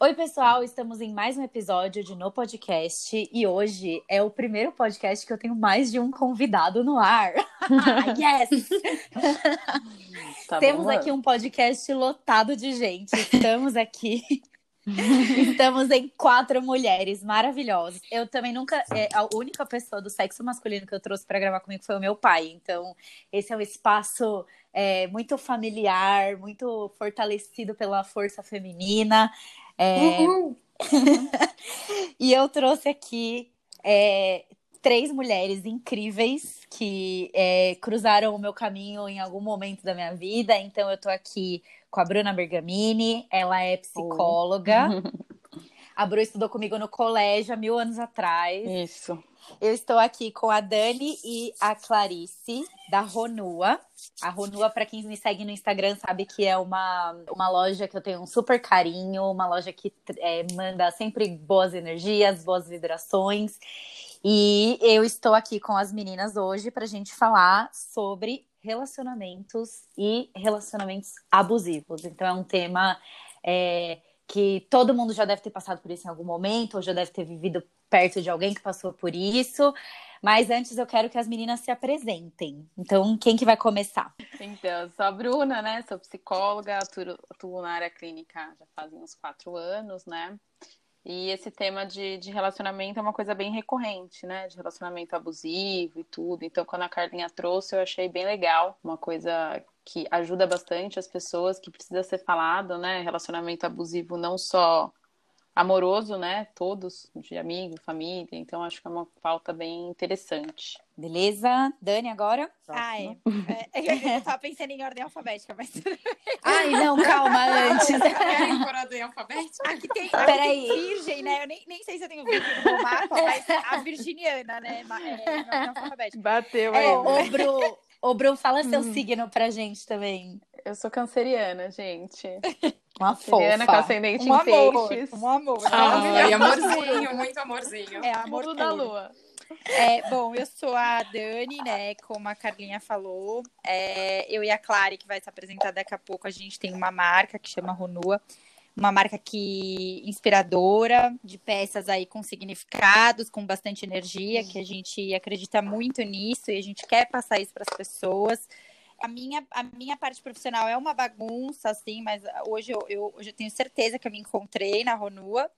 Oi, pessoal, estamos em mais um episódio de No Podcast e hoje é o primeiro podcast que eu tenho mais de um convidado no ar. yes! Tá Temos aqui um podcast lotado de gente. Estamos aqui Estamos em quatro mulheres maravilhosas. Eu também nunca. É, a única pessoa do sexo masculino que eu trouxe para gravar comigo foi o meu pai. Então, esse é um espaço é, muito familiar, muito fortalecido pela força feminina. É... e eu trouxe aqui é, três mulheres incríveis que é, cruzaram o meu caminho em algum momento da minha vida. Então, eu tô aqui com a Bruna Bergamini, ela é psicóloga. A Bru estudou comigo no colégio há mil anos atrás. Isso. Eu estou aqui com a Dani e a Clarice, da Ronua. A Ronua, para quem me segue no Instagram, sabe que é uma, uma loja que eu tenho um super carinho, uma loja que é, manda sempre boas energias, boas vibrações. E eu estou aqui com as meninas hoje para a gente falar sobre relacionamentos e relacionamentos abusivos. Então, é um tema é, que todo mundo já deve ter passado por isso em algum momento, ou já deve ter vivido perto de alguém que passou por isso. Mas antes eu quero que as meninas se apresentem. Então, quem que vai começar? Então, sou a Bruna, né? Sou psicóloga, atuo, na área clínica já fazem uns quatro anos, né? E esse tema de, de relacionamento é uma coisa bem recorrente, né? De relacionamento abusivo e tudo. Então, quando a Carlinha trouxe, eu achei bem legal. Uma coisa que ajuda bastante as pessoas, que precisa ser falado, né? Relacionamento abusivo não só amoroso, né? Todos, de amigo, família. Então, acho que é uma pauta bem interessante. Beleza? Dani, agora? Ah, é. é. Eu tava pensando em ordem alfabética, mas. Ai, não, calma, antes. Querem por ordem alfabética? Aqui tem, aqui Peraí. tem virgem, né? Eu nem, nem sei se eu tenho virgem no mapa, mas a virginiana, né? É, ordem alfabética. Bateu é, aí. É, ô, Bru, ô, Bru, fala seu hum. signo pra gente também. Eu sou canceriana, gente. Uma canceriana fofa. com ascendente um em peixes. Um amor. Ah, e amorzinho, muito amorzinho. É, amor da lua. É, bom, eu sou a Dani, né? Como a Carlinha falou. É, eu e a Clary, que vai se apresentar daqui a pouco, a gente tem uma marca que chama Ronua. Uma marca que inspiradora, de peças aí com significados, com bastante energia, que a gente acredita muito nisso e a gente quer passar isso para as pessoas. A minha, a minha parte profissional é uma bagunça, assim, mas hoje eu, eu, hoje eu tenho certeza que eu me encontrei na Ronua.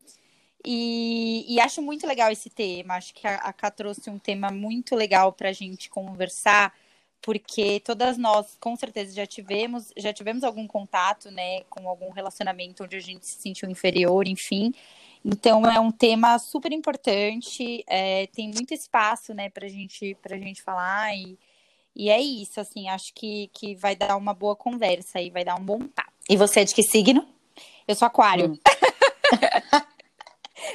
E, e, acho muito legal esse tema. Acho que a, a Ká trouxe um tema muito legal para a gente conversar, porque todas nós, com certeza, já tivemos, já tivemos algum contato, né, com algum relacionamento onde a gente se sentiu inferior, enfim. Então é um tema super importante, é, tem muito espaço, né, para gente, a gente falar e, e é isso, assim, acho que, que vai dar uma boa conversa e vai dar um bom papo. E você é de que signo? Eu sou aquário. Hum.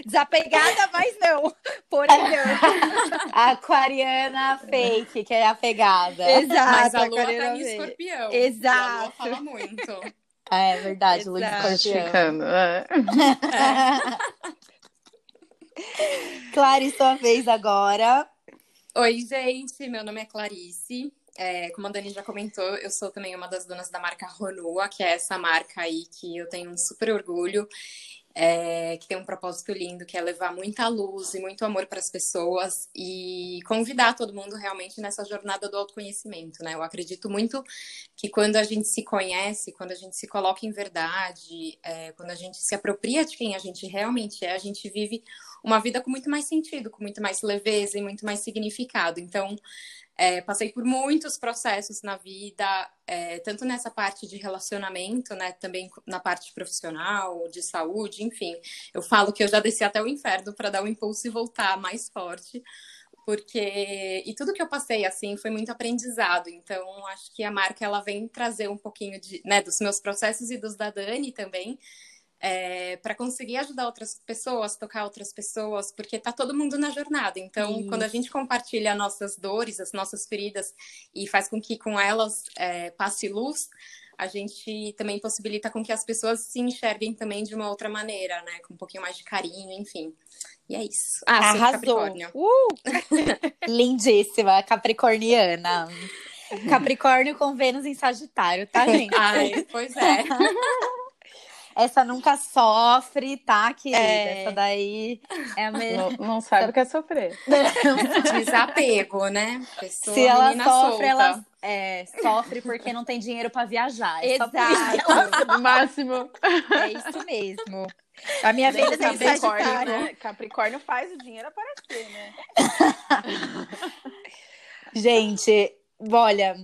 Desapegada, mas não. Porém, não. Aquariana fake, que é apegada. Exato. Mas a lua tá em escorpião. Exato. a lua fala muito. É verdade, lua em escorpião. É. Sua vez agora. Oi, gente. Meu nome é Clarice. É, como a Dani já comentou, eu sou também uma das donas da marca Ronua, que é essa marca aí que eu tenho um super orgulho é, que tem um propósito lindo, que é levar muita luz e muito amor para as pessoas e convidar todo mundo realmente nessa jornada do autoconhecimento, né? Eu acredito muito que quando a gente se conhece, quando a gente se coloca em verdade, é, quando a gente se apropria de quem a gente realmente é, a gente vive uma vida com muito mais sentido, com muito mais leveza e muito mais significado. Então, é, passei por muitos processos na vida, é, tanto nessa parte de relacionamento, né, também na parte profissional, de saúde, enfim. Eu falo que eu já desci até o inferno para dar um impulso e voltar mais forte, porque e tudo que eu passei assim foi muito aprendizado. Então acho que a marca ela vem trazer um pouquinho de, né, dos meus processos e dos da Dani também. É, para conseguir ajudar outras pessoas, tocar outras pessoas, porque tá todo mundo na jornada. Então, Isso. quando a gente compartilha nossas dores, as nossas feridas e faz com que com elas é, passe luz, a gente também possibilita com que as pessoas se enxerguem também de uma outra maneira, né? Com um pouquinho mais de carinho, enfim. E é isso. Ah, Arrasou. Capricórnio. Uh! Lindíssima, capricorniana. Capricórnio com Vênus em Sagitário, tá, gente? Ai, pois é. Essa nunca sofre, tá, querida? É... Essa daí é a melhor. Não, não sabe o que é sofrer. Desapego, né? Pessoa, Se ela sofre, solta. ela é, sofre porque não tem dinheiro para viajar. É Exato. Máximo. É isso mesmo. A minha vida tem Capricórnio, né? Capricórnio faz o dinheiro aparecer, né? Gente, olha,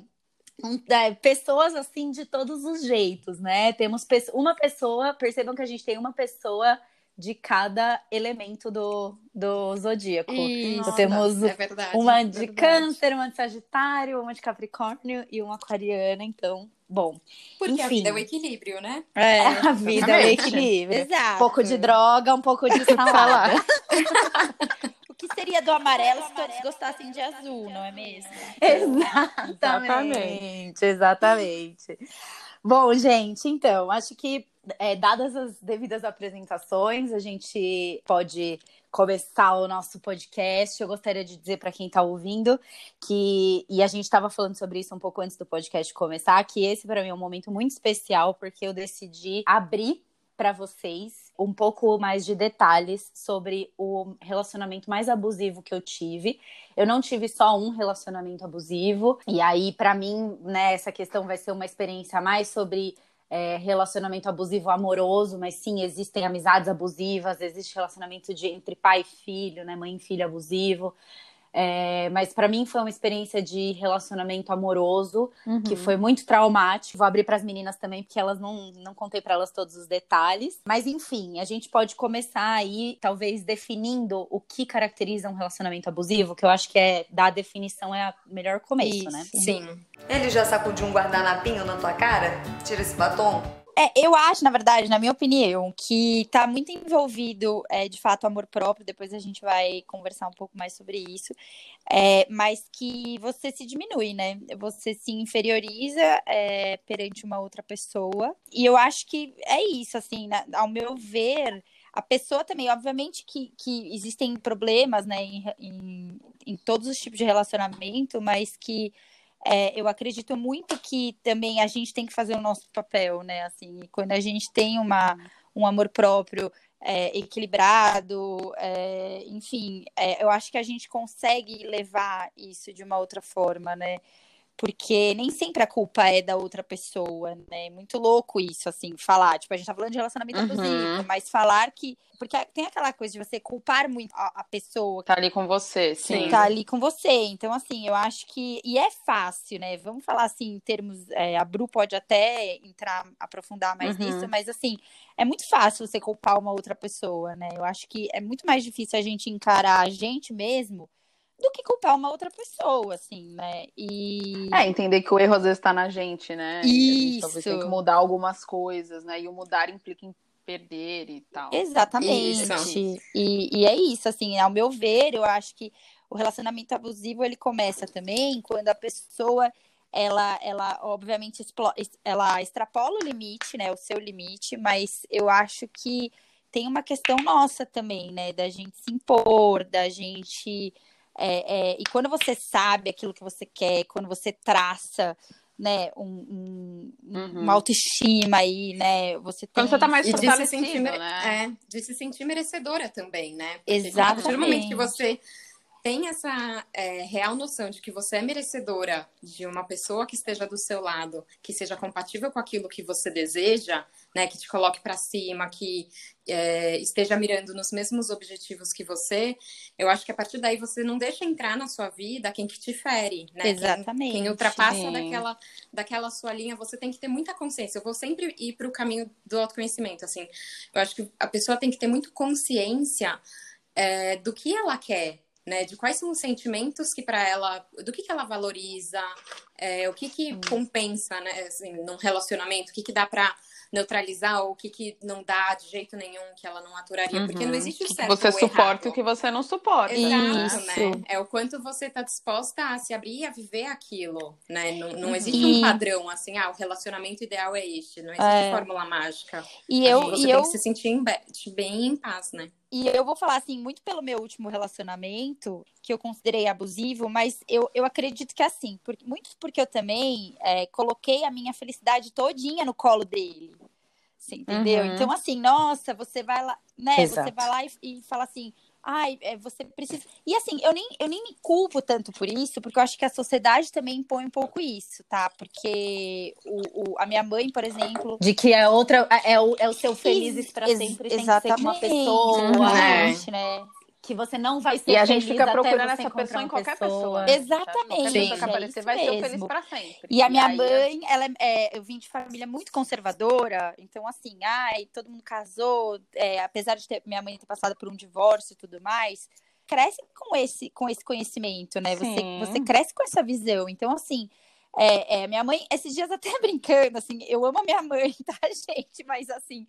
é, pessoas assim de todos os jeitos, né? Temos uma pessoa, percebam que a gente tem uma pessoa de cada elemento do, do zodíaco. Então, temos é verdade, uma é de câncer, uma de sagitário, uma de capricórnio e uma aquariana, então, bom. Porque Enfim. a vida é o equilíbrio, né? É, a vida é o equilíbrio. Exato. Um pouco de droga, um pouco de salada. que seria do amarelo se todos gostassem de azul, não é mesmo? Exatamente, exatamente. Bom, gente, então, acho que é, dadas as devidas apresentações, a gente pode começar o nosso podcast. Eu gostaria de dizer para quem está ouvindo que, e a gente estava falando sobre isso um pouco antes do podcast começar, que esse para mim é um momento muito especial, porque eu decidi abrir para vocês um pouco mais de detalhes sobre o relacionamento mais abusivo que eu tive. Eu não tive só um relacionamento abusivo, e aí, para mim, né, essa questão vai ser uma experiência mais sobre é, relacionamento abusivo amoroso, mas sim, existem amizades abusivas, existe relacionamento de, entre pai e filho, né, mãe e filho abusivo. É, mas para mim foi uma experiência de relacionamento amoroso uhum. que foi muito traumático. Vou abrir para as meninas também, porque elas não, não contei para elas todos os detalhes. Mas enfim, a gente pode começar aí, talvez definindo o que caracteriza um relacionamento abusivo, que eu acho que é dar a definição é o melhor começo, Isso. né? Sim. Ele já sacudiu um guardanapinho na tua cara? Tira esse batom? É, eu acho, na verdade, na minha opinião, que está muito envolvido, é, de fato, amor próprio. Depois a gente vai conversar um pouco mais sobre isso. É, mas que você se diminui, né? Você se inferioriza é, perante uma outra pessoa. E eu acho que é isso, assim, na, ao meu ver. A pessoa também, obviamente que, que existem problemas, né, em, em, em todos os tipos de relacionamento, mas que é, eu acredito muito que também a gente tem que fazer o nosso papel, né? Assim, quando a gente tem uma, um amor próprio é, equilibrado, é, enfim, é, eu acho que a gente consegue levar isso de uma outra forma, né? Porque nem sempre a culpa é da outra pessoa, né? Muito louco isso, assim, falar. Tipo, a gente tá falando de relacionamento uhum. abusivo, mas falar que. Porque tem aquela coisa de você culpar muito a, a pessoa. Tá ali com você, sim. Tá ali com você. Então, assim, eu acho que. E é fácil, né? Vamos falar assim, em termos. É, a Bru pode até entrar, aprofundar mais uhum. nisso, mas assim, é muito fácil você culpar uma outra pessoa, né? Eu acho que é muito mais difícil a gente encarar a gente mesmo do que culpar uma outra pessoa, assim, né? E. É, entender que o erro às vezes tá na gente, né? Isso. talvez tem que mudar algumas coisas, né? E o mudar implica em perder e tal. Exatamente. E, e é isso, assim, ao meu ver, eu acho que o relacionamento abusivo ele começa também quando a pessoa ela, ela obviamente ela extrapola o limite, né, o seu limite, mas eu acho que tem uma questão nossa também, né, da gente se impor, da gente é, é, e quando você sabe aquilo que você quer, quando você traça né, um, um, uhum. uma autoestima aí, né? Você tem... Quando você tá mais fortalecido, de se sentir, né? É, de se sentir merecedora também, né? Porque Exatamente. A partir do momento que você tem essa é, real noção de que você é merecedora de uma pessoa que esteja do seu lado, que seja compatível com aquilo que você deseja, né, que te coloque para cima, que é, esteja mirando nos mesmos objetivos que você, eu acho que a partir daí você não deixa entrar na sua vida quem que te fere, né? Exatamente. Quem, quem ultrapassa daquela, daquela sua linha, você tem que ter muita consciência. Eu vou sempre ir para o caminho do autoconhecimento, assim. Eu acho que a pessoa tem que ter muito consciência é, do que ela quer, né? De quais são os sentimentos que para ela, do que, que ela valoriza, é, o que que compensa, né? Assim, num relacionamento, o que que dá para neutralizar ou o que, que não dá de jeito nenhum que ela não aturaria, porque não Uhum. existe o certo você suporta o que você não suporta. Exato, Isso. né? É o quanto você tá disposta a se abrir e a viver aquilo, né? Não, não existe E- um padrão assim, ah, o relacionamento ideal é este, não existe É. fórmula mágica. E eu, você e tem eu, que se sentir em be- bem em paz, né? E eu vou falar assim, muito pelo meu último relacionamento, que eu considerei abusivo, mas eu, eu acredito que é assim, porque, muito porque eu também é, coloquei a minha felicidade todinha no colo dele. Você entendeu? Uhum. Então, assim, nossa, você vai lá, né? Exato. Você vai lá e, e fala assim. Ai, é, você precisa. E assim, eu nem, eu nem me culpo tanto por isso, porque eu acho que a sociedade também impõe um pouco isso, tá? Porque o, o- a minha mãe, por exemplo, De que é outra, é o, é o seu felizes para Ex- sempre, tem que ser uma exatamente, pessoa. exatamente, né? Que você não vai ser E a gente fica procurando você essa pessoa em qualquer pessoa. Exatamente, Qualquer pessoa que é aparecer isso vai ser mesmo. feliz pra sempre. E a minha aí, mãe, ela é, é, eu vim de família muito conservadora, então assim, ai, todo mundo casou, é, apesar de ter, minha mãe ter passado por um divórcio e tudo mais, cresce com esse, com esse conhecimento, né? Você, Sim. você cresce com essa visão. Então, assim, é, é, minha mãe, esses dias até brincando, assim, eu amo a minha mãe, tá, gente? Mas assim,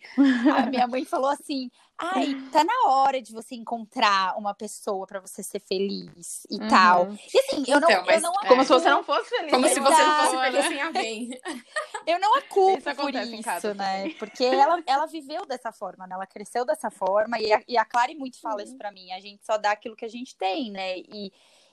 a minha mãe falou assim: ai, tá na hora de você encontrar uma pessoa pra você ser feliz e Uhum. tal. E assim, eu não, Então, mas- eu não Como É. se você não fosse feliz. Como se você não fosse feliz sem alguém. Eu não a culpo Isso por casa isso, né? também. Porque ela, ela viveu dessa forma, né? Ela cresceu dessa forma e a, e a Clary muito fala Uhum. isso pra mim. A gente só dá aquilo que a gente tem, né? E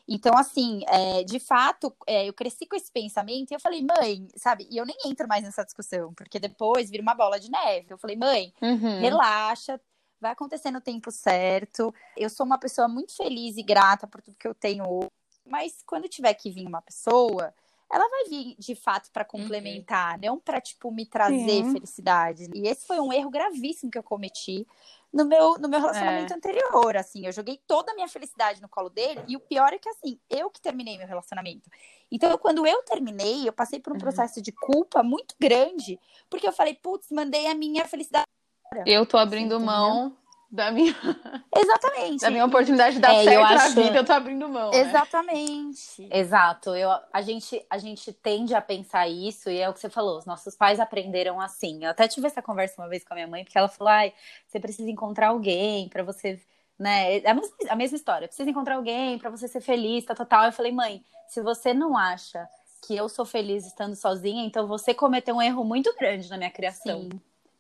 então, assim, é, de fato, é, eu cresci com esse pensamento e eu falei, mãe, sabe? E eu nem entro mais nessa discussão, porque depois vira uma bola de neve. Eu falei, mãe, Uhum. relaxa, vai acontecer no tempo certo. Eu sou uma pessoa muito feliz e grata por tudo que eu tenho hoje, mas quando tiver que vir uma pessoa, ela vai vir de fato para complementar, não para tipo me trazer Sim. felicidade. E esse foi um erro gravíssimo que eu cometi no meu no meu relacionamento anterior, assim, eu joguei toda a minha felicidade no colo dele e o pior é que assim, eu que terminei meu relacionamento. Então, quando eu terminei, eu passei por um Uhum. processo de culpa muito grande, porque eu falei, putz, mandei a minha felicidade Eu tô abrindo Entendeu? mão da minha, Exatamente. da minha oportunidade de dar É, eu certo na acho- vida, eu tô abrindo mão. né? Exatamente. Exato, eu, a, gente, a gente tende a pensar isso, e é o que você falou, os nossos pais aprenderam assim. Eu até tive essa conversa uma vez com a minha mãe, porque ela falou: ai, você precisa encontrar alguém pra você, né? É a mesma, a mesma história, precisa encontrar alguém pra você ser feliz, tal, tal, tal. Eu falei, mãe, se você não acha que eu sou feliz estando sozinha, então você cometeu um erro muito grande na minha criação. Sim.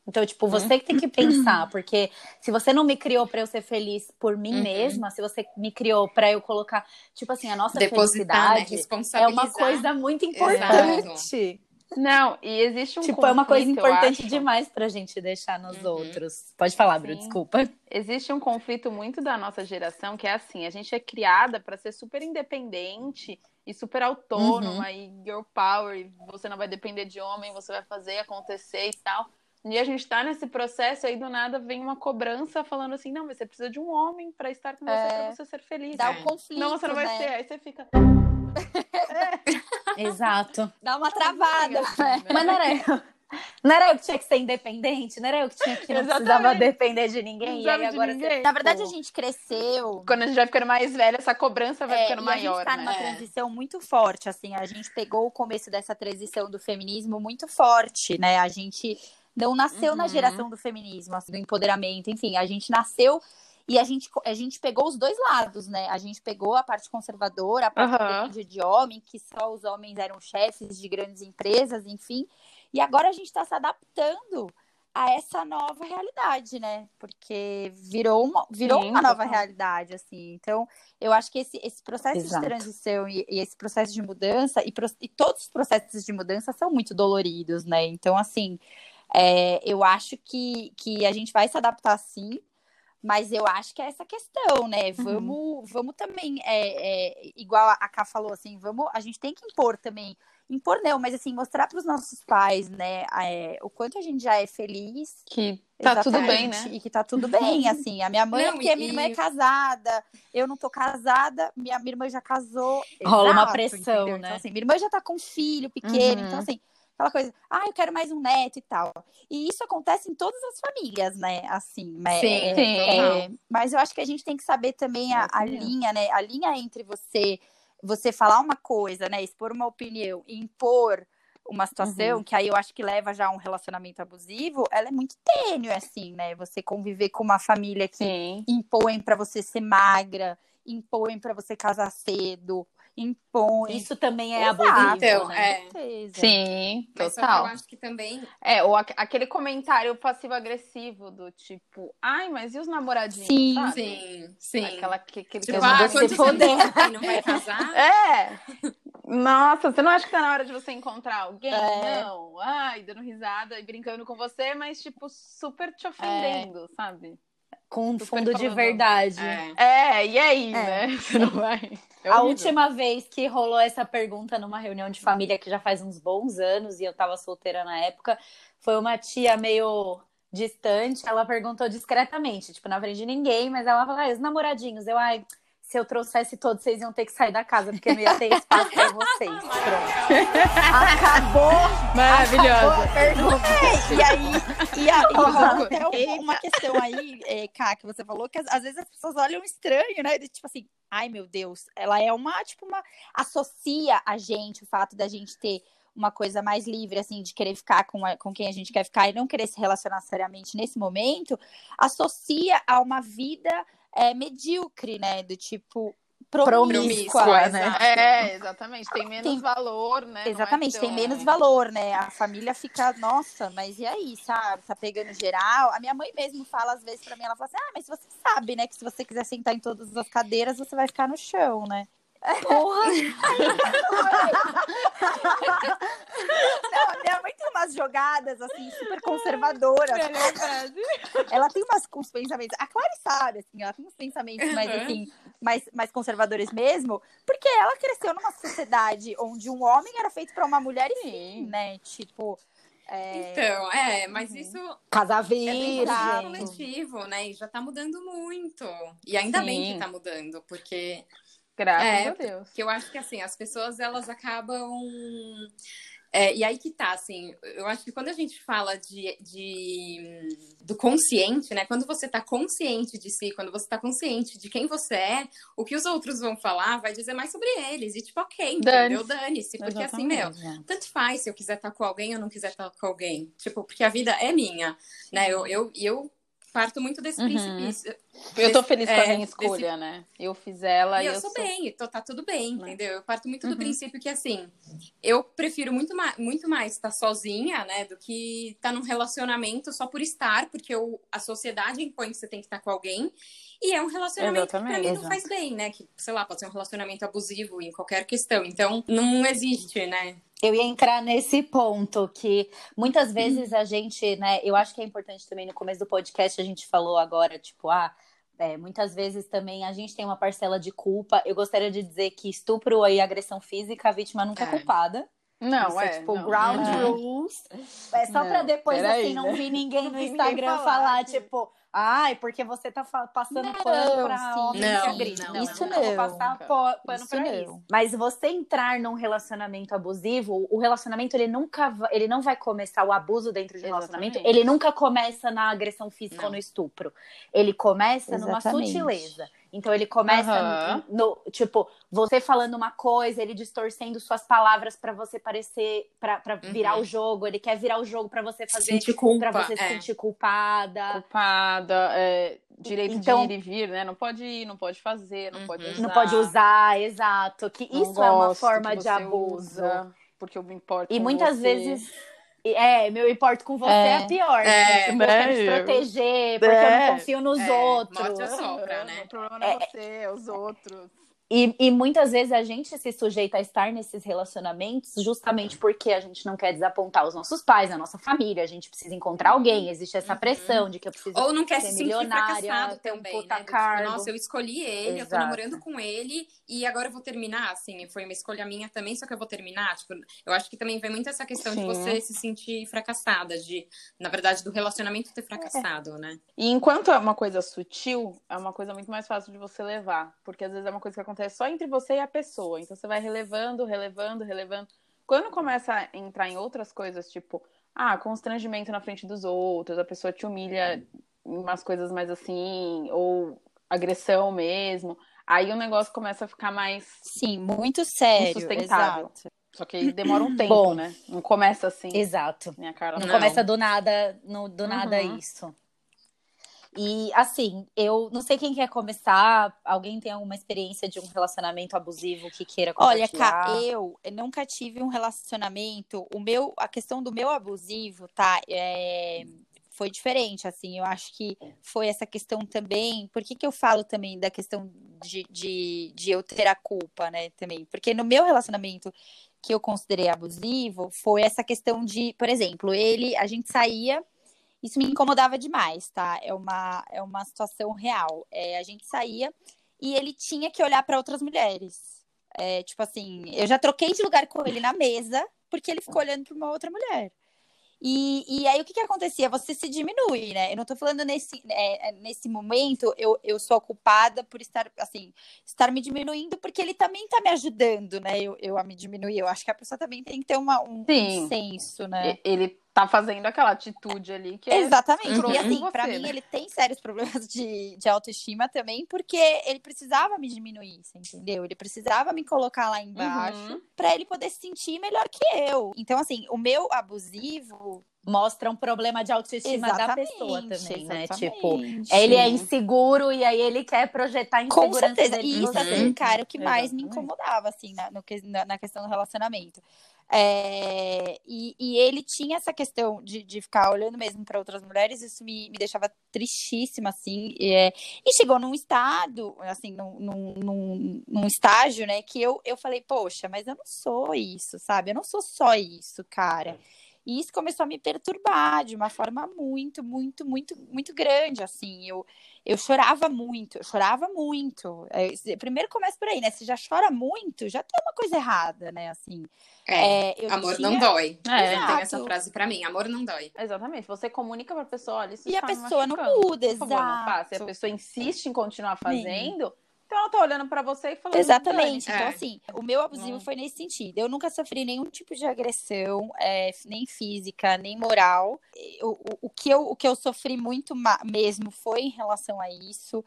Então, tipo, você que tem que pensar, porque se você não me criou pra eu ser feliz por mim Uhum. mesma, se você me criou pra eu colocar, tipo assim, a nossa Depositar, né? felicidade é Responsabilizar. uma coisa muito importante. Não, e existe um tipo, é uma coisa conflito, importante demais pra gente deixar nos Uhum. outros. Pode falar, Bru, desculpa. Existe um conflito muito da nossa geração que é assim, a gente é criada para ser super independente e super autônoma e girl power, e você não vai depender de homem, você vai fazer acontecer e tal. E a gente tá nesse processo aí do nada vem uma cobrança falando assim, não, mas você precisa de um homem para estar com você É. para você ser feliz. Dá É. o conflito, Não, você não vai né? ser. Aí você fica. Exato. Dá uma travada. né? Mas não era eu. Não era eu que tinha que ser independente, não era eu que tinha que não Exatamente. precisava depender de ninguém. Não e aí agora ninguém. você- Na verdade, a gente cresceu. Quando a gente vai ficando mais velha, essa cobrança vai É, ficando e maior, a gente tá né? numa É. transição muito forte, assim, a gente pegou o começo dessa transição do feminismo muito forte, né? A gente não nasceu na Uhum. geração do feminismo, assim, do empoderamento, enfim, a gente nasceu e a gente, a gente pegou os dois lados, né? A gente pegou a parte conservadora, a parte dependia de homem, que só os homens eram chefes de grandes empresas, enfim. E agora a gente está se adaptando a essa nova realidade, né? Porque virou uma, virou Sim, uma nova realidade, assim. Então, eu acho que esse, esse processo Exato. de transição e, e esse processo de mudança, e, pro- e todos os processos de mudança são muito doloridos, né? Então, assim, é, eu acho que, que a gente vai se adaptar sim, mas eu acho que é essa questão, né? Vamos, vamos também, é, é, igual a Ká falou, assim, vamos, a gente tem que impor também. Impor não, mas assim, mostrar para os nossos pais, né, é, o quanto a gente já é feliz Que tá tudo bem, né? E que tá tudo bem, assim. A minha mãe, Não, porque a e- minha irmã é casada, eu não tô casada, minha, minha irmã já casou. Rola uma Exato, pressão, entendeu? né? Então, assim, minha irmã já tá com um filho pequeno, Uhum. então, assim, aquela coisa, ah, eu quero mais um neto e tal. E isso acontece em todas as famílias, né? Assim, né? Sim, É, sim. é, mas eu acho que a gente tem que saber também a, a linha, né? A linha entre você, você falar uma coisa, né? Expor uma opinião e impor uma situação uhum. que aí eu acho que leva já a um relacionamento abusivo, ela é muito tênue, assim, né? Você conviver com uma família que Sim. impõe para você ser magra, impõe para você casar cedo, impõe. Isso também é abusivo, então, né? É. Sim, Mas total. eu acho que também... É, ou aquele comentário passivo-agressivo do tipo, ai, mas e os namoradinhos, Sim, sabe? sim, sim. Aquela que, aquele tipo, que ah, você poder. não vai casar? É. Nossa, você não acha que tá na hora de você encontrar alguém? É. Não. Ai, dando risada e brincando com você, mas, tipo, super te ofendendo, é. sabe? Com um fundo de verdade. É. é, e aí, é. né? Você não vai. É a última vez que rolou essa pergunta numa reunião de família que já faz uns bons anos e eu tava solteira na época, foi uma tia meio distante, ela perguntou discretamente, tipo, na frente de ninguém, mas ela falou, ah, os namoradinhos, eu, ai, se eu trouxesse todos, vocês iam ter que sair da casa, porque não ia ter espaço para vocês. Pronto. Acabou. Maravilhosa. Acabou é, e aí, e aí até uma questão aí, é, Ká, que você falou, que às vezes as pessoas olham estranho, né? Tipo assim, ai meu Deus, ela é uma, tipo, uma. Associa a gente o fato da gente ter uma coisa mais livre, assim, de querer ficar com, a, com quem a gente quer ficar e não querer se relacionar seriamente nesse momento, associa a uma vida é, medíocre, né? Do tipo promíscua, promíscua né? É, exatamente. Tem menos tem... valor, né? É exatamente, é tão... tem menos valor, né? A família fica, nossa, mas e aí, sabe? Tá pegando geral. A minha mãe mesmo fala às vezes pra mim, ela fala assim: ah, mas você sabe, né? Que se você quiser sentar em todas as cadeiras, você vai ficar no chão, né? Porra! Não, a minha mãe tem umas jogadas, assim, super conservadoras. ela tem umas, uns pensamentos. A Clara sabe, assim, ela tem uns pensamentos mais, assim, mais, mais conservadores mesmo, porque ela cresceu numa sociedade onde um homem era feito para uma mulher e fim, né? Tipo. É... Então, é, mas uhum. isso. Casa virgem. É coletivo, né? E já tá mudando muito. E ainda Sim. bem que tá mudando, porque Graças é, a Deus. Que eu acho que assim, as pessoas elas acabam. É, e aí que tá, assim, eu acho que quando a gente fala de, de do consciente, né? Quando você tá consciente de si, quando você tá consciente de quem você é, o que os outros vão falar vai dizer mais sobre eles. E tipo, ok, entendeu? Dane-se. Porque assim, meu, tanto faz se eu quiser estar tá com alguém ou não quiser estar tá com alguém. Tipo, porque a vida é minha, né? Eu, eu, eu parto muito desse uhum. princípio. Eu tô feliz com a minha escolha, desse... né? Eu fiz ela e, e eu, eu sou, bem, tô, tá tudo bem, né? entendeu? Eu parto muito uhum. do princípio que, assim, eu prefiro muito, ma muito mais estar sozinha, né, do que estar num relacionamento só por estar, porque eu, a sociedade impõe que você tem que estar com alguém. E é um relacionamento Exatamente, que pra mim não faz bem, né? Que, sei lá, pode ser um relacionamento abusivo em qualquer questão. Então, não existe, né? Eu ia entrar nesse ponto que muitas vezes a gente, né? Eu acho que é importante também no começo do podcast a gente falou agora, tipo, ah, é, muitas vezes também a gente tem uma parcela de culpa. Eu gostaria de dizer que estupro e agressão física, a vítima nunca é, é culpada. Não, Isso é, é tipo não, ground não. rules. É só pra depois, assim, aí, não né? vir ninguém no Instagram falar, tipo, Ai, porque você tá passando não, pano pra homem não, que agride. Não, isso não. não. Vou passar pano isso pra não. isso. Mas você entrar num relacionamento abusivo, o relacionamento ele nunca ele não vai começar o abuso dentro de um relacionamento, ele nunca começa na agressão física ou no estupro. Ele começa Exatamente. numa sutileza. Então ele começa uhum. no, tipo, você falando uma coisa, ele distorcendo suas palavras para você parecer para uhum. virar o jogo, ele quer virar o jogo para você fazer para você é. se sentir culpada. Culpada, é, direito então, de ir e vir, né? Não pode ir, não pode fazer, não uhum. pode usar. Não pode usar, exato, que não isso é uma forma de abuso. Usa, porque eu me importo E muitas você. vezes é, meu importo com você é, é pior. É, né? né? me proteger, porque é, eu não confio nos é, outros. Morte assopra, né? O problema não é, é você, é os outros. E, e, muitas vezes a gente se sujeita a estar nesses relacionamentos justamente porque a gente não quer desapontar os nossos pais, a nossa família, a gente precisa encontrar alguém, existe essa uhum. pressão de que eu preciso Ou não quer ser se sentir fracassado também, um né? Tipo, nossa, eu escolhi ele, Exato. eu tô namorando com ele e agora eu vou terminar, assim, foi uma escolha minha também, só que eu vou terminar, tipo, eu acho que também vem muito essa questão Sim. de você se sentir fracassada, de, na verdade, do relacionamento ter fracassado, é. né? E enquanto é uma coisa sutil, é uma coisa muito mais fácil de você levar, porque às vezes é uma coisa que acontece acontece só entre você e a pessoa. Então você vai relevando, relevando, relevando. Quando começa a entrar em outras coisas, tipo, ah, constrangimento na frente dos outros, a pessoa te humilha em umas coisas mais assim, ou agressão mesmo, aí o negócio começa a ficar mais. Sim, muito sério. Insustentável. Exato. Só que demora um tempo, Bom, né? Não começa assim. Exato. Minha Carla Não, Não. começa do nada, no, do nada Uhum. isso. E assim, eu não sei quem quer começar. Alguém tem alguma experiência de um relacionamento abusivo que queira Olha, compartilhar? Cá, eu nunca tive um relacionamento. O meu, a questão do meu abusivo, tá? É, foi diferente, assim. Eu acho que foi essa questão também. Por que, que eu falo também da questão de, de, de eu ter a culpa, né? Também. Porque no meu relacionamento que eu considerei abusivo foi essa questão de, por exemplo, ele, a gente saía. Isso me incomodava demais, tá? É uma, é uma situação real. É, a gente saía e ele tinha que olhar para outras mulheres. É, tipo assim, eu já troquei de lugar com ele na mesa porque ele ficou olhando para uma outra mulher. E, e aí o que, que acontecia? Você se diminui, né? Eu não tô falando nesse, é, é, nesse momento, eu, eu sou a culpada por estar, assim, estar me diminuindo, porque ele também tá me ajudando, né? Eu, eu a me diminuir. Eu acho que a pessoa também tem que ter uma, um, um senso, né? Ele tá fazendo aquela atitude ali que é Exatamente. escroto E assim, pra você, mim, né? ele tem sérios problemas de, de autoestima também, porque ele precisava me diminuir, você entendeu? Ele precisava me colocar lá embaixo Uhum. pra ele poder se sentir melhor que eu. Então, assim, o meu abusivo. Mostra um problema de autoestima da Exatamente, pessoa também, né? exatamente. Tipo, ele é inseguro e aí ele quer projetar a Com insegurança certeza. dele E isso, assim, cara, o que mais me Exatamente. incomodava, assim, na, no na questão do relacionamento. É, e, e ele tinha essa questão de, de ficar olhando mesmo para outras mulheres, isso me, me deixava tristíssima, assim. E, é, e chegou num estado, assim, num, num, num, estágio, né, que eu, eu falei, poxa, mas eu não sou isso, sabe? Eu não sou só isso, cara. E isso começou a me perturbar de uma forma muito, muito, muito, muito grande, assim. Eu, eu chorava muito, eu chorava muito. É, se- primeiro começa por aí, né? Se já chora muito, já tem uma coisa errada, né? Assim, É, é, eu amor tinha- não dói. É. Eu tenho essa Exato. frase pra mim, amor não dói. Exatamente. Você comunica pra pessoa, olha, isso E a pessoa não muda, Por favor, não faça. E a exato. pessoa insiste em continuar fazendo, então ela tá olhando pra você e falando. Exatamente. Então, É. assim, o meu abusivo Não. foi nesse sentido. Eu nunca sofri nenhum tipo de agressão, é, nem física, nem moral. O, o, o que eu, o que eu sofri muito mesmo foi em relação a isso.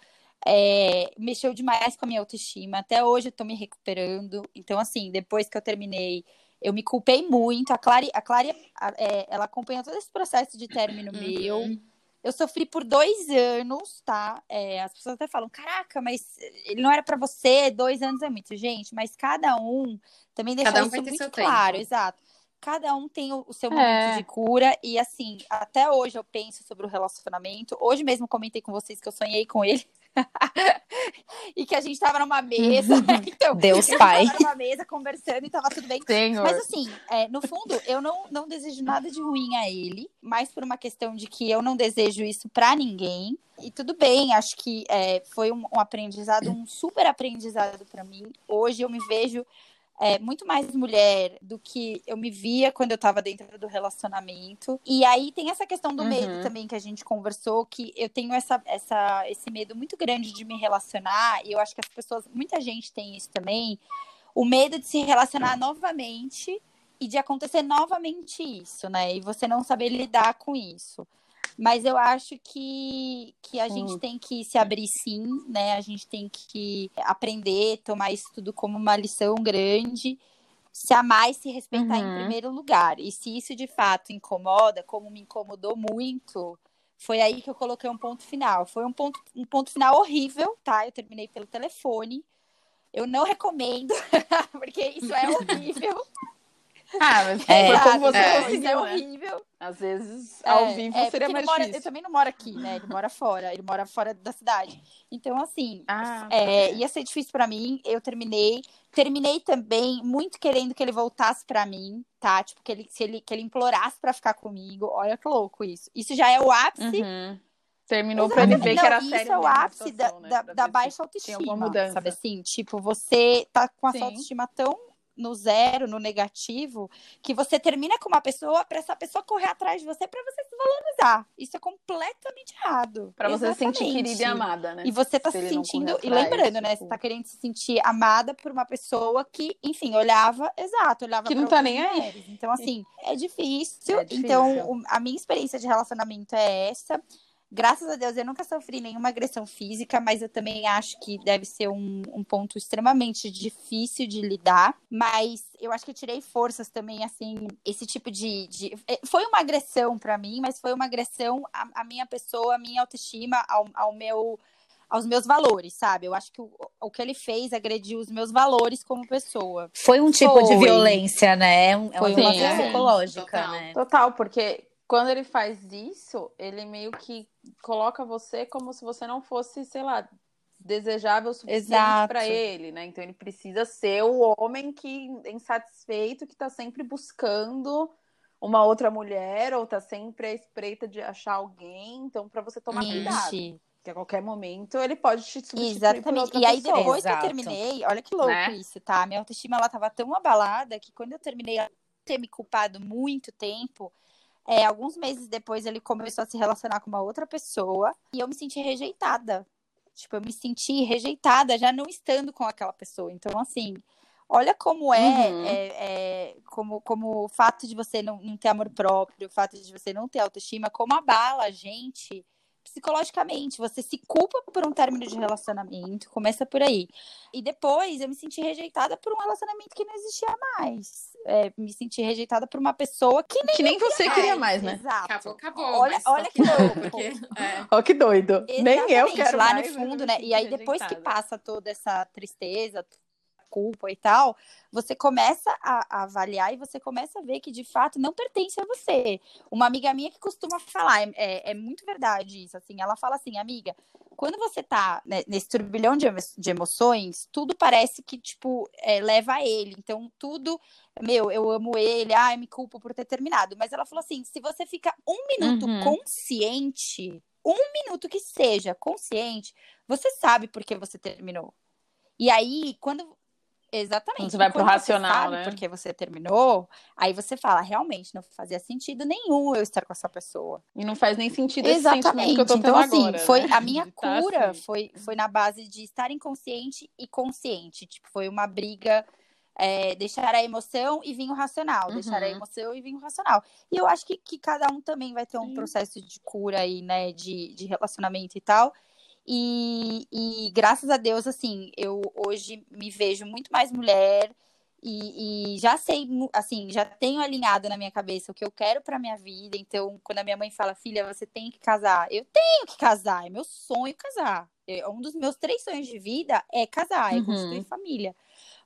É, mexeu demais com a minha autoestima. Até hoje eu tô me recuperando. Então, assim, depois que eu terminei, eu me culpei muito. A Clary, a Clary a- é, ela acompanhou todo esse processo de término meu. Eu sofri por dois anos, tá? É, as pessoas até falam, caraca, mas ele não era pra você, dois anos é muito. Gente, mas cada um também deixar Cada um isso muito seu claro, tempo. exato. Cada um tem o, o seu É. momento de cura, e assim, até hoje eu penso sobre o relacionamento. Hoje mesmo comentei com vocês que eu sonhei com ele. e que a gente tava numa mesa. então, Deus a gente Pai. tava numa mesa conversando e tava tudo bem. Senhor. Mas assim, é, no fundo, eu não, não desejo nada de ruim a ele, mas por uma questão de que eu não desejo isso pra ninguém. E tudo bem, acho que é, foi um, um aprendizado, um super aprendizado pra mim. Hoje eu me vejo é, muito mais mulher do que eu me via quando eu tava dentro do relacionamento. E aí tem essa questão do Uhum. medo também que a gente conversou, que eu tenho essa, essa, esse medo muito grande de me relacionar, e eu acho que as pessoas, muita gente tem isso também, o medo de se relacionar novamente e de acontecer novamente isso, né? E você não saber lidar com isso. Mas eu acho que, que a gente tem que se abrir sim, né? A gente tem que aprender, tomar isso tudo como uma lição grande, se amar e se respeitar Uhum. em primeiro lugar. E se isso de fato incomoda, como me incomodou muito, foi aí que eu coloquei um ponto final. Foi um ponto, um ponto final horrível, tá? Eu terminei pelo telefone. Eu não recomendo, porque isso é horrível. Ah, mas É. como você É. Isso é conseguiu, né? horrível. Às vezes, ao É, vivo, é, seria mais ele mora- difícil. Eu também não moro aqui, né? Ele mora fora. Ele mora fora da cidade. Então, assim, Ah, é, ia ser difícil pra mim. Eu terminei. Terminei também muito querendo que ele voltasse pra mim, tá? Tipo, que ele, se ele, que ele implorasse pra ficar comigo. Olha que louco isso. Isso já é o ápice. Uhum. Terminou pra ele ver Não, que era isso sério. é o ápice da, né? da, baixa autoestima. alguma mudança. Sabe assim? Tipo, você tá com a sua autoestima tão no zero, no negativo, que você termina com uma pessoa pra essa pessoa correr atrás de você pra você se valorizar. Isso é completamente errado. Pra você se sentir querida e amada, né? E você tá Se se sentindo, correr e atrás, lembrando, né? tipo- Você tá querendo se sentir amada por uma pessoa que, enfim, olhava, exato, olhava Que não tá nem aí. mulheres. Então, assim, é difícil. É difícil. Então, a minha experiência de relacionamento é essa. Graças a Deus eu nunca sofri nenhuma agressão física, mas eu também acho que deve ser um, um ponto extremamente difícil de lidar. Mas eu acho que eu tirei forças também, assim, esse tipo de. de... É, foi uma agressão para mim, mas foi uma agressão à, à minha pessoa, à minha autoestima, ao, ao meu aos meus valores, sabe? Eu acho que o, o que ele fez agrediu os meus valores como pessoa. Foi um tipo Foi. de violência, né? É uma violência é. psicológica, Total. né? Total, porque quando ele faz isso, ele meio que coloca você como se você não fosse, sei lá, desejável o suficiente para ele, né? Então ele precisa ser o homem que insatisfeito que tá sempre buscando uma outra mulher ou tá sempre à espreita de achar alguém. Então para você tomar Ixi. cuidado. Que a qualquer momento ele pode te substituir Exatamente. e aí, pessoa. depois Exato. que eu terminei, olha que louco né? isso, tá? Minha autoestima ela tava tão abalada que quando eu terminei, ter me culpado muito tempo, é, alguns meses depois ele começou a se relacionar com uma outra pessoa e eu me senti rejeitada. Tipo, eu me senti rejeitada já não estando com aquela pessoa. Então, assim, olha como é, uhum. é, é, como, como o fato de você não, não ter amor próprio, o fato de você não ter autoestima, como abala a gente psicologicamente. Você se culpa por um término de relacionamento, começa por aí. E depois eu me senti rejeitada por um relacionamento que não existia mais. É, me senti rejeitada por uma pessoa que nem, que nem você mais. queria mais, né? Exato. Acabou, acabou. Olha, olha que louco. Porque, é. Olha que doido. Exatamente, nem eu quero lá mais, no fundo, né? E aí depois rejeitada. que passa toda essa tristeza, culpa e tal, você começa a, a, avaliar e você começa a ver que de fato não pertence a você. Uma amiga minha que costuma falar, é, é, é muito verdade isso, assim, ela fala assim, amiga, quando você tá né, nesse turbilhão de, de, emoções, tudo parece que, tipo, é, leva a ele. Então, tudo, meu, eu amo ele, ai, me culpo por ter terminado. Mas ela falou assim: se você fica um minuto uhum. consciente, um minuto que seja consciente, você sabe por que você terminou. E aí, quando Exatamente. Você vai pro racional, você sabe né? Porque você terminou, aí você fala, realmente não fazia sentido nenhum eu estar com essa pessoa. E não faz nem sentido Exatamente. que eu tô então, assim, agora, foi né? a minha tá cura assim. foi, foi na base de estar inconsciente e consciente. Tipo, foi uma briga é, deixar a emoção e vir o racional, uhum. deixar a uhum. emoção e vir o racional. E eu acho que, que cada um também vai ter um Sim. processo de cura aí, né, de, de relacionamento e tal. E, e, graças a Deus, assim, eu hoje me vejo muito mais mulher e, e, já sei, assim, já tenho alinhado na minha cabeça o que eu quero para minha vida. Então, quando a minha mãe fala, filha, você tem que casar, eu tenho que casar, é meu sonho casar. É, um dos meus três sonhos de vida é casar, é construir uhum. família.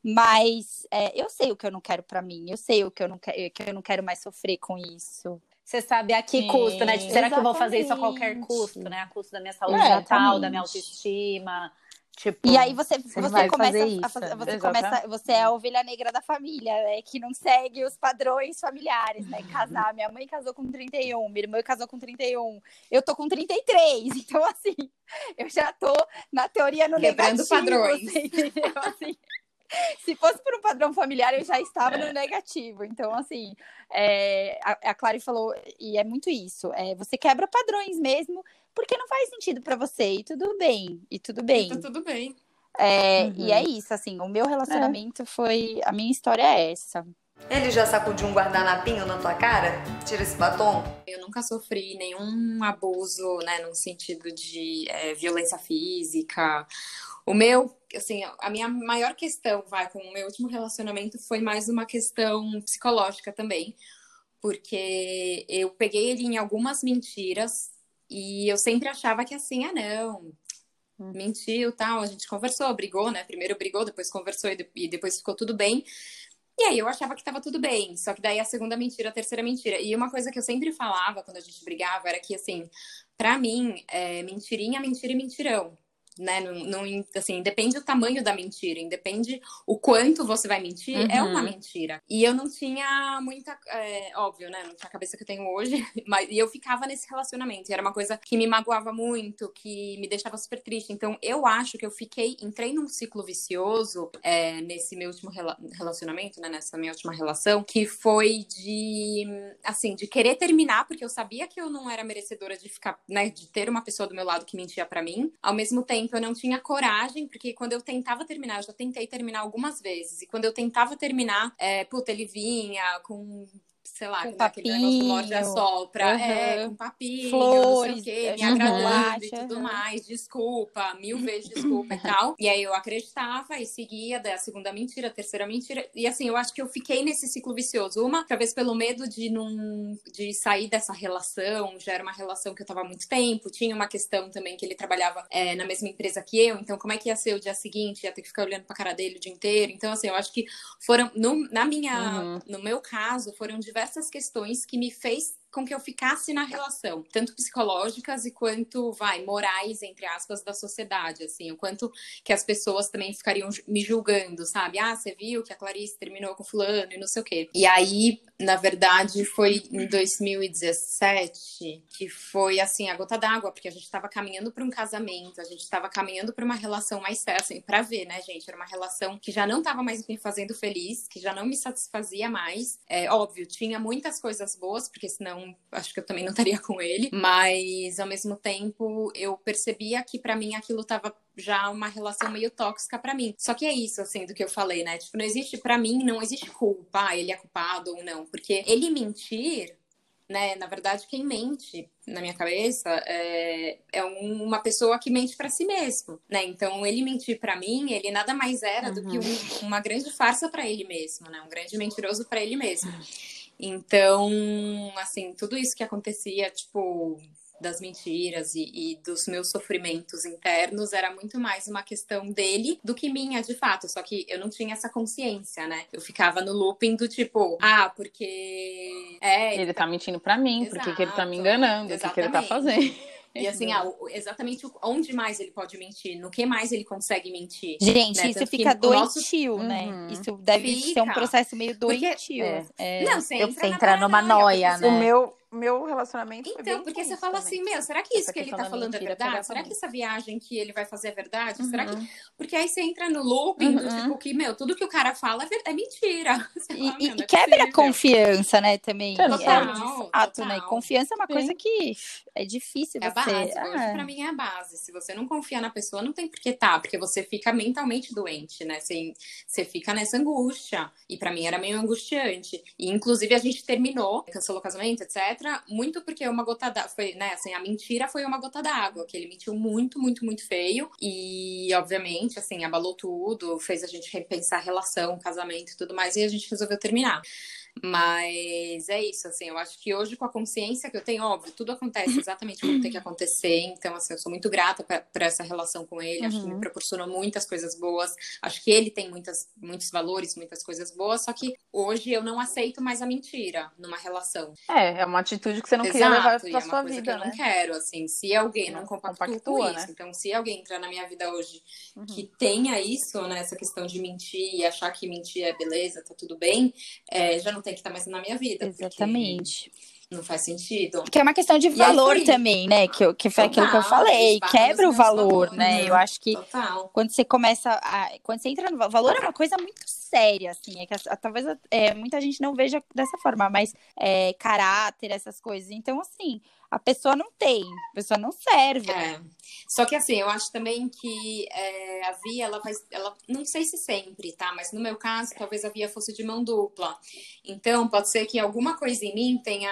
Mas é, eu sei o que eu não quero para mim, eu sei o que eu não quero, que eu não quero mais sofrer com isso. Você sabe a que Sim, custo, né? Tipo, será que eu vou fazer isso a qualquer custo, né? A custo da minha saúde mental, da minha autoestima. Tipo, e aí você, você, você começa a fazer, você começa, você é a ovelha negra da família, né? Que não segue os padrões familiares, né? Casar, minha mãe casou com 31, minha irmã casou com 31, eu tô com 33, então assim, eu já tô na teoria no Quebrando negativo, padrões. entendeu? Assim, se fosse por um padrão familiar, eu já estava no negativo. Então, assim, é, a, a Clary falou, e é muito isso. É, você quebra padrões mesmo, porque não faz sentido para você. E tudo bem. E tudo bem. E tá tudo bem. É, uhum. E é isso, assim, o meu relacionamento é. foi. A minha história é essa. Ele já sacudiu um guardanapinho na tua cara? Tira esse batom? Eu nunca sofri nenhum abuso, né, no sentido de é, violência física. O meu, assim, a minha maior questão, vai, com o meu último relacionamento foi mais uma questão psicológica também. Porque eu peguei ele em algumas mentiras e eu sempre achava que assim, ah, não, hum. mentiu, tal, a gente conversou, brigou, né? Primeiro brigou, depois conversou e depois ficou tudo bem. E aí eu achava que tava tudo bem, só que daí a segunda mentira, a terceira mentira. E uma coisa que eu sempre falava quando a gente brigava era que, assim, para mim, é, mentirinha, mentira e mentirão né? Não, não, assim, depende do tamanho da mentira, independe o quanto você vai mentir, uhum. é uma uhum. mentira. E eu não tinha muita, é, óbvio, né? Não tinha a cabeça que eu tenho hoje, mas e eu ficava nesse relacionamento. E era uma coisa que me magoava muito, que me deixava super triste. Então eu acho que eu fiquei, entrei num ciclo vicioso é, nesse meu último rela relacionamento, né? Nessa minha última relação, que foi de, assim, de querer terminar, porque eu sabia que eu não era merecedora de ficar, né? De ter uma pessoa do meu lado que mentia para mim. Ao mesmo tempo, tempo eu não tinha coragem, porque quando eu tentava terminar, eu já tentei terminar algumas vezes, e quando eu tentava terminar, é, puta, ele vinha com sei lá, Com com aquele negócio morde a sopra, é, Uhum. com papinho, Flores, não sei o quê, me uhum. agradando e tudo uhum. mais, desculpa, mil vezes desculpa e tal. E aí eu acreditava e seguia, daí a segunda mentira, a terceira mentira. E assim, eu acho que eu fiquei nesse ciclo vicioso. Uma, talvez pelo medo de não de sair dessa relação, já era uma relação que eu tava há muito tempo, tinha uma questão também que ele trabalhava é, na mesma empresa que eu, então como é que ia ser o dia seguinte? Ia ter que ficar olhando pra cara dele o dia inteiro. Então, assim, eu acho que foram, no, na minha, Uhum. no meu caso, foram diversas questões que me fez com que eu ficasse na relação, tanto psicológicas e quanto, vai, morais, entre aspas, da sociedade, assim, o quanto que as pessoas também ficariam me julgando, sabe? Ah, você viu que a Clarice terminou com fulano e não sei o quê. E aí, na verdade, foi em 2017 que foi, assim, a gota d'água, porque a gente tava caminhando para um casamento, a gente tava caminhando para uma relação mais séria, assim, pra ver, né, gente? Era uma relação que já não tava mais me fazendo feliz, que já não me satisfazia mais. É óbvio, tinha muitas coisas boas, porque senão acho que eu também não estaria com ele, mas ao mesmo tempo eu percebia que pra mim aquilo tava já uma relação meio tóxica pra mim. Só que é isso, assim, do que eu falei, né? Tipo, não existe, pra mim, não existe culpa, ah, ele é culpado ou não, porque ele mentir né? Na verdade, quem mente na minha cabeça é, é um- uma pessoa que mente pra si mesmo, né? Então, ele mentir pra mim, ele nada mais era do que um- uma grande farsa pra ele mesmo, né? Um grande mentiroso pra ele mesmo. Então, assim, tudo isso que acontecia, tipo, das mentiras e, e dos meus sofrimentos internos era muito mais uma questão dele do que minha, de fato. Só que eu não tinha essa consciência, né? Eu ficava no looping do tipo, ah, porque. É, Ele tá mentindo pra mim, por que que ele tá me Exato, enganando, o que que ele tá fazendo. E assim, ah, exatamente onde mais ele pode mentir, no que mais ele consegue mentir. Gente, né? isso Tanto fica o nosso- doentio, né? Uhum. Isso deve ser um Fica. processo meio Porque- doentio. é. É. Não, você Eu- entra, você entra numa noia, porque né? O meu, meu relacionamento foi Então, bem porque você fala também. assim, meu, será que isso Essa que ele tá falando é mentira verdade? pegava Será que essa viagem que ele vai fazer é verdade? Será que. Uhum. Porque aí você entra no looping do Uhum. tipo que, meu, tudo que o cara fala é, ver- é mentira. E, fala, e- meu, e é quebra a confiança, né, também. Total, É, de fato, né? total. Confiança é uma Sim. coisa que é difícil É a você. base. Hoje, Ah, pra mim, é a base. Se você não confia na pessoa, não tem por que tá. Porque você fica mentalmente doente, né? Você, você fica nessa angústia. E pra mim era meio angustiante. E, inclusive, a gente terminou, cancelou o casamento, etc. Muito porque uma gota. Foi, né? Assim, a mentira foi uma gota d'água. Que ele mentiu muito, muito, muito feio. E, obviamente, assim, abalou tudo. Fez a gente repensar a relação, casamento e tudo mais. E a gente resolveu terminar. Mas é isso, assim, eu acho que hoje, com a consciência que eu tenho, óbvio, tudo acontece exatamente como tem que acontecer. Então, assim, eu sou muito grata por essa relação com ele. Acho que me proporcionou muitas coisas boas. Acho que ele tem muitas, muitos valores, muitas coisas boas. Só que hoje eu não aceito mais a mentira numa relação. É, é uma atitude que você não queria Exato, levar e pra é uma sua coisa vida, que eu né? não quero, assim. Se alguém não Não compactua, com compactua, isso. né? Então, se alguém entrar na minha vida hoje Uhum. que tenha isso, né, essa questão de mentir e achar que mentir é beleza, tá tudo bem, é, já não tem que estar mais na minha vida. Exatamente. Não faz sentido. Que é uma questão de aí valor foi- também, né? Que, que foi aquilo que eu Total, falei. Quebra o valor, valores, né? né? Eu acho que Total. quando você começa a. Quando você entra no va- valor, é uma coisa muito séria, assim. É que as- talvez é, muita gente não veja dessa forma, mas é, caráter, essas coisas. Então, assim, a pessoa não tem, a pessoa não serve. É. Só que assim, eu acho também que é, a via, ela vai. Ela, não sei se sempre, tá? Mas no meu caso, talvez a via fosse de mão dupla. Então, pode ser que alguma coisa em mim tenha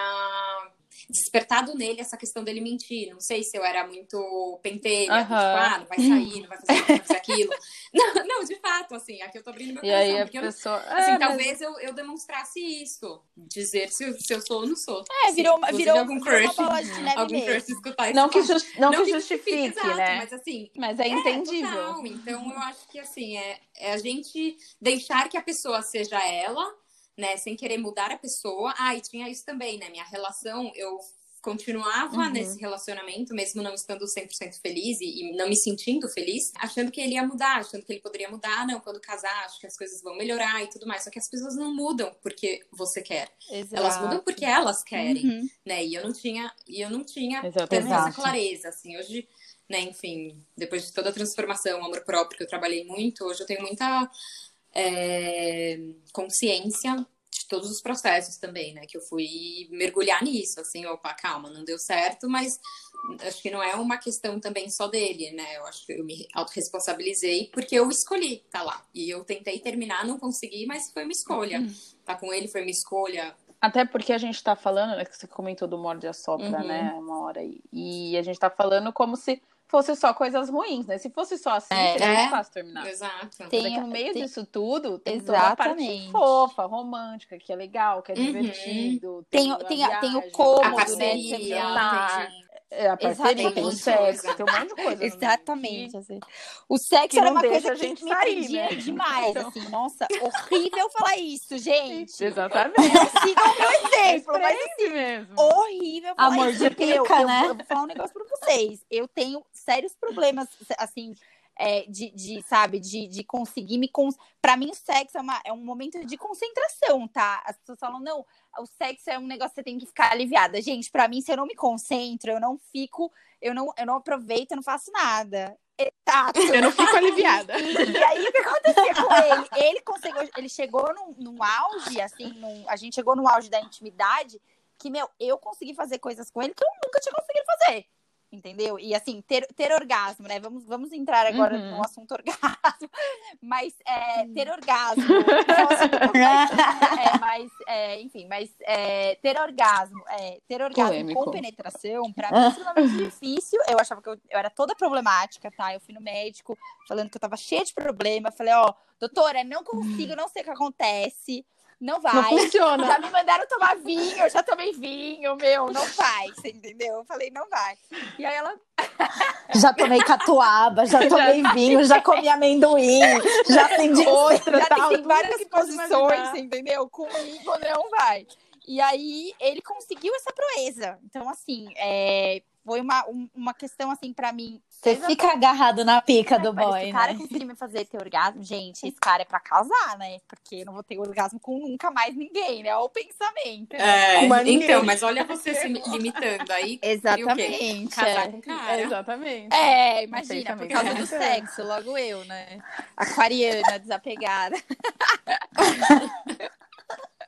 despertado nele essa questão dele mentir. Não sei se eu era muito pentelha, do tipo, ah, não vai sair, não vai fazer isso, não vai fazer aquilo. Não, não, de fato, assim, aqui eu tô abrindo meu E coração, aí a porque eu, pessoa. assim, É, mas- talvez eu, eu demonstrasse isso. Dizer se, eu- se eu sou ou não sou. É, virou uma, Inclusive, virou, algum virou uma crush, bola de neve algum mesmo. crush escutar isso. Não que, fala, jus- não que que justifique, exato, né? Mas assim, Mas é entendível. total. Então, eu acho que assim, é, é a gente deixar que a pessoa seja ela, né? Sem querer mudar a pessoa. Ah, e tinha isso também, né? Minha relação, eu continuava Uhum. nesse relacionamento, mesmo não estando 100% feliz e, e não me sentindo feliz, achando que ele ia mudar, achando que ele poderia mudar. Não, quando casar, acho que as coisas vão melhorar e tudo mais. Só que as pessoas não mudam porque você quer. Elas mudam porque elas querem, Uhum. né? E eu não tinha, e eu não tinha tanto essa Exato. clareza, assim. Hoje, né, enfim, depois de toda a transformação, amor próprio que eu trabalhei muito, hoje eu tenho muita é, consciência todos os processos também, né? Que eu fui mergulhar nisso, assim, opa, calma, não deu certo, mas acho que não é uma questão também só dele, né? Eu acho que eu me autorresponsabilizei porque eu escolhi tá lá. E eu tentei terminar, não consegui, mas foi uma escolha. Tá com ele foi uma escolha Até porque a gente tá falando, né, que você comentou do morde a sopra, Uhum. né, uma hora aí. E a gente tá falando como se fosse só coisas ruins, né? Se fosse só assim, É. seria É. muito fácil terminar. Exato. Tem- Mas no meio tem- disso tudo, tem toda a parte Exatamente. fofa, romântica, que é legal, que é Uhum. divertido. Tem, a tem, a- tem o cômodo, A né? parceria, de você tá- entendi. É, a parceria, tem o Exatamente. sexo, tem um monte de coisa. Exatamente. assim. O sexo que era não uma deixa coisa a gente que me sair, prendia né? demais. Então. Assim, nossa, horrível falar isso, gente. Exatamente. Sigam o meu exemplo, mas assim mesmo. horrível falar Amor isso. de porque eu, pica, eu- né? eu vou falar um negócio pra vocês. Eu tenho sérios problemas, assim, é, de, de, sabe, de, de conseguir me. Con... Pra mim, o sexo é, uma- é um momento de concentração, tá? As pessoas falam, não, o sexo é um negócio que você tem que ficar aliviada. Gente, pra mim, se eu não me concentro, eu não fico, eu não, eu não aproveito, eu não faço nada. Exato. Eu não fico aliviada. E, e aí, o que acontecia com ele? Ele conseguiu, ele chegou num, num auge, assim, num- a gente chegou no auge da intimidade, que, meu, eu consegui fazer coisas com ele que eu nunca tinha conseguido fazer. Entendeu? E assim, ter, ter orgasmo, né? Vamos, vamos entrar agora Uhum. no assunto orgasmo. Mas é, ter orgasmo. é um assunto um pouco mais- é, mas, é, enfim, mas é, ter orgasmo, é, ter orgasmo Polêmico. com penetração, pra mim é extremamente difícil. Eu achava que eu, eu era toda problemática, tá? Eu fui no médico falando que eu tava cheia de problema. Falei, ó, doutora, não consigo, não sei o que acontece. Não vai. Não funciona. Já me mandaram tomar vinho, eu já tomei vinho, meu, não vai, você entendeu? Eu falei, não vai. E aí ela, Já tomei catuaba, já tomei vinho, já comi amendoim, já acendi Outra, já tal, tudo várias posições, entendeu? Comigo não vai. E aí ele conseguiu essa proeza. Então, assim, é, foi uma, um- uma questão, assim, pra mim. Você fica agarrado na pica do Mas boy, Se o cara né? conseguir me fazer ter orgasmo, gente, esse cara é pra casar, né? Porque eu não vou ter orgasmo com nunca mais ninguém, né? Olha o pensamento. É, Mas então, mas olha você se limitando aí. Exatamente. Casar é. com cara. Exatamente. É, Não sei imagina, por causa do é. sexo, logo eu, né? Aquariana, desapegada.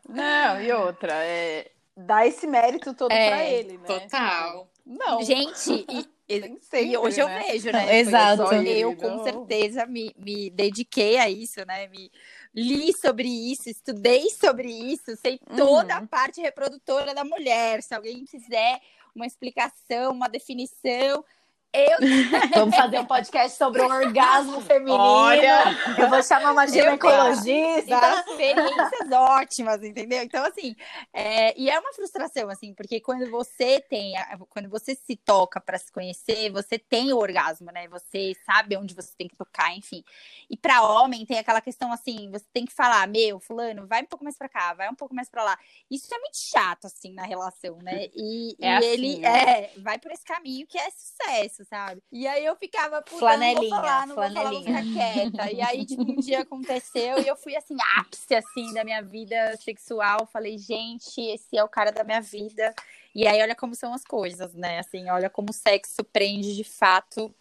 Não, e outra, é dar esse mérito todo É, pra ele, né? Total. Não. Gente, e, sempre, e hoje eu né? vejo, né? Exato. Eu, com não. certeza, me, me dediquei a isso, né? Me li sobre isso, estudei sobre isso, sei toda Uhum. a parte reprodutora da mulher. Se alguém quiser uma explicação, uma definição, eu Vamos fazer um podcast sobre o orgasmo feminino. Olha! Eu vou chamar uma e ginecologista. das experiências ótimas, entendeu? Então, assim, é, e é uma frustração, assim, porque quando você tem, quando você se toca para se conhecer, você tem o orgasmo, né? Você sabe onde você tem que tocar, enfim. E para homem tem aquela questão assim, você tem que falar, meu, fulano, vai um pouco mais para cá, vai um pouco mais para lá. Isso é muito chato, assim, na relação, né? E, É e assim, ele né? é, vai por esse caminho que é sucesso, sabe? E aí eu ficava, puta, Flanelinha, não vou falar, não vou falar, vou flanelinha. ficar quieta. E aí, tipo, um dia aconteceu e eu fui, assim, ápice, assim, da minha vida sexual. Falei, gente, esse é o cara da minha vida. E aí, olha como são as coisas, né? Assim, olha como o sexo prende, de fato,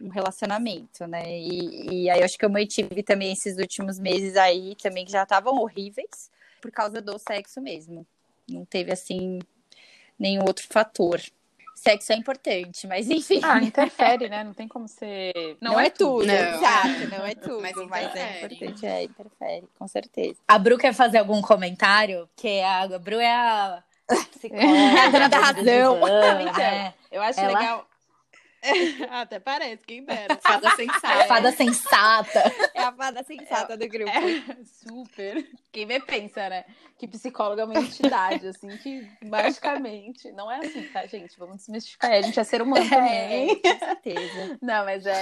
um relacionamento, né? E, e aí, eu acho que eu mantive também esses últimos meses aí, também, que já estavam horríveis, por causa do sexo mesmo. Não teve, assim, nenhum outro fator. Sexo é importante, mas enfim. Ah, interfere, né? Não tem como ser. Não, é tudo, Não. exato, não é tudo, Mas mas, é importante, é, interfere, com certeza. A Bru quer fazer algum comentário? Que a, a Bru é a psicóloga. É a dona da razão. divã, Então, né? Eu acho Ela- legal. Até parece, quem dera. Fada A sensata. fada sensata. É a fada sensata do grupo. É, super. Quem vê pensa, né? Que psicólogo é uma entidade, assim, que magicamente. Não é assim, tá, gente? Vamos desmistificar. A gente é ser humano também. É, com certeza. Não, mas é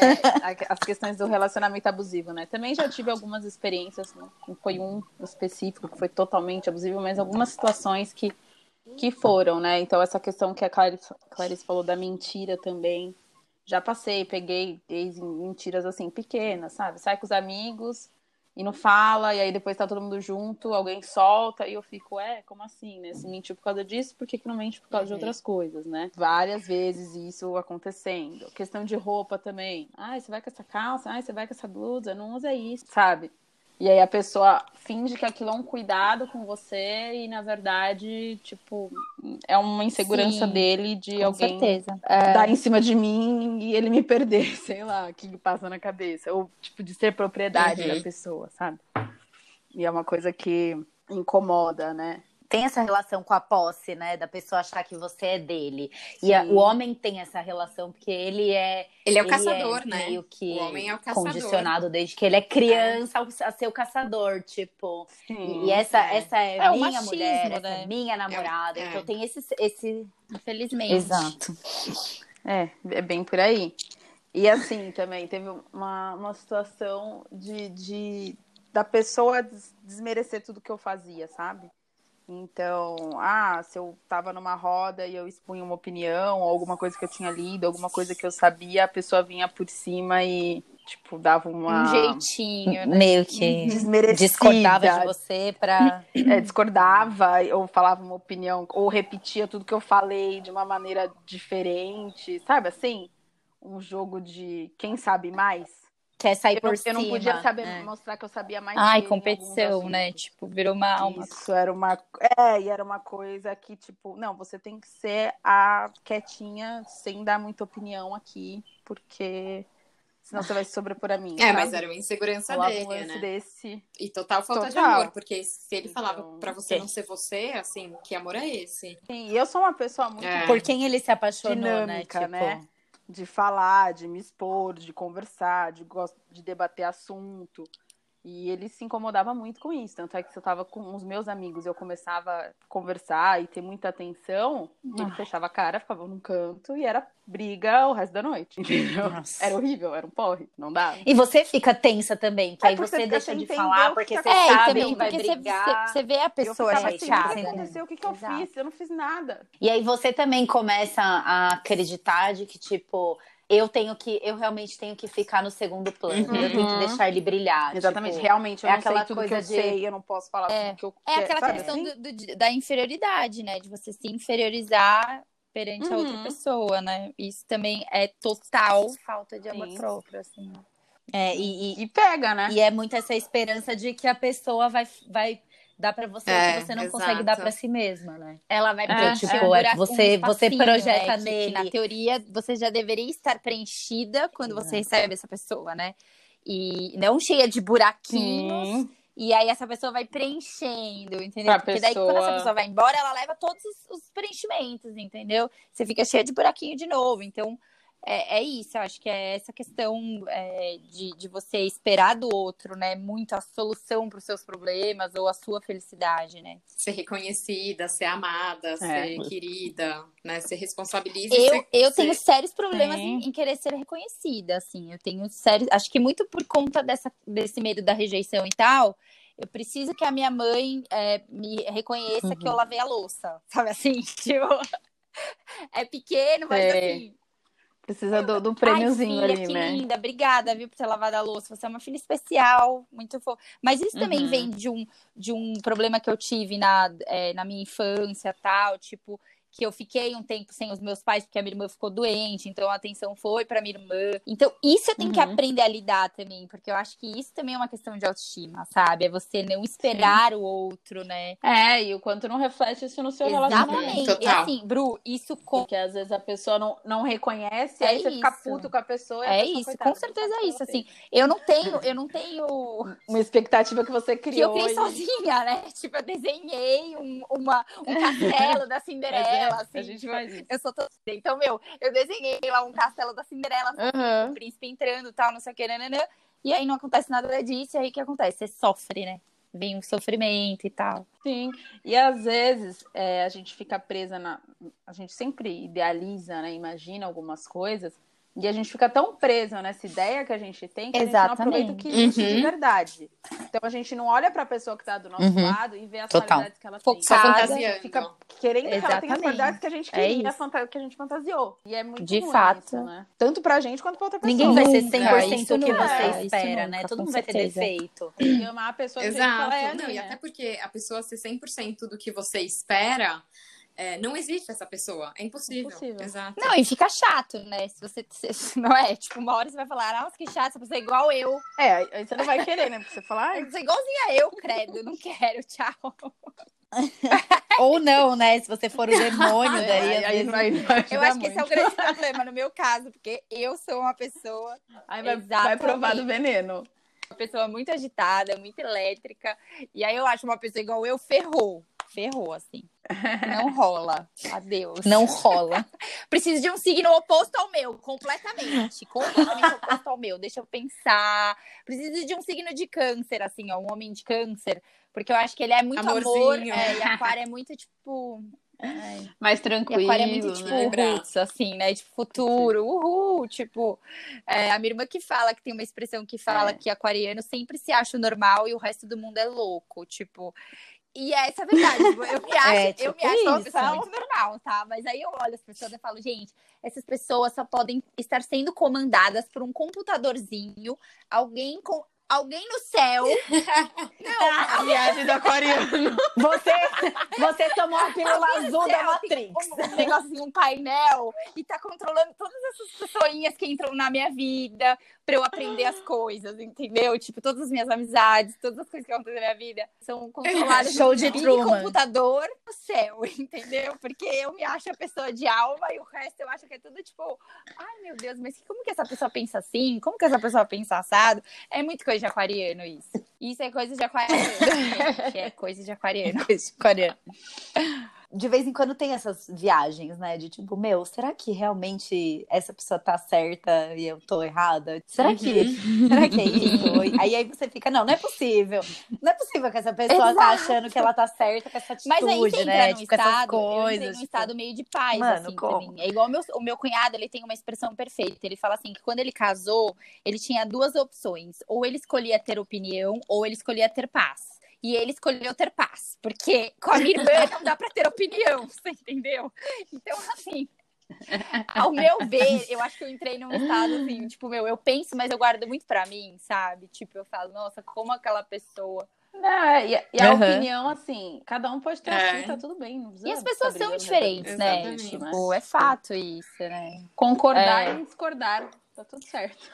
as questões do relacionamento abusivo, né? Também já tive algumas experiências, né? não foi um específico que foi totalmente abusivo, mas algumas situações que, que foram, né? Então, essa questão que a Clarice, Clarice falou da mentira também. Já passei, peguei em mentiras assim, pequenas, sabe? Sai com os amigos e não fala, e aí depois tá todo mundo junto, alguém solta, e eu fico, é, como assim, né? Se mentiu por causa disso, por que, que não mente por causa de Uhum. outras coisas, né? Várias vezes isso acontecendo. Questão de roupa também. Ai, você vai com essa calça, ai, você vai com essa blusa, não usa isso, sabe? E aí a pessoa finge que aquilo é um cuidado com você e, na verdade, tipo, é uma insegurança Sim, dele de Com alguém certeza. dar em cima de mim e ele me perder, sei lá, o que passa na cabeça. Ou, tipo, de ser propriedade Uhum. da pessoa, sabe? E é uma coisa que incomoda, né? Tem essa relação com a posse, né? Da pessoa achar que você é dele. E a, o homem tem essa relação porque ele é. Ele é o caçador, é né? Meio que o homem é o caçador. condicionado desde que ele é criança é. a ser o caçador, tipo. Sim, e essa é, essa é, é minha machismo, mulher, né? essa é minha namorada. É, então tem esse, esse. Infelizmente. Exato. É, é bem por aí. E assim, também teve uma, uma situação de, de da pessoa desmerecer tudo que eu fazia, sabe? Então, ah, se eu tava numa roda e eu expunha uma opinião, ou alguma coisa que eu tinha lido, alguma coisa que eu sabia, a pessoa vinha por cima e, tipo, dava uma... Um jeitinho, né? Meio que discordava de você pra... É, discordava, ou falava uma opinião, ou repetia tudo que eu falei de uma maneira diferente, sabe assim? Um jogo de quem sabe mais quer sair eu por não, cima. Eu não podia saber é. mostrar que eu sabia mais. Ai, competição, né? Tipo, virou uma, uma. Isso era uma. É, e era uma coisa que, tipo, não, você tem que ser a quietinha, sem dar muita opinião aqui, porque. Senão você vai se sobrepor a mim. É, sabe? mas era uma insegurança dele, um né? Desse... E total falta total. de amor, porque se ele falava então, pra você é. não ser você, assim, que amor é esse? Sim, e eu sou uma pessoa muito... É. Por quem ele se apaixonou, né? dinâmica, né? Tipo... né? De falar, de me expor, de conversar, de, de debater assunto. E ele se incomodava muito com isso. Tanto é que se eu estava com os meus amigos eu começava a conversar e ter muita atenção, ele fechava a cara, ficava num canto e era briga o resto da noite. Era horrível, era um porre, não dá. E você fica tensa também, que é, aí você deixa de falar porque você é, sabe também, que vai brigar. Você, você vê a pessoa chateada. Assim, o que aconteceu? O que, que eu fiz? Eu não fiz nada. E aí você também começa a acreditar de que, tipo, eu tenho que, eu realmente tenho que ficar no segundo plano. Uhum. Eu tenho que deixar ele brilhar. Exatamente, tipo, realmente, eu é não aquela sei tudo coisa que eu de... sei, eu não posso falar é, tudo que eu É aquela sabe? questão do, do, da inferioridade, né? De você se inferiorizar perante uhum. a outra uhum. pessoa, né? Isso também é total falta de amor Sim. próprio, assim. É, e, e, e, pega, né? E é muito essa esperança de que a pessoa vai, vai dar para você é, que você não exato. consegue dar para si mesma, né? Ela vai preencher é, tipo, é, você, você projeta né? nele. Na teoria, você já deveria estar preenchida quando você recebe essa pessoa, né? E não cheia de buraquinhos. Sim. E aí essa pessoa vai preenchendo, entendeu? Pra Porque pessoa... daí quando essa pessoa vai embora, ela leva todos os, os preenchimentos, entendeu? Você fica cheia de buraquinho de novo. Então, é, é isso, eu acho que é essa questão é, de, de você esperar do outro, né? Muito a solução para os seus problemas ou a sua felicidade, né? Ser reconhecida, ser amada, é. ser querida, né? Ser responsabiliza. Eu, ser, eu ser... tenho sérios problemas em, em, querer ser reconhecida, assim. Eu tenho sérios. Acho que muito por conta dessa, desse medo da rejeição e tal. Eu preciso que a minha mãe é, me reconheça uhum. que eu uhum. lavei a louça, sabe assim? Tipo, é pequeno, mas assim Precisa do, do prêmiozinho Ai, filha, ali, que né? linda, obrigada, viu, por ter lavado a louça. Você é uma filha especial, muito fofa. Mas isso também uhum. vem de um, de um problema que eu tive na, é, na minha infância, tal, tipo, que eu fiquei um tempo sem os meus pais porque a minha irmã ficou doente, então a atenção foi para minha irmã. Então, isso eu tenho uhum. que aprender a lidar também, porque eu acho que isso também é uma questão de autoestima, sabe? É você não esperar Sim. o outro, né? É, e o quanto não reflete isso no seu Exatamente. relacionamento. Exatamente. E assim, Bru, isso com... Porque às vezes a pessoa não, não reconhece, é aí isso. você fica puto com a pessoa. é pessoa, isso, coitada, com certeza é isso, assim. Eu não tenho, eu não tenho uma expectativa que você criou. Que eu criei sozinha, né? Tipo, eu desenhei um, uma, um castelo da Cinderela, é, assim. A gente vai faz isso. Eu sou toda. Então, meu, eu desenhei lá um castelo da Cinderela, uhum. o príncipe entrando tal, não sei o que, nananã, e aí não acontece nada disso, e aí o que acontece? Você sofre, né? Vem um sofrimento e tal. Sim, e às vezes é, a gente fica presa na. A gente sempre idealiza, né? Imagina algumas coisas e a gente fica tão preso nessa ideia que a gente tem que Exatamente. a gente não aproveita o que existe uhum. de verdade. Então a gente não olha para a pessoa que está do nosso uhum. lado e vê as Total. qualidades que ela tem. Só fantasiando. Fica querendo Exatamente. que ela tenha as qualidades que a gente é queria, é que a gente fantasiou. E é muito De fato. Isso, né? Tanto pra gente quanto pra outra pessoa. Ninguém vai ser 100% o que você é, espera, né? Todo mundo vai ter defeito. E amar a pessoa Exato. É, não, né? E até porque a pessoa ser 100% do que você espera é, não existe essa pessoa. É impossível. impossível. Exato. Não, e fica chato, né? Se você. Se, não é? Tipo, uma hora você vai falar, nossa, que chato, essa pessoa é igual eu. É, aí você não vai querer, né? Porque você falar. Você é igualzinha eu, credo. Não quero, tchau. Ou não, né? Se você for o demônio, daí. aí, aí vai, vai eu acho que esse é o grande problema no meu caso, porque eu sou uma pessoa. Aí vai, vai provar do veneno. Uma pessoa muito agitada, muito elétrica. E aí eu acho uma pessoa igual eu ferrou ferrou, assim. Não rola. Adeus. Não rola. Preciso de um signo oposto ao meu, completamente. Completamente oposto ao meu. Deixa eu pensar. Preciso de um signo de câncer, assim, ó, um homem de câncer. Porque eu acho que ele é muito Amorzinho. amor. É, e aquário é muito, tipo. ai, Mais e tranquilo, aquário é muito, tipo, né? roots, assim, né? Tipo, futuro, uhul, tipo... é, a minha irmã que fala, que tem uma expressão que fala É. que aquariano sempre se acha o normal e o resto do mundo é louco, tipo... E essa é a verdade, tipo, eu me acho, É, eu tipo me acho uma pessoa muito normal, tá? Mas aí eu olho as pessoas e falo, gente, essas pessoas só podem estar sendo comandadas por um computadorzinho, alguém com... Alguém no céu. Não, A viagem do aquariano. Você, você tomou a pílula Alguém azul da Matrix. Um, um negocinho, um painel, e tá controlando todas essas pessoinhas que entram na minha vida pra eu aprender as coisas, entendeu? Tipo, todas as minhas amizades, todas as coisas que acontecem na minha vida são controladas Show de um computador no céu, entendeu? Porque eu me acho a pessoa de alma e o resto eu acho que é tudo tipo, ai meu Deus, mas como que essa pessoa pensa assim? Como que essa pessoa pensa assado? É muito coisa de aquariano isso. Isso é coisa de aquariano. É coisa de aquariano. Coreano. De vez em quando tem essas viagens, né? De tipo, meu, será que realmente essa pessoa tá certa e eu tô errada? Será que, será que é isso? Aí, aí você fica, não, não é possível. Não é possível que essa pessoa tá Exato. achando que ela tá certa com essa atitude, Mas aí você entra né? num Tipo, estado, eu coisas. num tipo- estado meio de paz, Mano, assim, como? pra mim. É igual o meu, o meu cunhado, ele tem uma expressão perfeita. Ele fala assim, que quando ele casou, ele tinha duas opções. Ou ele escolhia ter opinião, ou ele escolhia ter paz. E ele escolheu ter paz, porque com a minha irmã não dá pra ter opinião, você entendeu? Então, assim, ao meu ver, eu acho que eu entrei num estado assim, tipo, meu, eu penso, mas eu guardo muito pra mim, sabe? Tipo, eu falo, nossa, como aquela pessoa. Não, é, e, e a Aham. opinião, assim, cada um pode ter a É. sua, tá tudo bem. E as pessoas são diferentes, né? Exatamente. Tipo, é fato isso, né? Concordar É. e discordar, tá tudo certo.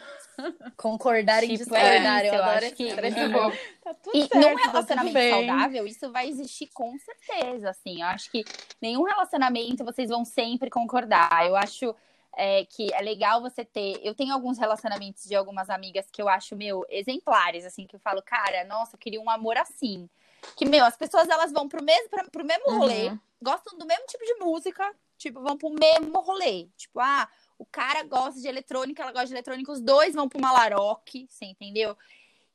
Concordar em Tipo, discordar. é eu eu adoro que- expressão. Tá tudo E certo, num tá tudo relacionamento bem. saudável, isso vai existir com certeza, assim. Eu acho que nenhum relacionamento vocês vão sempre concordar. Eu acho é, que é legal você ter. Eu tenho alguns relacionamentos de algumas amigas que eu acho, meu, exemplares, assim, que eu falo, cara, nossa, eu queria um amor assim. Que, meu, as pessoas elas vão pro mesmo, pra, pro mesmo rolê, Uhum. gostam do mesmo tipo de música, tipo, vão pro mesmo rolê. Tipo, ah, o cara gosta de eletrônica, ela gosta de eletrônica, os dois vão pro Malaroque, você entendeu?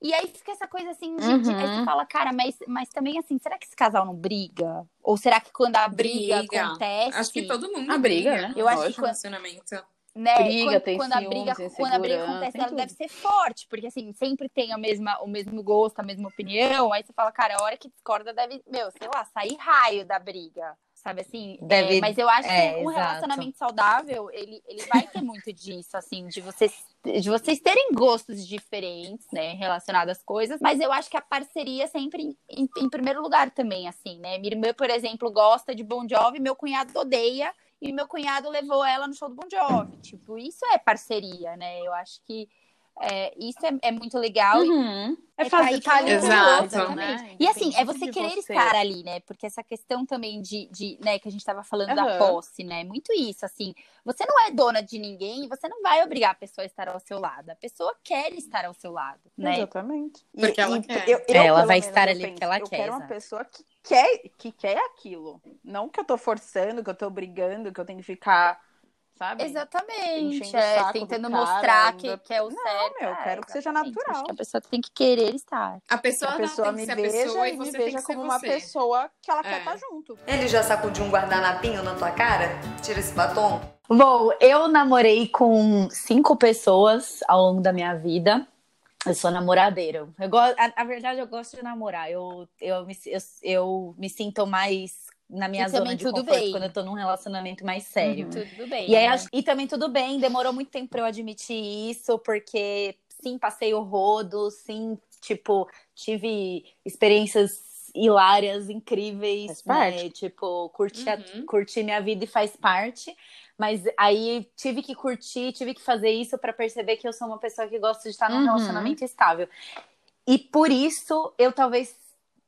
E aí fica essa coisa assim, de, de- aí Uhum. você fala, cara, mas, mas também assim, será que esse casal não briga? Ou será que quando a briga, Briga. acontece, Acho que todo mundo A briga, né? Eu acho que quando- relacionamento. né? Briga, quando, tem quando a ciúmes, briga, quando a briga acontece, ela tudo. deve ser forte, porque assim, sempre tem a mesma, o mesmo gosto, a mesma opinião. Aí você fala, cara, a hora que discorda deve, meu, sei lá, sair raio da briga. Sabe assim? Deve- É, mas eu acho é, que um exato. relacionamento saudável, ele, ele vai ter muito disso, assim, de vocês, de vocês terem gostos diferentes, né, relacionados às coisas. Mas eu acho que a parceria é sempre em, em, em primeiro lugar também, assim, né? Minha irmã, por exemplo, gosta de Bon Jovi, meu cunhado odeia. E meu cunhado levou ela no show do Bon Jovi. Tipo, isso é parceria, né? Eu acho que é, isso é, é muito legal. e Uhum. É É cair tá ali do Exato. né? E assim, é você querer você. estar ali, né? Porque essa questão também de, de né, que a gente tava falando da Aham. posse, né? Muito isso, assim. Você não é dona de ninguém, você não vai obrigar a pessoa a estar ao seu lado. A pessoa quer estar ao seu lado, né? Exatamente. Porque ela quer. eu- eu, É, ela vai menos, estar eu ali porque ela eu quer, quero uma pessoa que quer, que quer aquilo. Não que eu tô forçando, que eu tô brigando, que eu tenho que ficar, sabe? Exatamente. É, tentando cara, mostrar que, ainda- que é o Não, certo. meu, eu É, quero que seja natural. Acho que a pessoa tem que querer estar. A pessoa, a não pessoa tem me que ser a veja pessoa e e me você tem veja que ser como uma você. pessoa que ela quer É. estar junto. Ele já sacudiu um guardanapinho na tua cara? Tira esse batom. Bom, eu namorei com cinco pessoas ao longo da minha vida. Eu sou namoradeira. Eu gosto, a, a verdade, eu gosto de namorar. Eu, eu, me, eu, eu me sinto mais na minha E zona também de tudo conforto bem. quando eu tô num relacionamento mais sério. Tudo bem. E, aí, né? e também tudo bem, demorou muito tempo pra eu admitir isso, porque sim, passei o rodo, sim, tipo, tive experiências hilárias, incríveis, Faz parte. né? Tipo, curti, a- Uhum. curti minha vida e faz parte. Mas aí tive que curtir, tive que fazer isso pra perceber que eu sou uma pessoa que gosta de estar num Uhum. relacionamento estável. E por isso eu talvez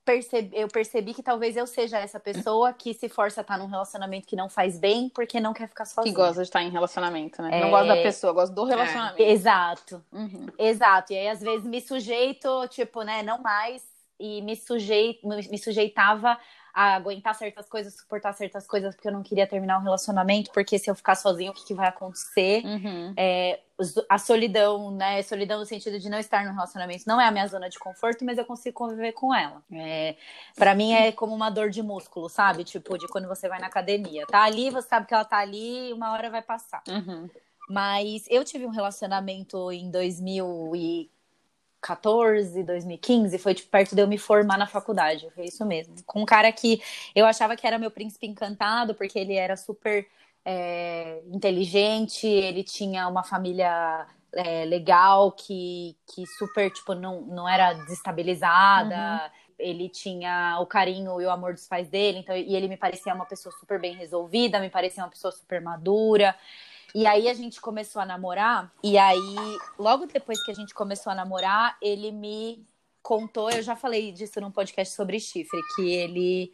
percebi, eu percebi que talvez eu seja essa pessoa que se força a estar num relacionamento que não faz bem porque não quer ficar Que sozinha. gosta de estar em relacionamento, né? É. Não gosta da pessoa, gosta do relacionamento. Exato, Uhum. exato. E aí, às vezes, me sujeito, tipo, né, não mais, e me, sujeito, me sujeitava a aguentar certas coisas, suportar certas coisas, porque eu não queria terminar um relacionamento, porque se eu ficar sozinho, o que, que vai acontecer? Uhum. É, a solidão, né? Solidão no sentido de não estar no relacionamento não é a minha zona de conforto, mas eu consigo conviver com ela. É, para mim é como uma dor de músculo, sabe? Tipo, de quando você vai na academia. Tá ali, você sabe que ela tá ali e uma hora vai passar. Uhum. Mas eu tive um relacionamento em 2014, 2015, foi tipo, perto de eu me formar na faculdade, foi isso mesmo. Com um cara que eu achava que era meu príncipe encantado, porque ele era super é, inteligente, ele tinha uma família é, legal, que, que super, tipo, não, não era desestabilizada. Uhum. Ele tinha o carinho e o amor dos pais dele, então, e ele me parecia uma pessoa super bem resolvida, me parecia uma pessoa super madura. E aí a gente começou a namorar, e aí, logo depois que a gente começou a namorar, ele me contou, eu já falei disso num podcast sobre chifre, que ele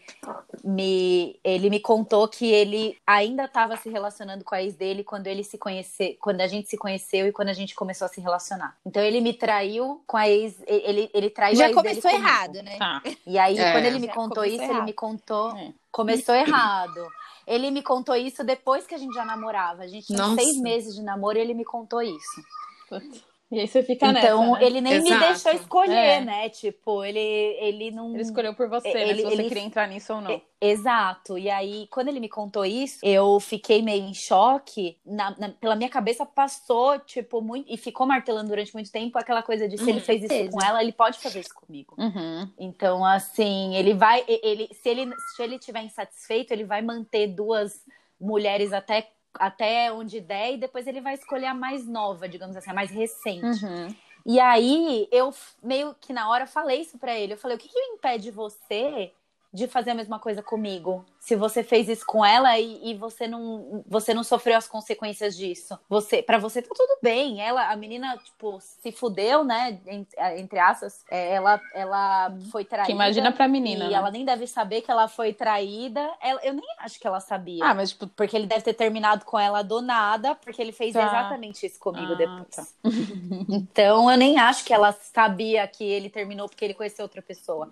me, ele me contou que ele ainda estava se relacionando com a ex dele quando ele se conheceu, quando a gente se conheceu e quando a gente começou a se relacionar. Então ele me traiu com a ex, ele, ele traiu já a ex começou dele errado, né? Tá. E aí, É. quando ele me Já contou isso, ele errado. me contou. É. Começou errado. Ele me contou isso depois que a gente já namorava. A gente tinha Nossa. seis meses de namoro e ele me contou isso. E aí você fica então, nessa, né? ele nem me Exato. deixou escolher, É. né? Tipo, ele, ele não. Ele escolheu por você, né? Ele- Se você ele- queria entrar nisso ou não. Exato. E aí, quando ele me contou isso, eu fiquei meio em choque. Na- na- pela minha cabeça passou, tipo, muito. E ficou martelando durante muito tempo aquela coisa de se ele Hum, fez isso com ela, ele pode fazer isso comigo. Uhum. Então, assim, ele vai. Ele, se ele se ele estiver insatisfeito, ele vai manter duas mulheres até, até onde der, e depois ele vai escolher a mais nova, digamos assim, a mais recente. Uhum. E aí, eu meio que na hora falei isso pra ele. Eu falei, o que, que impede você de fazer a mesma coisa comigo? Se você fez isso com ela e, e você não você não sofreu as consequências disso. Você, para você tá tudo bem. Ela, a menina, tipo, se fudeu, né? Entre, aspas. É, Ela, ela foi traída. Que imagina pra menina, E né? ela nem deve saber que ela foi traída. Ela- eu nem acho que ela sabia. Ah, mas tipo, Porque ele deve ter terminado com ela do nada, porque ele fez Tá. exatamente isso comigo Ah, depois. tá. então eu nem acho que ela sabia que ele terminou porque ele conheceu outra pessoa.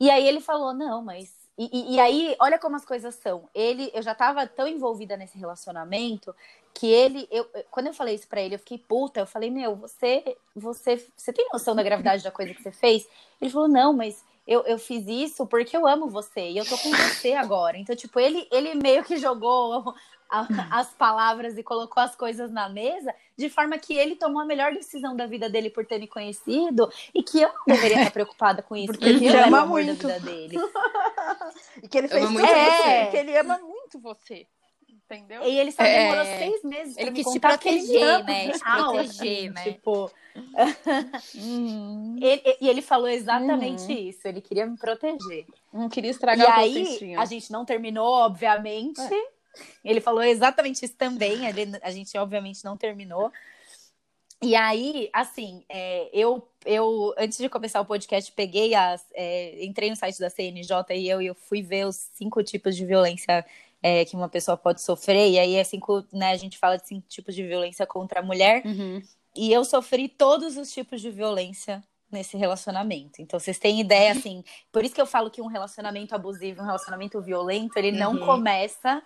E aí ele falou: não, mas. E, e- e aí, olha como as coisas são. Ele, eu já tava tão envolvida nesse relacionamento que ele, eu, quando eu falei isso pra ele, eu fiquei puta. Eu falei, meu, você, você, você tem noção da gravidade da coisa que você fez? Ele falou, não, mas eu, eu fiz isso porque eu amo você e eu tô com você agora. Então, tipo, ele, ele meio que jogou a- as palavras e colocou as coisas na mesa de forma que ele tomou a melhor decisão da vida dele por ter me conhecido e que eu não deveria estar preocupada com isso, Porque porque, ele ama amor muito. da vida dele. E que ele fez tudo muito você. você. Que ele ama muito você. Entendeu? E ele só É. demorou seis meses pra Ele me quis te contar me proteger, né? Te proteger, né? Tipo, Uhum. ele, e ele falou exatamente Uhum. isso. Ele queria me proteger. Não queria E estragar o aí, a gente não terminou, obviamente. Ele falou exatamente isso também. ele- a gente, obviamente, não terminou. E aí, assim, é, eu, eu, antes de começar o podcast, peguei as. é, entrei no site da CNJ e eu, eu fui ver os cinco tipos de violência é, que uma pessoa pode sofrer. E aí, é cinco, né, a gente fala de cinco tipos de violência contra a mulher. Uhum. E eu sofri todos os tipos de violência nesse relacionamento. Então, vocês têm ideia, assim. Por isso que eu falo que um relacionamento abusivo, um relacionamento violento, ele não Uhum. começa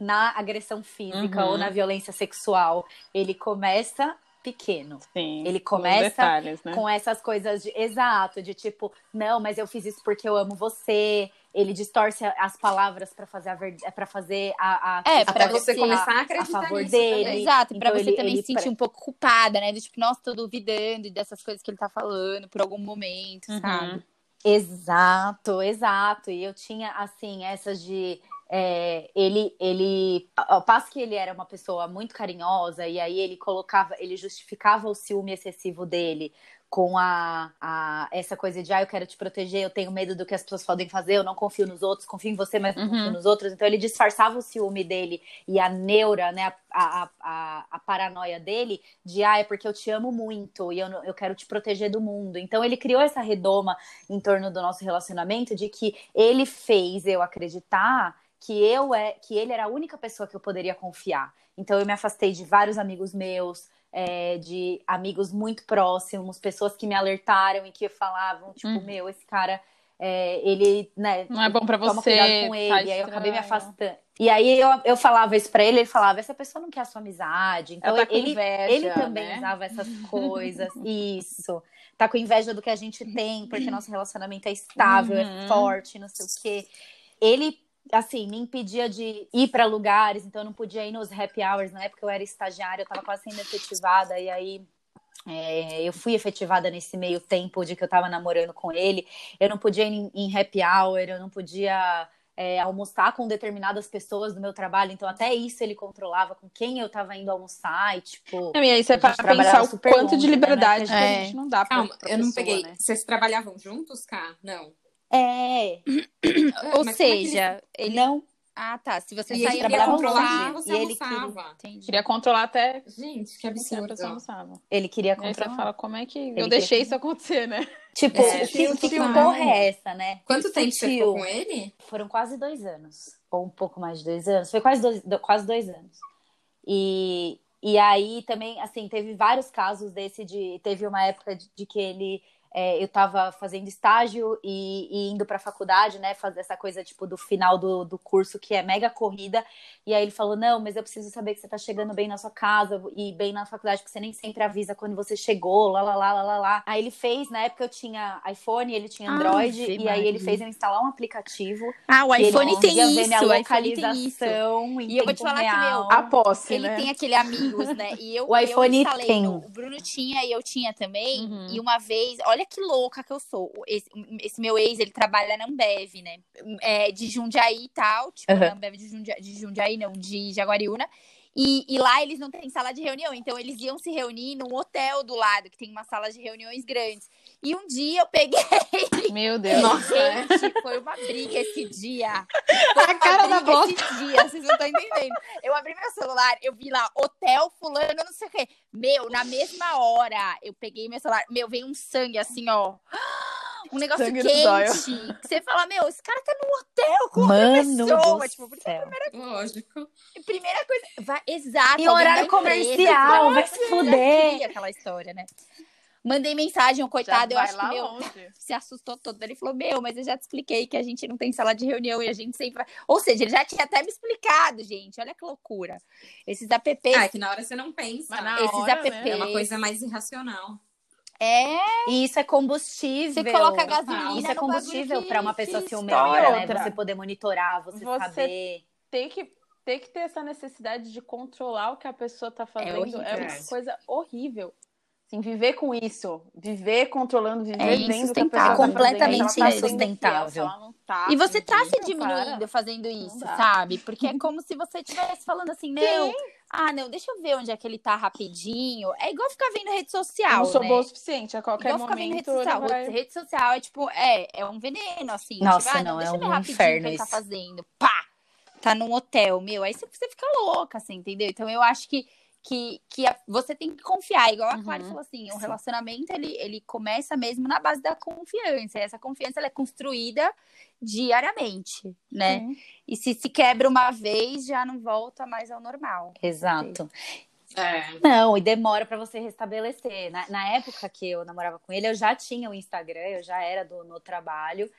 na agressão física Uhum. ou na violência sexual. Ele começa pequeno. Sim. Ele com começa detalhes, né? Com essas coisas de exato, de tipo, não, mas eu fiz isso porque eu amo você. Ele distorce as palavras pra fazer a verdade, para fazer a, a É, Pra pra você começar a acreditar a favor nisso dele. também. Exato, pra Então, você ele- também se sentir pre- um pouco culpada, né? Do tipo, nossa, tô duvidando dessas coisas que ele tá falando por algum momento, Uhum. sabe? Exato, exato. E eu tinha, assim, essas de. é, ele, ele, ao passo que ele era uma pessoa muito carinhosa, e aí ele colocava, ele justificava o ciúme excessivo dele com a, a essa coisa de, ah, eu quero te proteger, eu tenho medo do que as pessoas podem fazer, eu não confio nos outros, confio em você, mas não Uhum. confio nos outros. Então ele disfarçava o ciúme dele e a neura, né, a, a, a, a paranoia dele de, ah, é porque eu te amo muito e eu, eu quero te proteger do mundo. Então ele criou essa redoma em torno do nosso relacionamento de que ele fez eu acreditar que eu é que ele era a única pessoa que eu poderia confiar. Então eu me afastei de vários amigos meus, é, de amigos muito próximos, pessoas que me alertaram e que falavam tipo Uhum. meu esse cara é, ele, né, Não é bom pra toma você. cuidado com tá ele, e aí eu acabei me afastando. E aí eu, eu falava isso pra ele, ele falava, essa pessoa não quer a sua amizade. Então tá ele, inveja, ele também né? usava essas coisas. Isso. Tá com inveja do que a gente tem, porque nosso relacionamento é estável, Uhum. é forte, não sei o quê. Ele, assim, me impedia de ir pra lugares, então eu não podia ir nos happy hours. Na época eu era estagiária, eu tava quase sendo efetivada, e aí. é, eu fui efetivada nesse meio tempo de que eu tava namorando com ele. Eu não podia ir em, em happy hour, eu não podia é, almoçar com determinadas pessoas do meu trabalho. Então, até isso ele controlava com quem eu tava indo almoçar. E, tipo, Não, e aí você para pensar o quanto longe, de né, liberdade né? que É. a gente não dá pra, Calma, pra eu não pessoa, peguei. né? Vocês trabalhavam juntos, Cá? Não. É, Ou Mas é que seja, ele. não. Ah, tá. Se você E sair ele queria controlar quem você e ele almoçava. Entendi. Queria controlar até Gente, que absurdo. pessoa almoçava. Ele queria você controlar. fala, como é que eu queria deixei isso acontecer, né? Tipo, É, que, que total. porra é essa, né? Quanto tempo você ficou com ele? Foram quase dois anos. Ou um pouco mais de dois anos. Foi quase dois, do- quase dois anos. E, e aí também, assim, teve vários casos desse de. Teve uma época de, de que ele. É, eu tava fazendo estágio e, e indo pra faculdade, né? Fazer essa coisa, tipo, do final do, do curso, que é mega corrida. E aí ele falou: Não, mas eu preciso saber que você tá chegando bem na sua casa e bem na faculdade, porque você nem sempre avisa quando você chegou, lá, lá, lá, lá, lá, lá. Aí ele fez, na época eu tinha iPhone, ele tinha Android, Ave e aí ele fez eu instalar um aplicativo. Ah, o que ele iPhone tem isso. minha O iPhone tem isso. E eu vou te falar que, real. meu, A posse, Ele né? tem aquele amigos, né? E eu, O iPhone eu instalei tem. o Bruno tinha e eu tinha também. Uhum. E uma vez, olha que louca que eu sou. Esse, esse meu ex, ele trabalha na Ambev, né? É, de Jundiaí e tal. Tipo, Uhum. na Ambev de Jundiaí, de Jundiaí, não, de Jaguariúna. E, e lá eles não têm sala de reunião, então eles iam se reunir num hotel do lado, que tem uma sala de reuniões grandes. E um dia eu peguei. Meu Deus. Nossa, é. Gente, foi uma briga esse dia. Foi A cara da bosta. esse dia, vocês não estão entendendo. Eu abri meu celular, eu vi lá, hotel fulano, não sei o quê. Meu, na mesma hora, eu peguei meu celular, meu, veio um sangue assim, ó. Um negócio Sangue quente. Que você fala, meu, esse cara tá no hotel com outra Mano pessoa. do Tipo, porque céu. Lógico. primeira coisa. Vai, exato. E horário empresa, comercial, vai se fuder. aquela história, né? Mandei mensagem, o coitado, eu acho que, meu, longe. se assustou todo. Ele falou: Meu, mas eu já te expliquei que a gente não tem sala de reunião e a gente sempre vai. Ou seja, ele já tinha até me explicado, gente. Olha que loucura. Esses apps. Ah, é que na hora você não pensa. Mas na Esses hora, apps. né? É uma coisa mais irracional. É, E isso é combustível. você coloca gasolina. Isso é combustível para uma pessoa ciumenta, né? Você poder monitorar, você, Você- saber. Tem que, tem que ter essa necessidade de controlar o que a pessoa tá fazendo. É, horrível uma coisa horrível. Assim, viver com isso, viver controlando, viver É vendo o que a insustentável. pessoa tá Completamente tá insustentável. fiel, não tá E você tá se diminuindo para. fazendo isso, sabe? Porque é como se você estivesse falando assim, não. Ah, não, deixa eu ver onde é que ele tá rapidinho. É igual ficar vendo rede Eu social. não sou né? boa o suficiente. A qualquer Igual ficar vendo momento rede social. vai... Rede social é tipo, é, é um veneno, assim. Nossa, tipo, ah, não, é deixa eu ver um rapidinho o inferno que ele tá isso. fazendo. Pá! Tá num hotel, meu. Aí você, você fica louca, assim, entendeu? Então eu acho que, que, que a- você tem que confiar. Igual a Uhum. Clara falou assim, o relacionamento, ele, ele começa mesmo na base da confiança. E essa confiança, ela é construída diariamente, né? Sim. E se se quebra uma vez, já não volta mais ao normal. Exato. É. Não, e demora pra você restabelecer. Na, na época que eu namorava com ele, eu já tinha o Instagram, eu já era do no trabalho.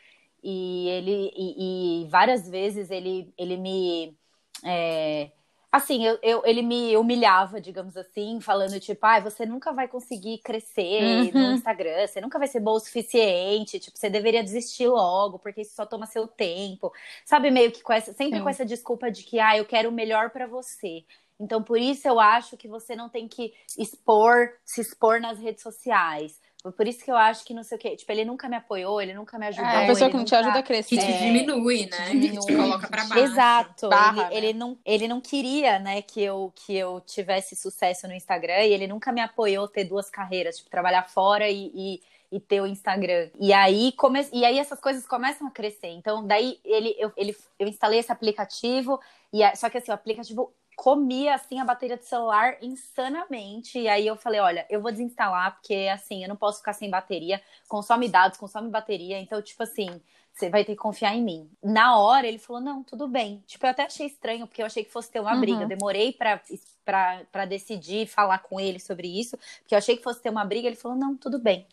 E ele e, e várias vezes ele, ele me é, assim, eu, eu- ele me humilhava, digamos assim, falando tipo, ah, você nunca vai conseguir crescer no Uhum. Instagram, você nunca vai ser boa o suficiente, tipo, você deveria desistir logo, porque isso só toma seu tempo. Sabe, meio que com essa, sempre Sim. com essa desculpa de que, ah, eu quero o melhor pra você. Então, por isso eu acho que você não tem que expor, se expor nas redes sociais. Por isso que eu acho que não sei o quê. Tipo, ele nunca me apoiou, ele nunca me ajudou. É uma pessoa ele que não te nunca- ajuda a Que crescer. te É, diminui, né? te Que te diminui, coloca pra baixo. Exato. Barra, ele, ele não, ele não queria, né, que eu, que eu tivesse sucesso no Instagram e ele nunca me apoiou ter duas carreiras, tipo, trabalhar fora e, e, e ter o Instagram. E aí, come, e aí essas coisas começam a crescer. Então, daí ele, eu, ele, eu instalei esse aplicativo, e a- só que assim, o aplicativo comia assim a bateria do celular insanamente. E aí eu falei, olha, eu vou desinstalar, porque assim, eu não posso ficar sem bateria, consome dados, consome bateria. Então, tipo assim, você vai ter que confiar em mim. Na hora, ele falou: não, tudo bem. Tipo, eu até achei estranho, porque eu achei que fosse ter uma Uhum. briga. Eu demorei pra, pra, pra decidir falar com ele sobre isso, porque eu achei que fosse ter uma briga. Ele falou: não, tudo bem.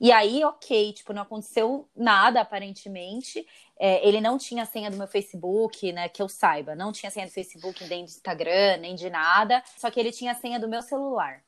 E aí, ok, tipo, não aconteceu nada aparentemente. É, ele não tinha senha do meu Facebook, né? Que eu saiba. Não tinha senha do Facebook, nem do Instagram, nem de nada. Só que ele tinha senha do meu celular.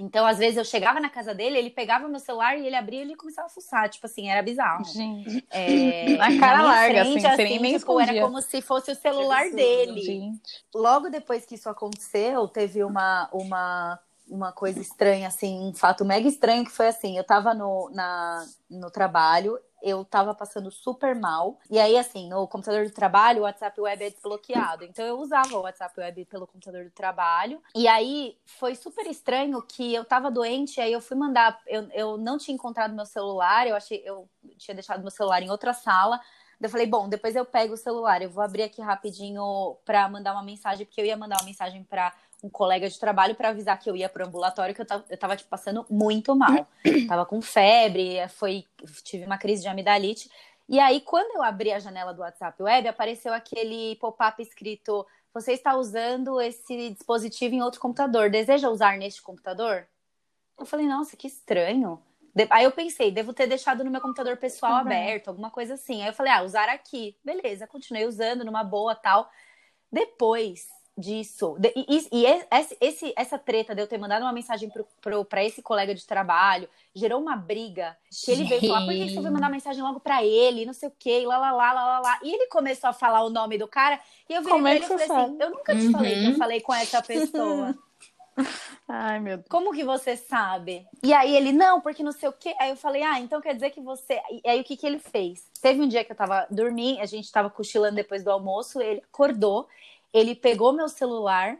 Então, às vezes, eu chegava na casa dele, ele pegava meu celular e ele abria e ele começava a fuçar. Tipo assim, era bizarro. Gente. É, Na cara larga, frente, assim, você nem- nem tipo, era como se fosse o celular absurdo, dele. Gente. Logo depois que isso aconteceu, teve uma, uma, uma coisa estranha, assim, um fato mega estranho, que foi assim, eu tava no, na, no trabalho, eu tava passando super mal, e aí, assim, no computador do trabalho, o WhatsApp Web é desbloqueado, então eu usava o WhatsApp Web pelo computador do trabalho, e aí foi super estranho que eu tava doente, aí eu fui mandar, eu, eu não tinha encontrado meu celular, eu achei, eu tinha deixado meu celular em outra sala, Eu falei, bom, depois eu pego o celular, eu vou abrir aqui rapidinho pra mandar uma mensagem, porque eu ia mandar uma mensagem pra um colega de trabalho pra avisar que eu ia pro ambulatório, que eu tava, eu tava tipo, passando muito mal. tava com febre, foi, tive uma crise de amidalite. E aí, quando eu abri a janela do WhatsApp Web, apareceu aquele pop-up escrito: Você está usando esse dispositivo em outro computador, deseja usar neste computador? Eu falei, nossa, que estranho. De- Aí eu pensei, devo ter deixado no meu computador pessoal Uhum. aberto, alguma coisa assim. Aí eu falei, ah, usar aqui. Beleza, continuei usando numa boa tal. Depois disso, de- e, e- e esse, esse- essa treta de eu ter mandado uma mensagem pra esse colega de trabalho gerou uma briga. Que ele veio falar, por que você foi mandar mensagem logo pra ele? Não sei o quê, e lá, lá, lá, lá, lá, lá. E ele começou a falar o nome do cara, e eu virei Como é ele e que falei você assim, sabe? eu nunca te falei que eu Uhum. falei com essa pessoa. Ai, meu Deus. Como que você sabe? E aí ele, não, porque não sei o quê. Aí eu falei, ah, então quer dizer que você. E aí o que que ele fez? Teve um dia que eu tava dormindo, a gente tava cochilando depois do almoço, ele acordou, ele pegou meu celular,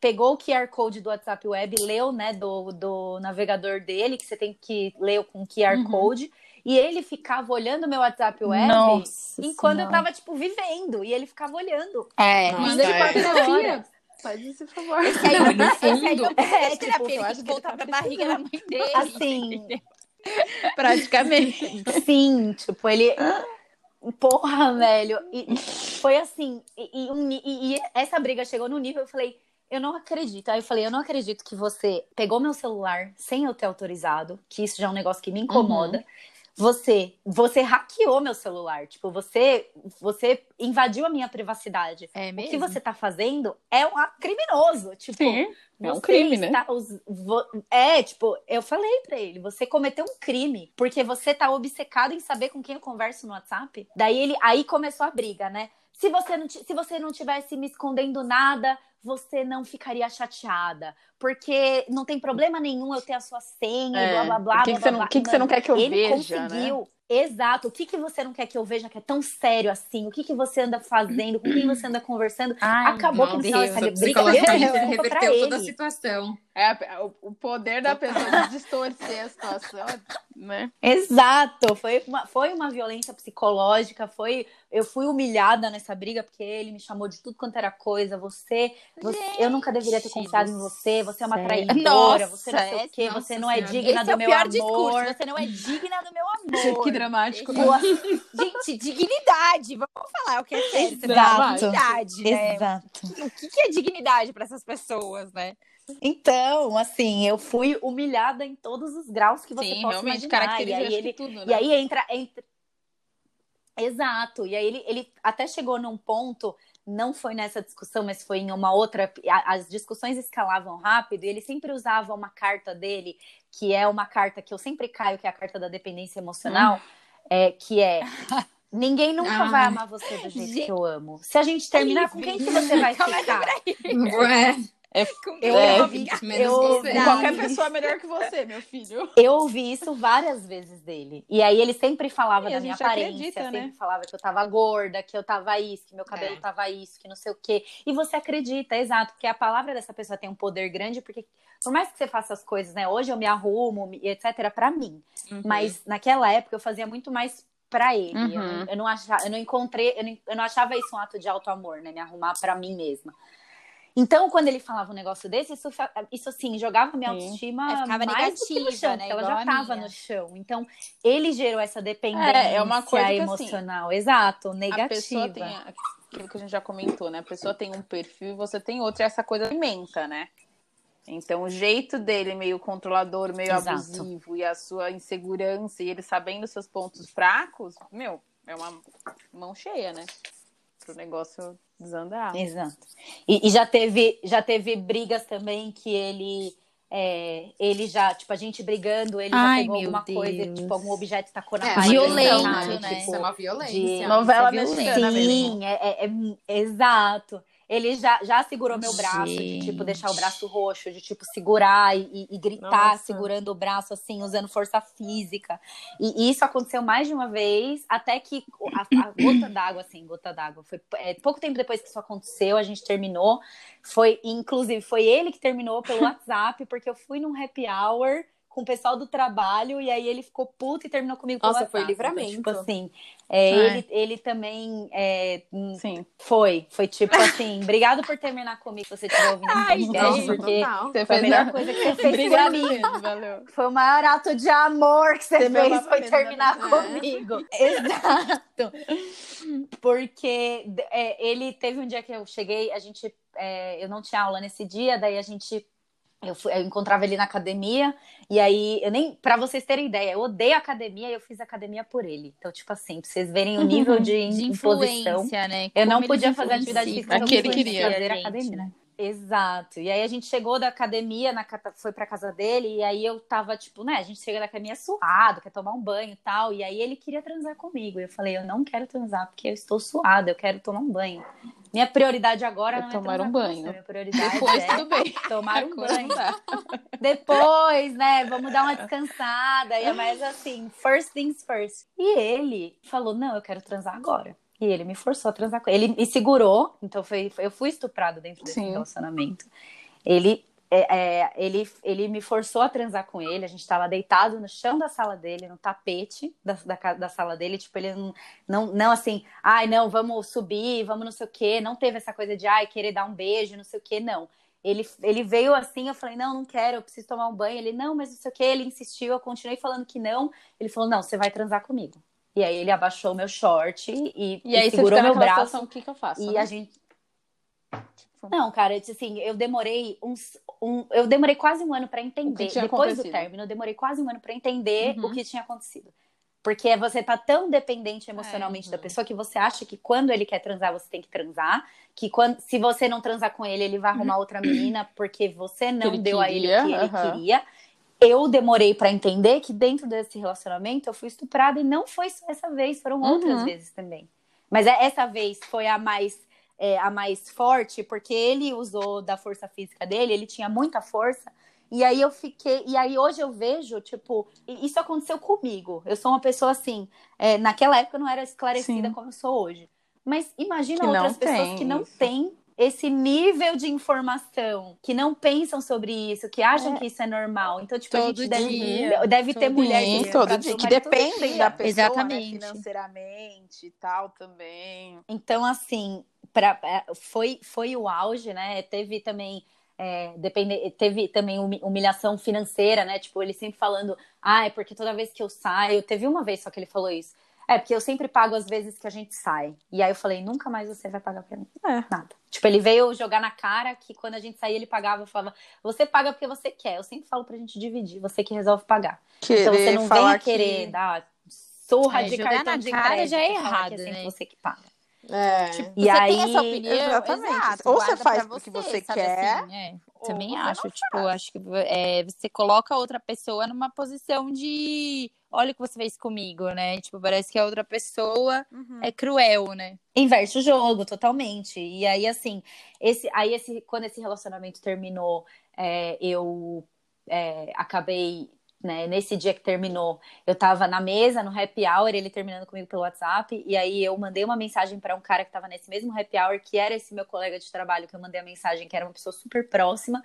pegou o QR Code do WhatsApp Web, leu, né, do, do navegador dele, que você tem que ler com QR Uhum. Code, e ele ficava olhando meu WhatsApp Web Nossa enquanto eu Senhora. tava, tipo, vivendo. E ele ficava olhando. É. Manda ele é. pra terapia. Olha. Faz esse favor. Esse aí, Não, no aí fundo- eu preciso É, de tipo, eu acho que voltar pra barriga da mãe dele. Assim, Praticamente. Sim, tipo, ele. Porra, velho. E foi assim. E, e e- essa briga chegou no nível, eu falei, eu não acredito. Aí eu falei, eu não acredito que você pegou meu celular sem eu ter autorizado, que isso já é um negócio que me incomoda. Você, você hackeou meu celular, tipo, você, você invadiu a minha privacidade. É O mesmo? que você tá fazendo é um criminoso, tipo, Sim, é um você crime, né? vo- É, tipo, eu falei pra ele, você cometeu um crime, porque você tá obcecado em saber com quem eu converso no WhatsApp. Daí ele, aí começou a briga, né? Se você não, se você não tivesse me escondendo nada, você não ficaria chateada, porque não tem problema nenhum eu ter a sua senha, e É, blá blá blá. o que, blá, que você blá, não, blá. o que que você não quer que eu ele veja, né? conseguiu. Exato. O que, que você não quer que eu veja que é tão sério assim? O que, que você anda fazendo? Com quem você anda conversando? Ai, Acabou que no final dessa briga reverteu toda a situação. É, o, poder da pessoa de distorcer a situação, né? Exato, foi uma, foi uma violência psicológica, foi eu fui humilhada nessa briga porque ele me chamou de tudo quanto era coisa. Você, você eu nunca deveria ter confiado em você. Você é uma traidora, você não sei Nossa, o quê, nossa você não é digna Esse do é o meu pior amor. discurso. Você não é digna do meu amor. Que dramático. Boa- Gente, dignidade. Você falar o que é sério. Você Exato. dignidade, né? Exato. O que é dignidade para essas pessoas, né? Então, assim, eu fui humilhada em todos os graus que você Sim, possa realmente imaginar. caracteriza e aí ele, tudo, né? E aí entra, entra. Exato. E aí ele, ele até chegou num ponto, não foi nessa discussão, mas foi em uma outra. As discussões escalavam rápido, e ele sempre usava uma carta dele, que é uma carta que eu sempre caio, que é a carta da dependência emocional, é, que é. Ninguém nunca Ai. vai amar você do jeito que eu amo. Se a gente terminar, com quem que você vai ficar? Ué, Eu É, ouvi, menos eu, você. ouvi- Qualquer pessoa é melhor que você, meu filho. eu ouvi isso várias vezes dele. E aí ele sempre falava a da minha aparência, acredita, sempre né? falava que eu tava gorda, que eu tava isso, que meu cabelo É. tava isso, que não sei o quê. E você acredita, exato, porque a palavra dessa pessoa tem um poder grande, porque por mais que você faça as coisas, né? Hoje eu me arrumo, e etc, pra mim. Uhum. Mas naquela época eu fazia muito mais pra ele. Eu, Uhum. não, eu não achava, eu não encontrei, eu não, eu não achava isso um ato de auto amor, né? Me arrumar pra mim mesma. Então, quando ele falava um negócio desse, isso, isso assim, jogava minha Sim. autoestima Aí ficava mais que no negativa, chão, né? ela já a tava minha. no chão. Então, ele gerou essa dependência É, é uma coisa que, assim, emocional. Exato, A negativa. pessoa tem aquilo que a gente já comentou, né? A pessoa tem um perfil e você tem outro, e essa coisa alimenta, né? Então, o jeito dele meio controlador, meio Exato. abusivo e a sua insegurança e ele sabendo seus pontos fracos, meu, é uma mão cheia, né? Pro negócio desandar. Exato. E, e já teve já teve brigas também que ele é, ele já, tipo, a gente brigando, ele já Ai, pegou meu alguma coisa, Deus. tipo, algum objeto tacou na É, parede, violento, sabe? né? Isso é uma violência. de novela Isso é mexicana mesmo. Sim, é, é- é- exato. Ele já, já segurou meu braço, de Gente. tipo, deixar o braço roxo, de tipo, segurar e, e- e gritar, Nossa. segurando o braço, assim, usando força física. E, e isso aconteceu mais de uma vez, até que a, a gota d'água, assim, gota d'água. Foi é, pouco tempo depois que isso aconteceu, a gente terminou. Foi, inclusive, foi ele que terminou pelo WhatsApp, porque eu fui num happy hour com o pessoal do trabalho, e aí ele ficou puto e terminou comigo Nossa, WhatsApp. foi livramento. Então, tipo assim, é, É. Ele, ele também é, hum, Sim. foi, foi tipo assim, obrigado por terminar comigo se você estiver ouvindo Ai, podcast, gente, porque total. Você foi a melhor coisa que você fez Obrigada mim. valeu. Foi o maior ato de amor que você Você fez, foi né? terminar É. comigo. Exato. Porque é, ele teve um dia que eu cheguei, a gente, é, eu não tinha aula nesse dia, daí a gente eu, fui- eu encontrava ele na academia, e aí, eu nem, pra vocês terem ideia, eu odeio academia e eu fiz academia por ele. Então, tipo assim, pra vocês verem o nível de, De imposição. né? Eu não podia fazer atividade física, Aquele eu queria. fazer academia. né? Exato. E aí a gente chegou da academia, na, foi pra casa dele, e aí eu tava, tipo, né, a gente chega da academia suado, quer tomar um banho e tal, e aí ele queria transar comigo. E eu falei, eu não quero transar porque eu estou suada, eu quero tomar um banho. Minha prioridade agora É não é tomar um banho. você, minha prioridade Depois é tudo bem. tomar um banho. Depois, né, vamos dar uma descansada. E é mais assim, first things first. E ele falou: não, eu quero transar agora. E ele me forçou a transar com ele. Ele me segurou, então foi, foi- eu fui estuprado dentro desse Sim. relacionamento. Ele, é, é, ele, ele me forçou a transar com ele. A gente tava deitado no chão da sala dele, no tapete da, da, da sala dele. Tipo, ele não, não, não assim, ai, não, vamos subir, vamos não sei o quê. Não teve essa coisa de, ai, querer dar um beijo, não sei o quê, não. Ele, ele veio assim, eu falei, não, não quero, eu preciso tomar um banho. Ele, não, mas não sei o quê. Ele insistiu, eu continuei falando que não. Ele falou, não, você vai transar comigo. E aí ele abaixou meu short e, E aí você segurou meu braço. situação, o que, que eu faço? E né? a gente. Não, cara, eu disse assim, eu demorei uns. Um, eu demorei quase um ano pra entender. Depois do acontecido. término, eu demorei quase um ano pra entender Uhum. o que tinha acontecido. Porque você tá tão dependente emocionalmente da pessoa que você acha que quando ele quer transar, você tem que transar. Que quando, se você não transar com ele, ele vai arrumar outra menina porque você não deu a ele queria, o que ele queria. Eu demorei pra entender que dentro desse relacionamento eu fui estuprada e não foi só essa vez, foram outras Uhum. vezes também. Mas é- essa vez foi a mais é, a mais forte, porque ele usou da força física dele, ele tinha muita força. E aí eu fiquei, e aí hoje eu vejo, tipo, isso aconteceu comigo. Eu sou uma pessoa assim, é, naquela época eu não era esclarecida Sim. como eu sou hoje. Mas imagina Que outras pessoas que não têm esse nível de informação, que não pensam sobre isso, que acham que isso é normal. Então, tipo, a Todo gente deve, dia, deve ter todo mulher Sim, que todo dia. Que dependem dia. da pessoa, Exatamente. né, financeiramente e tal também. Então, assim, pra, é, foi, foi o auge, né? Teve também. É, depende, teve também humi- humilhação financeira, né? Tipo, ele sempre falando, ah, é porque toda vez que eu saio, teve uma vez só que ele falou isso. É, porque eu sempre pago as vezes que a gente sai. E aí eu falei, nunca mais você vai pagar pra mim. É. Nada. Tipo, ele veio jogar na cara que quando a gente saía, ele pagava. Eu falava, você paga porque você quer. Eu sempre falo pra gente dividir, você que resolve pagar. então você não venha querer dar surra É, de jogar cartão na de cara crédito. já é errado, que é né? você que paga. É. Tipo, E você aí- tem essa opinião, Exatamente. exato, Ou você faz pra porque você sabe quer, assim, é. Também acho, tipo, faz. acho que é, você coloca a outra pessoa numa posição de olha o que você fez comigo, né? Tipo, parece que a outra pessoa é cruel, né? Inverte o jogo totalmente. E aí, assim, esse, aí esse, quando esse relacionamento terminou, é, eu é, acabei, né, nesse dia que terminou, eu tava na mesa, no happy hour, ele terminando comigo pelo WhatsApp, e aí eu mandei uma mensagem para um cara que tava nesse mesmo happy hour, que era esse meu colega de trabalho, que eu mandei a mensagem, que era uma pessoa super próxima.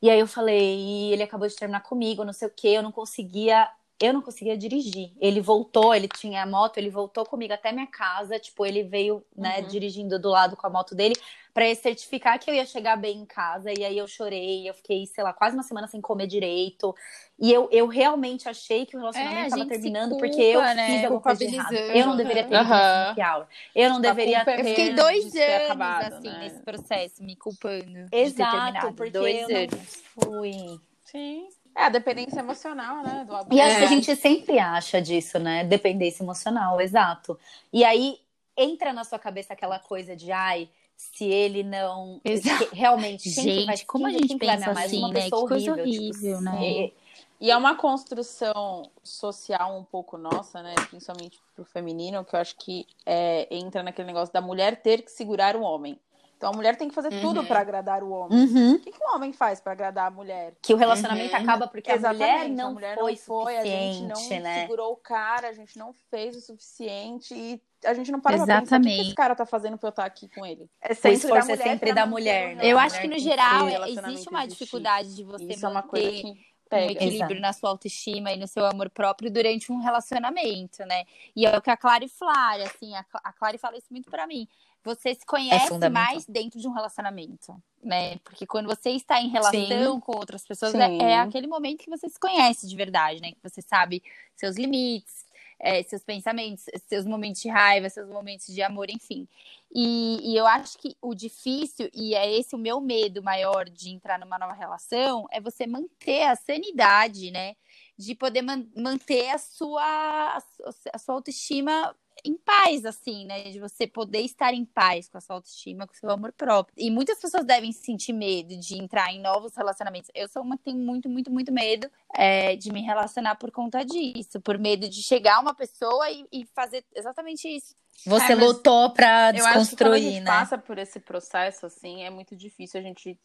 E aí eu falei, e ele acabou de terminar comigo, não sei o quê, eu não conseguia eu não conseguia dirigir. Ele voltou, ele tinha a moto, ele voltou comigo até minha casa, tipo, ele veio, né, Uhum. dirigindo do lado com a moto dele, para certificar que eu ia chegar bem em casa. E aí eu chorei, eu fiquei, sei lá, quase uma semana sem comer direito. E eu, eu realmente achei que o relacionamento estava é, terminando culpa, porque eu né? fiz alguma coisa de errado. Eu não deveria ter Uhum. ido. Eu não A deveria culpa é ter. Eu fiquei dois anos, acabado, assim, né? nesse processo, me culpando de ter Exato, porque dois eu anos. não fui. Sim. É a dependência emocional, né? Do E acho que É. a gente sempre acha disso, né? Dependência emocional, exato. E aí entra na sua cabeça aquela coisa de, ai, se ele não. Exato. Realmente, Gente, vai, como a gente me pensa assim, Uma né? pessoa Que coisa horrível, horrível, tipo, né? e- E é uma construção social um pouco nossa, né? Principalmente pro feminino, que eu acho que é, entra naquele negócio da mulher ter que segurar o homem. Então a mulher tem que fazer tudo Uhum. pra agradar o homem. Uhum. O que, que um homem faz pra agradar a mulher? Que o relacionamento Uhum. acaba porque a mulher Exatamente, não a mulher foi não foi, a gente suficiente, não né? segurou o cara, a gente não fez o suficiente e a gente não para pra pensar o que que Exatamente. esse cara tá fazendo pra eu estar aqui com ele. É O esforço é sempre da mulher, né? Eu acho que mulher no geral que- é- existe uma dificuldade de você Isso é uma coisa manter que um equilíbrio Exato. na sua autoestima e no seu amor próprio durante um relacionamento, né? E é o que a Clary fala, assim, a Cla- a Clary fala isso muito pra mim. Você se conhece fundamental. mais dentro de um relacionamento, né? Porque quando você está em relação Sim. com outras pessoas, é, é aquele momento que você se conhece de verdade, né? Que você sabe seus limites, é, seus pensamentos, seus momentos de raiva, seus momentos de amor, enfim. E, e eu acho que o difícil, e é esse o meu medo maior de entrar numa nova relação, é você manter a sanidade, né? De poder man- manter a sua, a su- a sua autoestima em paz, assim, né? De você poder estar em paz com a sua autoestima, com o seu amor próprio. E muitas pessoas devem sentir medo de entrar em novos relacionamentos. Eu sou uma que tenho muito, muito, muito medo é, de me relacionar por conta disso. Por medo de chegar uma pessoa e, e fazer exatamente isso. Você É, lutou pra Eu acho que quando a desconstruir, gente né? passa por esse processo, assim, é muito difícil a gente.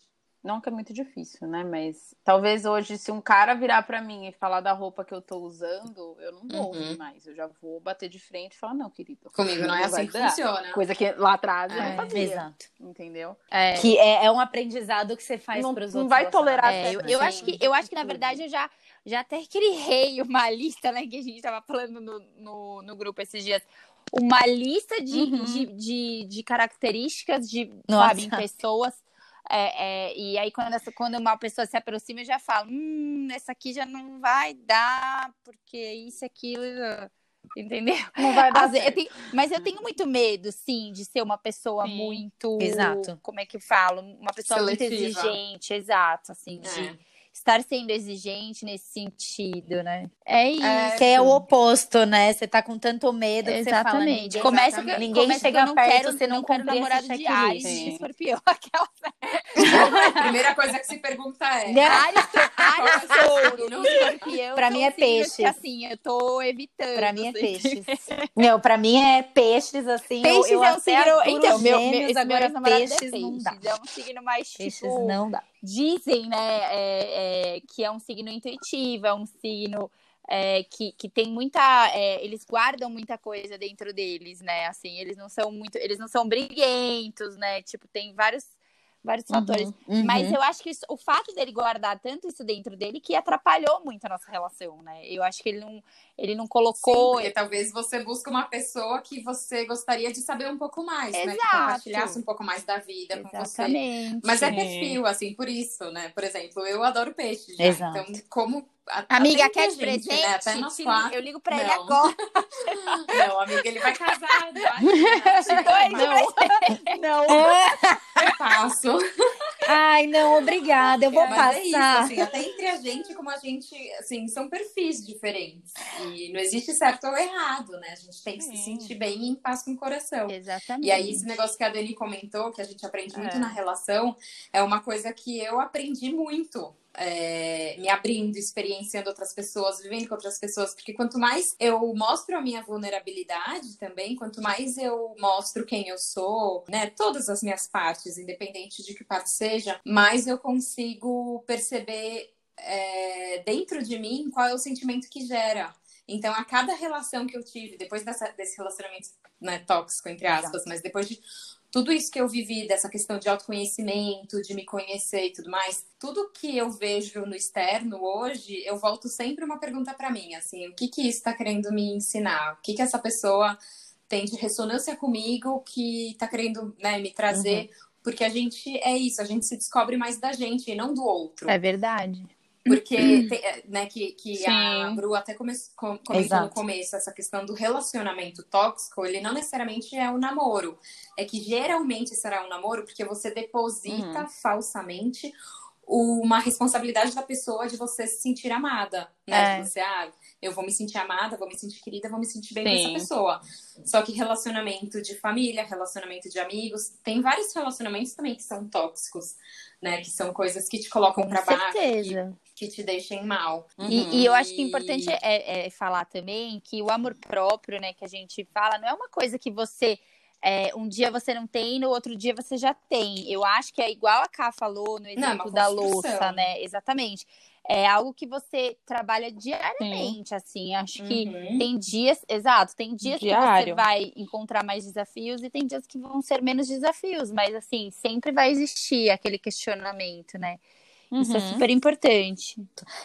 Não que é muito difícil, né? Mas talvez hoje, se um cara virar pra mim e falar da roupa que eu tô usando, eu não vou Uhum. mais. Eu já vou bater de frente e falar, não, querido. Comigo não é assim que dar. funciona. Coisa que lá atrás eu É, não fazia. Exato. Entendeu? É, Que é, é um aprendizado que você faz Não- pros não outros vai tolerar É, eu, eu Sim, acho que eu acho que na verdade eu já já até criei uma lista, né, que a gente tava falando no, no, no grupo esses dias. Uma lista de, Uhum. de, de, de características de, Nossa. sabe, em pessoas. É, é, e aí, quando, essa, quando uma pessoa se aproxima, eu já falo: hum, essa aqui já não vai dar, porque isso, aquilo. Entendeu? Não vai dar vezes, eu tenho- mas eu tenho muito medo, sim, de ser uma pessoa Sim. muito. Exato. Como é que eu falo? Uma pessoa muito Seletiva. exigente, exato, assim, de É. estar sendo exigente nesse sentido, né? É isso. É, Que é o oposto, né? Você tá com tanto medo que você fala, Exatamente. ninguém, Começa que, ninguém começa chega que eu não perto quero, se não cumprir esse namorado de. Ares escorpião. Aquela A primeira coisa que se pergunta é. Ares, Ares, é o seu touro, signo? escorpião. Pra mim é signos peixe. Que, assim, eu tô evitando. Pra mim é assim. peixes. Não, pra mim é peixes, assim. eu- Peixes eu, é um signo. Então, meu, meu, meu namorado peixes, é não peixes. dá. É um signo mais Peixes tipo. não dá. Dizem, né, é, é, que é um signo intuitivo, é um signo é, que, que tem muita. é, eles guardam muita coisa dentro deles, né? Assim, eles não são muito. Eles não são briguentos, né? Tipo, tem vários, vários fatores. Uhum, Mas uhum. eu acho que isso- o fato dele guardar tanto isso dentro dele que atrapalhou muito a nossa relação, né? Eu acho que ele não, ele não Sim, colocou. porque talvez você busque uma pessoa que você gostaria de saber um pouco mais, né? Que Exato. compartilhasse um pouco mais da vida com você. Exatamente. Mas é Sim. perfil, assim, por isso, né? Por exemplo, eu adoro peixe. já. Exato. Então, como. Amiga, quer de presente? Né? Até Te- quatro. Eu ligo pra ele Não. agora. Não, amiga, ele vai casar. Ele de Não. Eu faço. Ai, não, obrigada. Eu vou Mas é isso, passar. assim, até entre a gente, como a gente, assim, são perfis diferentes. E não existe certo ou errado, né? A gente tem que se sentir bem e em paz com o coração. Exatamente. E aí, esse negócio que a Dani comentou, que a gente aprende muito É. na relação, é uma coisa que eu aprendi muito. É, me abrindo, experienciando outras pessoas, vivendo com outras pessoas, porque quanto mais eu mostro a minha vulnerabilidade também, quanto mais eu mostro quem eu sou, né, todas as minhas partes, independente de que parte seja, mais eu consigo perceber é, dentro de mim qual é o sentimento que gera. Então, a cada relação que eu tive, depois dessa- desse relacionamento né, tóxico, entre aspas, mas depois de tudo isso que eu vivi, dessa questão de autoconhecimento, de me conhecer e tudo mais, tudo que eu vejo no externo hoje, eu volto sempre uma pergunta para mim, assim, o que que isso está querendo me ensinar? O que que essa pessoa tem de ressonância comigo que está querendo né, me trazer porque a gente é isso, a gente se descobre mais da gente e não do outro. É verdade. Porque, tem, é, né, que, que a Bru até come, comentou Exato. no começo, essa questão do relacionamento tóxico, ele não necessariamente é um namoro. É que geralmente será um namoro porque você deposita uhum. falsamente uma responsabilidade da pessoa de você se sentir amada, né? É. De você, ah, eu vou me sentir amada, vou me sentir querida, vou me sentir bem Sim. com essa pessoa. Só que relacionamento de família, relacionamento de amigos, tem vários relacionamentos também que são tóxicos, né? Que são coisas que te colocam para baixo. Que, que, te deixem mal. Uhum. E, e, eu acho que é importante é, é falar também que o amor próprio, né, que a gente fala, não é uma coisa que você é, um dia você não tem, no outro dia você já tem. Eu acho que é igual a Ká falou no exemplo não, da louça, né? Exatamente. É algo que você trabalha diariamente, Sim. assim. Acho uhum. que tem dias, exato, tem dias Diário. que você vai encontrar mais desafios e tem dias que vão ser menos desafios, mas assim, sempre vai existir aquele questionamento, né? Uhum. Isso é uhum. super importante.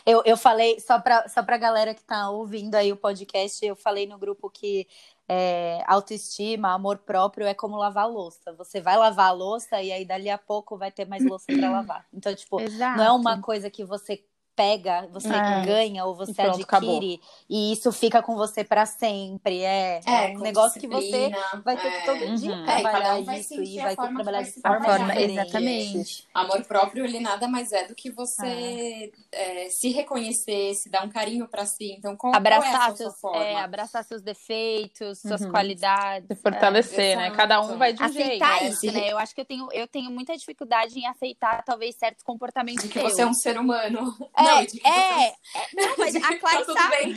Eu, eu falei, só para só pra galera que tá ouvindo aí o podcast, eu falei no grupo que é, autoestima, amor próprio é como lavar louça. Você vai lavar a louça e aí dali a pouco vai ter mais louça para lavar. Então, tipo, Exato. não é uma coisa que você pega, você é. ganha ou você pronto, adquire acabou. e isso fica com você para sempre. É, é, é um negócio que você vai ter que todo dia uhum. trabalhar é, isso e vai ter que trabalhar de forma, forma exatamente. Amor próprio ele nada mais é do que você é, se reconhecer, se dar um carinho para si. Então, qual, abraçar qual seus, forma? abraçar seus defeitos, suas uhum. qualidades, se fortalecer, né? Cada um vai de um aceitar jeito. isso, né? Eu acho que eu tenho eu tenho muita dificuldade em aceitar talvez certos comportamentos que você é um ser humano. É, é, é, não, mas a Clara tá sabe. Bem,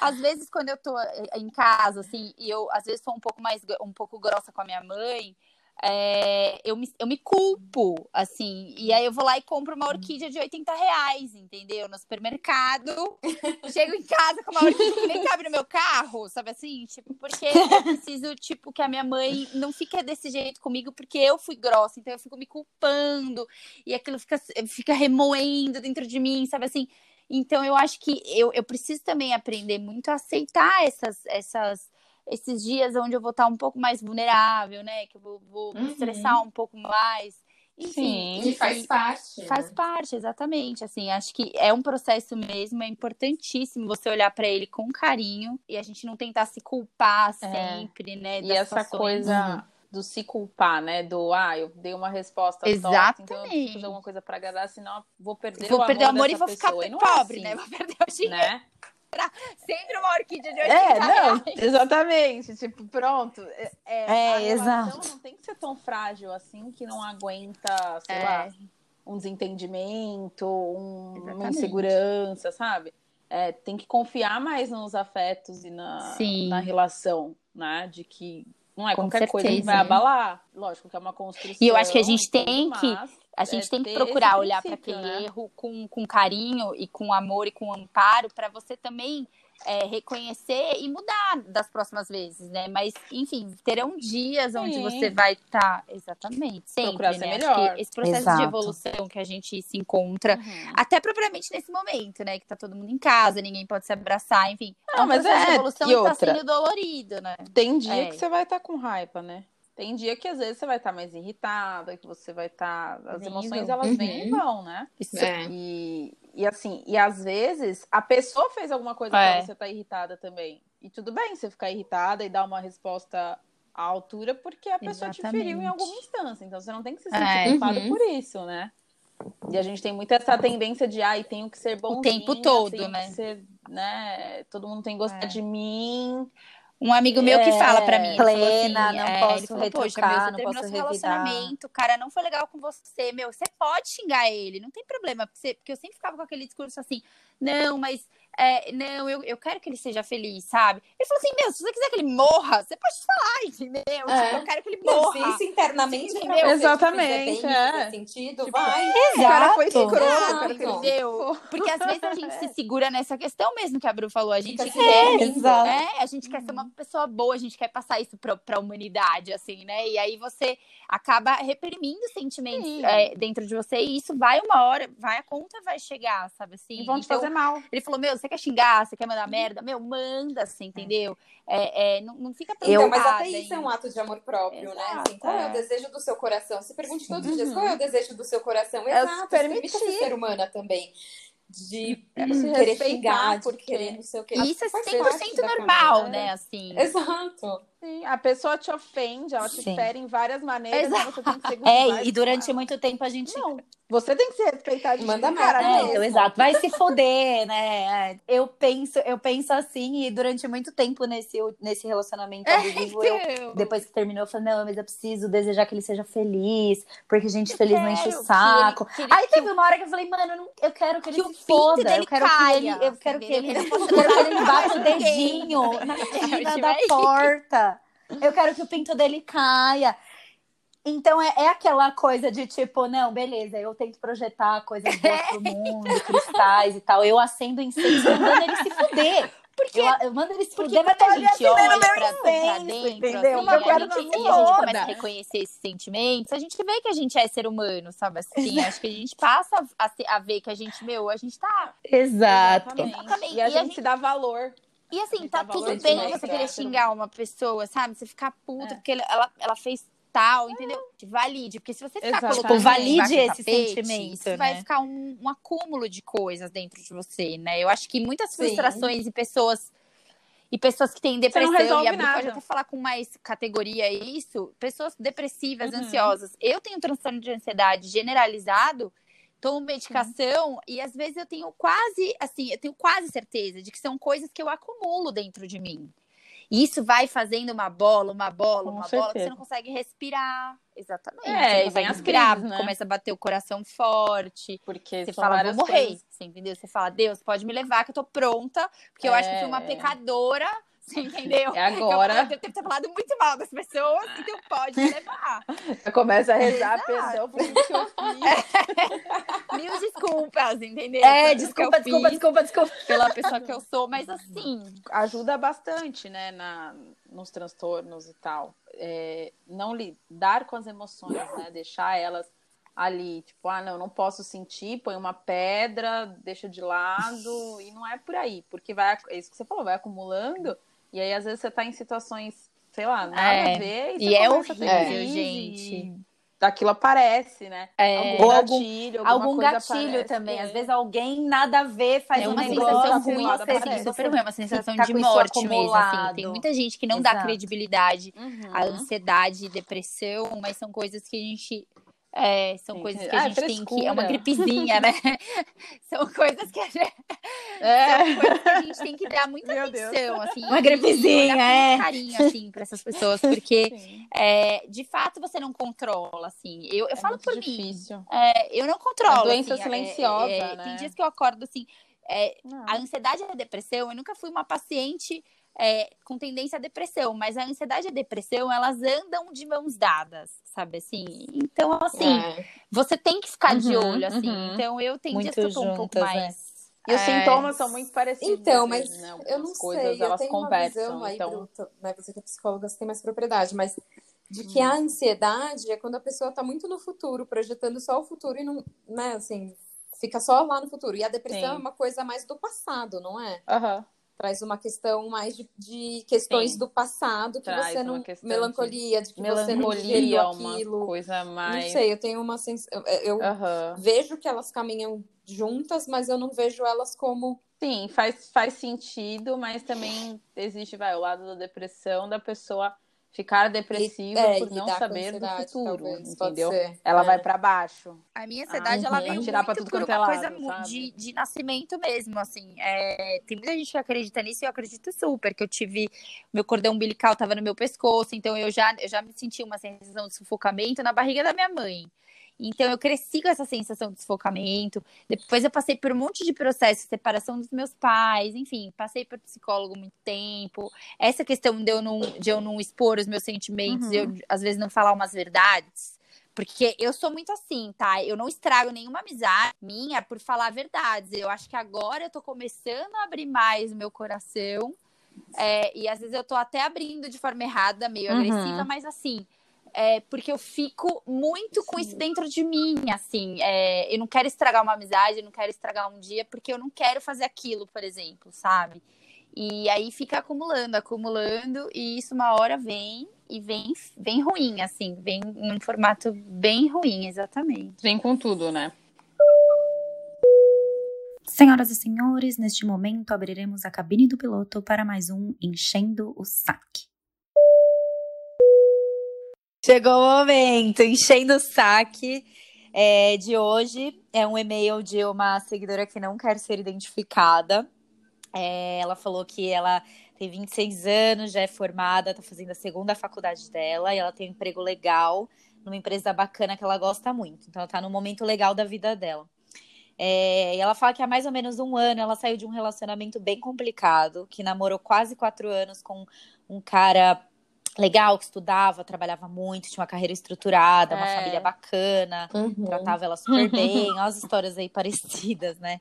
às vezes, quando eu tô eh, em casa, assim, e eu às vezes sou um pouco mais um pouco grossa com a minha mãe, é, eu, me, eu me culpo, assim, e aí eu vou lá e compro uma orquídea de 80 reais, entendeu? No supermercado. Chego em casa com uma orquídea que nem cabe no meu carro, sabe assim? Tipo, porque eu preciso, tipo, que a minha mãe não fique desse jeito comigo, porque eu fui grossa, então eu fico me culpando, e aquilo fica, fica remoendo dentro de mim, sabe assim? Então eu acho que eu, eu preciso também aprender muito a aceitar essas, essas esses dias onde eu vou estar um pouco mais vulnerável, né? Que eu vou, vou uhum. me estressar um pouco mais. Enfim, Sim, e faz parte. Faz né? parte, exatamente. Assim, acho que é um processo mesmo, é importantíssimo você olhar para ele com carinho e a gente não tentar se culpar é. sempre, né? E essa coisa uhum. do se culpar, né? Do ah, eu dei uma resposta Exatamente. Torta, então eu preciso fazer alguma coisa para agradar, senão vou perder vou o amor. Vou perder o amor e vou ficar pessoa. pobre, é assim, né? Vou perder o dinheiro. Né? Sempre uma orquídea de 80 é, não, reais. Exatamente, tipo, pronto. É, é, é exato. não tem que ser tão frágil assim que não aguenta, sei é. lá, um desentendimento, um, uma insegurança, sabe? É, tem que confiar mais nos afetos e na, na relação, né? De que não é Com qualquer certeza, coisa que vai abalar. Lógico que é uma construção. E eu acho que a gente tem que a gente é tem que procurar olhar para aquele né? erro com, com carinho e com amor e com amparo para você também é, reconhecer e mudar das próximas vezes, né? Mas, enfim, terão dias Sim. onde você vai estar. Tá... Exatamente. Sempre, Procurar né? ser melhor. esse processo Exato. de evolução que a gente se encontra, uhum. até propriamente nesse momento, né? Que tá todo mundo em casa, ninguém pode se abraçar, enfim. Não, é um mas é, de evolução e, outra, tá sendo dolorido, né? Tem dia é. que você vai estar tá com raiva, né? Tem dia que às vezes você vai estar tá mais irritada, que você vai estar. Tá... As emoções elas vêm e uhum. vão, né? Isso. É. E, e assim, e às vezes a pessoa fez alguma coisa é. pra você estar tá irritada também. E tudo bem você ficar irritada e dar uma resposta à altura, porque a pessoa Exatamente. te feriu em alguma instância. Então você não tem que se sentir é. culpado uhum. por isso, né? E a gente tem muito essa tendência de, ai, tenho que ser bom o tempo todo, né? Ser, né? Todo mundo tem que gostar é. de mim. Um amigo meu que fala para mim, plena, assim, não é, posso falou, retrucar, meu, não posso revidar. relacionamento, o cara não foi legal com você, meu, você pode xingar ele, não tem problema, porque eu sempre ficava com aquele discurso assim, não, mas é, não, eu, eu quero que ele seja feliz, sabe? Ele falou assim, meu, se você quiser que ele morra, você pode falar, entendeu? É. Tipo, eu quero que ele morra. Não, se isso internamente Sim, entendeu? Exatamente, bem, é. sentido, tipo, vai. Exato. O cara foi escroto, entendeu? Porque às vezes a gente se segura nessa questão mesmo que a Bru falou, a gente Fica quer, exato. é, a gente quer ser uma pessoa boa, a gente quer passar isso pra, pra humanidade, assim, né? E aí você acaba reprimindo sentimentos é, dentro de você e isso vai uma hora, vai, a conta vai chegar, sabe assim? E vão te então, fazer mal. Ele falou, meu, você você quer xingar, você quer mandar merda, meu, manda, assim, entendeu? É, é, não, não fica Então, preocupada. mas até isso é um ato de amor próprio, né? Exato, Assim, qual é. é. o desejo do seu coração? Se pergunte todos os Uhum. dias, qual é o desejo do seu coração? É Exato, se permitir. ser humana também. De É se querer xingar, de porque- querer não sei o quê. E isso é Faz 100% parte da normal, né? Assim. Exato. Sim, a pessoa te ofende, ela te Sim. fere em várias maneiras, Exato. você tem que ser É, e durante ela. muito tempo a gente. Não, você tem que se respeitar de Manda cara É, então, exato. Vai se foder, né? É, Eu penso, eu penso assim, e durante muito tempo nesse, nesse relacionamento abusivo, eu, Então, depois que terminou, eu falei, não, mas eu preciso desejar que ele seja feliz, porque gente feliz não enche o que saco. ele- que ele- Aí teve uma hora que eu falei, mano, eu, não- eu quero que ele que se foda, dele eu quero que caia, ele, eu quero que ele, Que ele eu quero que ele bata o dedinho na É, da porta. Eu quero que o pinto dele caia. Então é, é aquela coisa de tipo, não, beleza, eu tento projetar coisas boas pro mundo, cristais e tal. Eu acendo incenso mandando ele se fuder. Porque eu, eu mando ele se fuder, mas a a gente olha pra, pra, dentro, entendeu? assim, Uma e, a gente, e a gente começa a reconhecer esses sentimentos, a gente vê que a gente é ser humano, sabe assim? Acho que a gente passa a, a ver que a gente, meu, a gente tá... Exato. Exatamente. E a E a gente gente- se dá valor. E assim, tá tudo bem você é. querer xingar uma pessoa, sabe? Você ficar puta porque ele- ela, ela fez tal, entendeu? Valide, porque se você ficar Exatamente. colocando Valide esse tapete, sentimento, isso né? vai ficar um, um acúmulo de coisas dentro de você, né? Eu acho que muitas Sim. frustrações e pessoas e pessoas que têm depressão, e a Bru pode até falar com mais categoria isso, pessoas depressivas, Uhum. ansiosas. Eu tenho transtorno de ansiedade generalizado, tomo medicação e às vezes eu tenho quase, assim, eu tenho quase certeza de que são coisas que eu acumulo dentro de mim. E isso vai fazendo uma bola, uma bola, Com uma bola, que você certeza. não consegue respirar. Exatamente. É, você não e vem consegue as respirar, crises, né? começa a bater o coração forte. Porque Você fala, vou morrer. coisas. Você entendeu? Você fala, Deus, pode me levar, que eu tô pronta, porque eu acho que fui uma É. pecadora. Você entendeu? É agora. Eu, eu devo ter falado muito mal das pessoas, então pode levar. Eu começo a rezar, perdão por que eu fiz. Mil desculpas, entendeu? É, que desculpa, desculpa, desculpa, desculpa. Pela pessoa que eu sou, mas assim, ajuda bastante, né, na, nos transtornos e tal. É, não lidar com as emoções, né, deixar elas ali, tipo, ah, não, não posso sentir, põe uma pedra, deixa de lado, e não é por aí, porque vai, é isso que você falou, vai acumulando, e aí às vezes você tá em situações, sei lá, nada É, a ver, e, e é começa a ter horrível, crise, gente. e Aquilo aparece, né? É, algum Ou gatilho, Algum coisa gatilho aparece, também. é. Às vezes alguém nada a ver faz é um uma negócio sensação ruim, assim, super ruim, é uma sensação Fica de morte mesmo, assim. Tem muita gente que não dá Exato. credibilidade Uhum. à ansiedade, depressão, mas são coisas que a gente é, são Tem coisas que- a Ah, é gente tem que é uma gripezinha, né? são coisas que a gente, É. são coisas que a gente tem que dar muita Meu Deus. atenção, assim, Uma gripezinha, é. carinho assim para essas pessoas, porque Sim. é, de fato você não controla, assim. Eu, eu É falo por mim. difícil. É, eu não controlo. É doença assim, é- silenciosa, é- né? Tem dias que eu acordo assim. é, a ansiedade e a depressão, eu nunca fui uma paciente é, com tendência à depressão, mas a ansiedade e a depressão, elas andam de mãos dadas, sabe assim? Então, assim, É. você tem que ficar de Uhum, olho, assim. uhum. Então, eu tenho dias Muito que eu tô um pouco juntas, né? mais. E os é, sintomas são muito parecidos. Então, às mas vezes, né? eu não coisas, sei, eu elas tenho uma conversam. visão aí, então, Bruto, né, você que é psicóloga, você tem mais propriedade, mas de que a ansiedade é quando a pessoa tá muito no futuro, projetando só o futuro e não, né, assim, fica só lá no futuro. E a depressão Sim. é uma coisa mais do passado, não é? aham. Traz uma questão mais de, de questões Sim. do passado que Traz você não. Melancolia, de que você não melancolia, aquilo. coisa mais. Não sei, eu tenho uma sensação. Eu Aham. vejo que elas caminham juntas, mas eu não vejo elas como. Sim, faz, faz sentido, mas também existe, vai, o lado da depressão da pessoa ficar depressiva é, por não saber do futuro, talvez, entendeu? Ela É. vai pra baixo. A minha ansiedade, Ah, ela veio Tirar muito tudo por é uma lado, coisa de, de nascimento mesmo, assim. É, tem muita gente que acredita nisso e eu acredito super, que eu tive... Meu cordão umbilical tava no meu pescoço, então eu já, eu já me senti uma sensação de sufocamento na barriga da minha mãe. Então eu cresci com essa sensação de sufocamento. Depois eu passei por um monte de processo, separação dos meus pais, enfim, passei por psicólogo muito tempo. Essa questão de eu não, de eu não expor os meus sentimentos, Uhum. eu às vezes não falar umas verdades. Porque eu sou muito assim, tá? Eu não estrago nenhuma amizade minha por falar verdades. Eu acho que agora eu tô começando a abrir mais o meu coração. É, e às vezes eu tô até abrindo de forma errada, meio Uhum. agressiva, mas assim, é, porque eu fico muito com isso dentro de mim, assim. É, eu não quero estragar uma amizade, eu não quero estragar um dia, porque eu não quero fazer aquilo, por exemplo, sabe? E aí fica acumulando, acumulando, e isso uma hora vem e vem, vem ruim, assim, vem num formato bem ruim, exatamente. Vem com tudo, né? Senhoras e senhores, neste momento abriremos a cabine do piloto para mais um Enchendo o Saque. Chegou o momento, enchendo o saque é, de hoje. É um e-mail de uma seguidora que não quer ser identificada. É, ela falou que ela tem 26 anos, já é formada, está fazendo a segunda faculdade dela e ela tem um emprego legal numa empresa bacana que ela gosta muito. Então, ela está num momento legal da vida dela. É, e ela fala que há mais ou menos um ano ela saiu de um relacionamento bem complicado, que namorou quase quatro anos com um cara legal, que estudava, trabalhava muito, tinha uma carreira estruturada, uma É. família bacana, Uhum. tratava ela super bem, olha as histórias aí parecidas, né?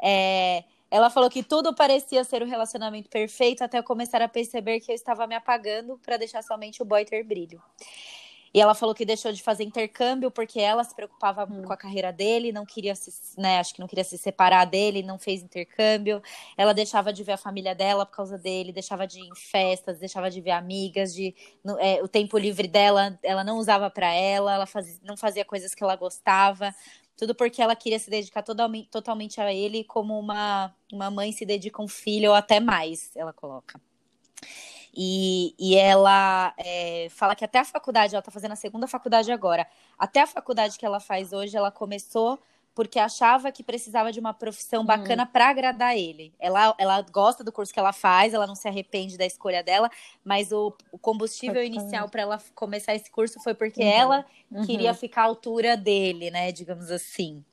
É, ela falou que tudo parecia ser o relacionamento perfeito até eu começar a perceber que eu estava me apagando para deixar somente o boy ter brilho. E ela falou que deixou de fazer intercâmbio porque ela se preocupava com a carreira dele, não queria se, né, acho que não queria se separar dele, não fez intercâmbio. Ela deixava de ver a família dela por causa dele, deixava de ir em festas, deixava de ver amigas, de no- é, o tempo livre dela, ela não usava para ela, ela fazia, não fazia coisas que ela gostava. Tudo porque ela queria se dedicar totalmente, totalmente a ele, como uma, uma mãe se dedica a um filho ou até mais, ela coloca. E, e ela é, fala que até a faculdade, ela tá fazendo a segunda faculdade agora. Até a faculdade que ela faz hoje, ela começou porque achava que precisava de uma profissão bacana para agradar ele. Ela, ela gosta do curso que ela faz, ela não se arrepende da escolha dela, mas o, o combustível inicial para ela começar esse curso foi porque Uhum. ela Uhum. queria ficar à altura dele, né? Digamos assim.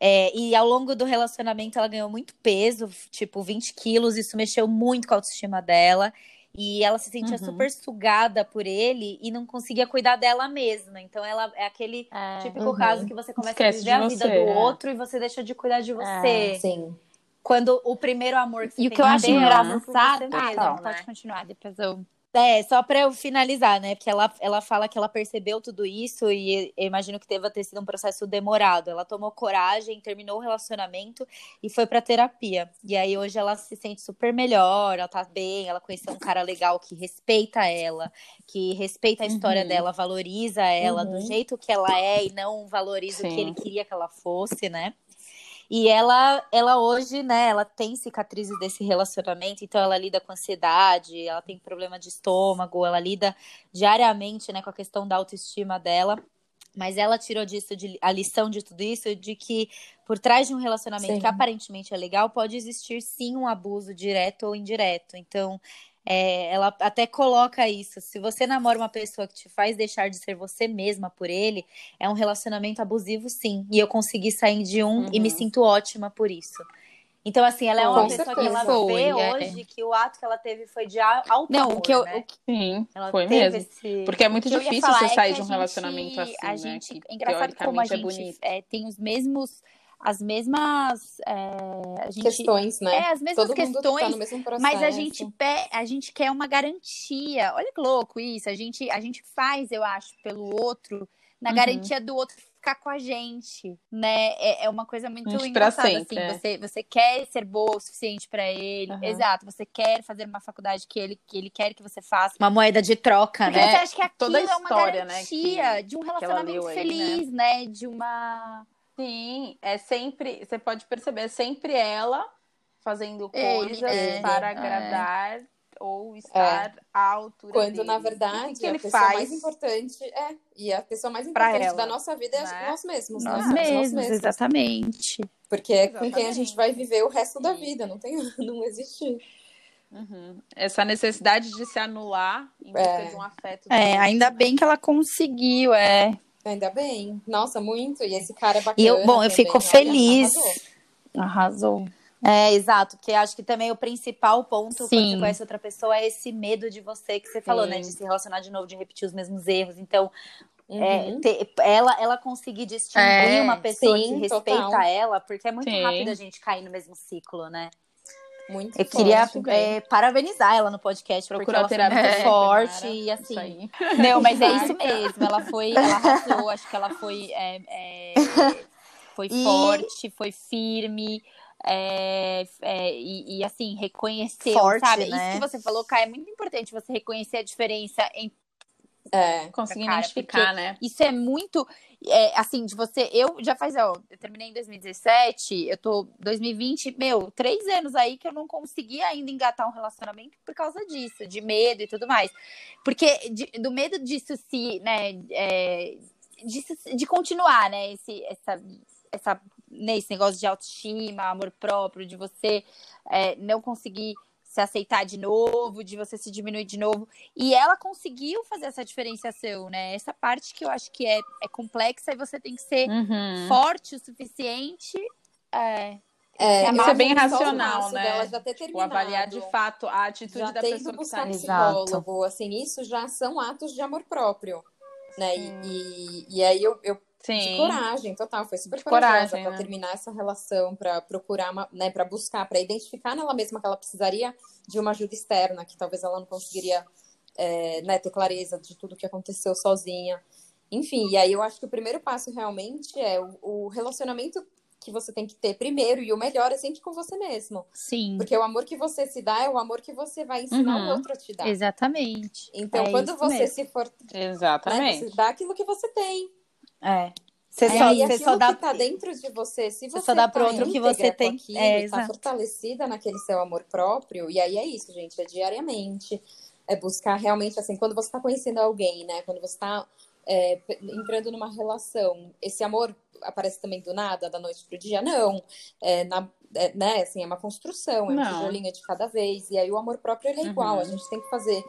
É, e ao longo do relacionamento ela ganhou muito peso, tipo 20 quilos, isso mexeu muito com a autoestima dela. E ela se sentia Uhum. super sugada por ele e não conseguia cuidar dela mesma. Então ela é aquele típico Uhum. caso que você começa Esquece a viver a vida você, do é. outro e você deixa de cuidar de você. Sim. Quando o primeiro amor que você E o tem que eu acho é o engraçado. Ah, não, né? pode continuar, depois eu. É, só pra eu finalizar, né? Porque ela, ela fala que ela percebeu tudo isso e eu imagino que deva ter sido um processo demorado. Ela tomou coragem, terminou o relacionamento e foi pra terapia. E aí hoje ela se sente super melhor, ela tá bem, ela conheceu um cara legal que respeita ela, que respeita a história Uhum. dela, valoriza ela do Uhum. jeito que ela é e não valoriza o que Sim. ele queria que ela fosse, né? E ela, ela hoje, né, ela tem cicatrizes desse relacionamento, então ela lida com ansiedade, ela tem problema de estômago, ela lida diariamente, né, com a questão da autoestima dela. Mas ela tirou disso de- a lição de tudo isso de que por trás de um relacionamento Sim. que aparentemente é legal, pode existir sim um abuso direto ou indireto. Então, é, ela até coloca isso. Se você namora uma pessoa que te faz deixar de ser você mesma por ele, é um relacionamento abusivo, sim. E eu consegui sair de um e me Uhum. sinto ótima por isso. Então, assim, ela é uma Com pessoa que ela certeza. vê Foi, é. hoje que o ato que ela teve foi de alto Não, amor, o que eu. né? o que Sim, Ela foi teve mesmo. esse- Porque é muito difícil falar você é que sair de um gente- relacionamento assim, a né? gente, Que é engraçado como a gente é bonito. é, tem os mesmos, as mesmas, é, a gente, Questões, né? é as mesmas Todo mundo tá questões, no mesmo processo. mas a gente pe- a gente quer uma garantia. Olha que louco isso. A gente a gente faz, eu acho, pelo outro na Uhum. garantia do outro ficar com a gente, né? É, é uma coisa muito engraçada sempre, assim. é. Você você quer ser boa o suficiente pra ele, Aham. exato. Você quer fazer uma faculdade que ele que ele quer que você faça. Uma moeda de troca, Porque né? você acha que aquilo Toda a é uma história, né, garantia que- de um ela relacionamento aí, feliz, né? De uma. Sim, é sempre, você pode perceber, é sempre ela fazendo Ele, coisas é, para é. agradar ou estar à altura Quando, dele. na E o verdade, que, que a ele pessoa faz? mais importante é. E a pessoa mais importante ela, da nossa vida é né? nós mesmos, Nós né? Somos mesmos, exatamente. Porque é com quem a Exatamente. gente vai viver o resto da vida. Não tem, não existe. Uhum. Essa necessidade de se anular em busca É. de um afeto. É, ainda bem que ela conseguiu, é. Ainda bem. Nossa, muito. E esse cara é bacana. E eu, bom, eu também, fico olha, feliz. arrasou. Arrasou. É, exato, porque acho que também o principal ponto quando Sim. você conhece outra pessoa é esse medo de você que você falou, né? De se relacionar de novo, de repetir os mesmos erros. Então, é, Uhum. ter- ela, ela conseguir distinguir É, uma pessoa sim, que respeita total. ela, porque é muito Sim. rápido a gente cair no mesmo ciclo, né? Muito Eu forte. queria é, parabenizar ela no podcast, Procurou ela terapia, muito forte Nara. e assim. Não, mas é isso mesmo. Ela foi, ela arrasou, acho que ela foi, é, é, foi E- forte, foi firme. é, é, e, e, assim, reconheceu, Forte, sabe? né? Isso que você falou, Kai, é muito importante você reconhecer a diferença entre É. Conseguir Cara, identificar, né? Isso é muito, é, assim, de você. Eu já faz, ó, eu terminei em 2017, eu tô 2020, meu, três anos aí que eu não consegui ainda engatar um relacionamento por causa disso, de medo e tudo mais. Porque de- do medo disso se, né, é, disso- de continuar, né, esse, essa, essa, né, esse negócio de autoestima, amor próprio, de você é, não conseguir se aceitar de novo, de você se diminuir de novo. E ela conseguiu fazer essa diferenciação, né? Essa parte que eu acho que é, é complexa e você tem que ser Uhum. forte o suficiente. É, É, Isso é bem racional, né? dela já ter Tipo, avaliar de fato a atitude já da pessoa que tá buscar ali. Exato. psicólogo, assim, isso já são atos de amor próprio, né? E, e, e aí eu, eu de Sim. coragem, total, foi super De corajosa coragem, para né? terminar essa relação, para procurar, uma, né, para buscar, para identificar nela mesma que ela precisaria de uma ajuda externa, que talvez ela não conseguiria é, né, ter clareza de tudo que aconteceu sozinha. Enfim, e aí eu acho que o primeiro passo realmente é o, o relacionamento que você tem que ter primeiro, e o melhor é sempre com você mesmo. sim, Porque o amor que você se dá é o amor que você vai ensinar Uhum. o outro a te dar. exatamente. Então, É quando você mesmo. se for, né, Exatamente. você dá aquilo que você tem. É. Você só, aí, você só dá. que tá dentro de você, se você, só dá pro tá outro que você tem. aquilo, É, tá fortalecida naquele seu amor próprio, e aí é isso, gente, é diariamente, é buscar realmente, assim, quando você tá conhecendo alguém, né, quando você tá é, entrando numa relação, esse amor aparece também do nada, da noite pro dia? Não, é, na, é, né, assim, é uma construção, é um Não. tijolinho de cada vez, e aí o amor próprio, ele é igual, Uhum. a gente tem que fazer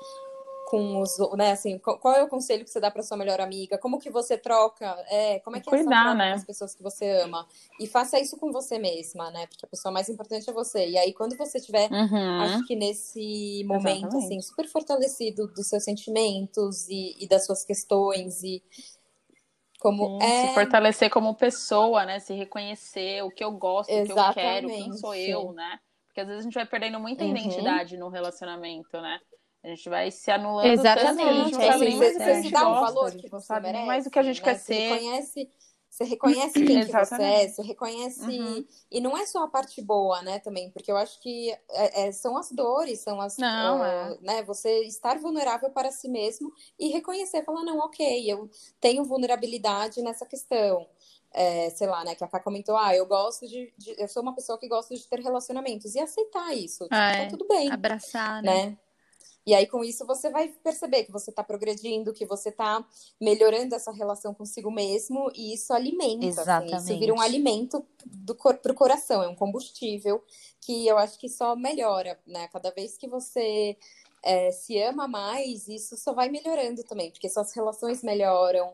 com os, né, assim, qual é o conselho que você dá para sua melhor amiga? Como que você troca? É, como é que é Cuidar, troca né? com as pessoas que você ama? E faça isso com você mesma, né? Porque a pessoa mais importante é você. E aí, quando você tiver, Uhum. acho que nesse momento, Exatamente. assim, super fortalecido dos seus sentimentos e, e das suas questões e como Sim, é Se fortalecer como pessoa, né? Se reconhecer o que eu gosto, o que eu quero, quem Exatamente. sou eu, né? Porque às vezes a gente vai perdendo muita Uhum. identidade no relacionamento, né? A gente vai se anulando Exatamente, tanto que a gente não é sabe nem isso, mais o você, que a você se dá um valor a gente que não você merece, mais o que a gente né? quer Você ser. reconhece, você reconhece quem que você é, Exatamente. você reconhece Uhum. e não é só a parte boa, né, também, porque eu acho que é- é- são as dores, são as, Não, é. né, você estar vulnerável para si mesmo e reconhecer, falar, não, ok, eu tenho vulnerabilidade nessa questão. É, sei lá, né, que a Ká comentou, ah, eu gosto de, de- eu sou uma pessoa que gosta de ter relacionamentos, e aceitar isso, tá tudo bem, Abraçar, né? né? E aí, com isso, você vai perceber que você tá progredindo, que você tá melhorando essa relação consigo mesmo, e isso alimenta, assim, Exatamente. isso vira um alimento do cor pro coração, é um combustível que eu acho que só melhora, né? Cada vez que você é, se ama mais, isso só vai melhorando também, porque suas relações melhoram,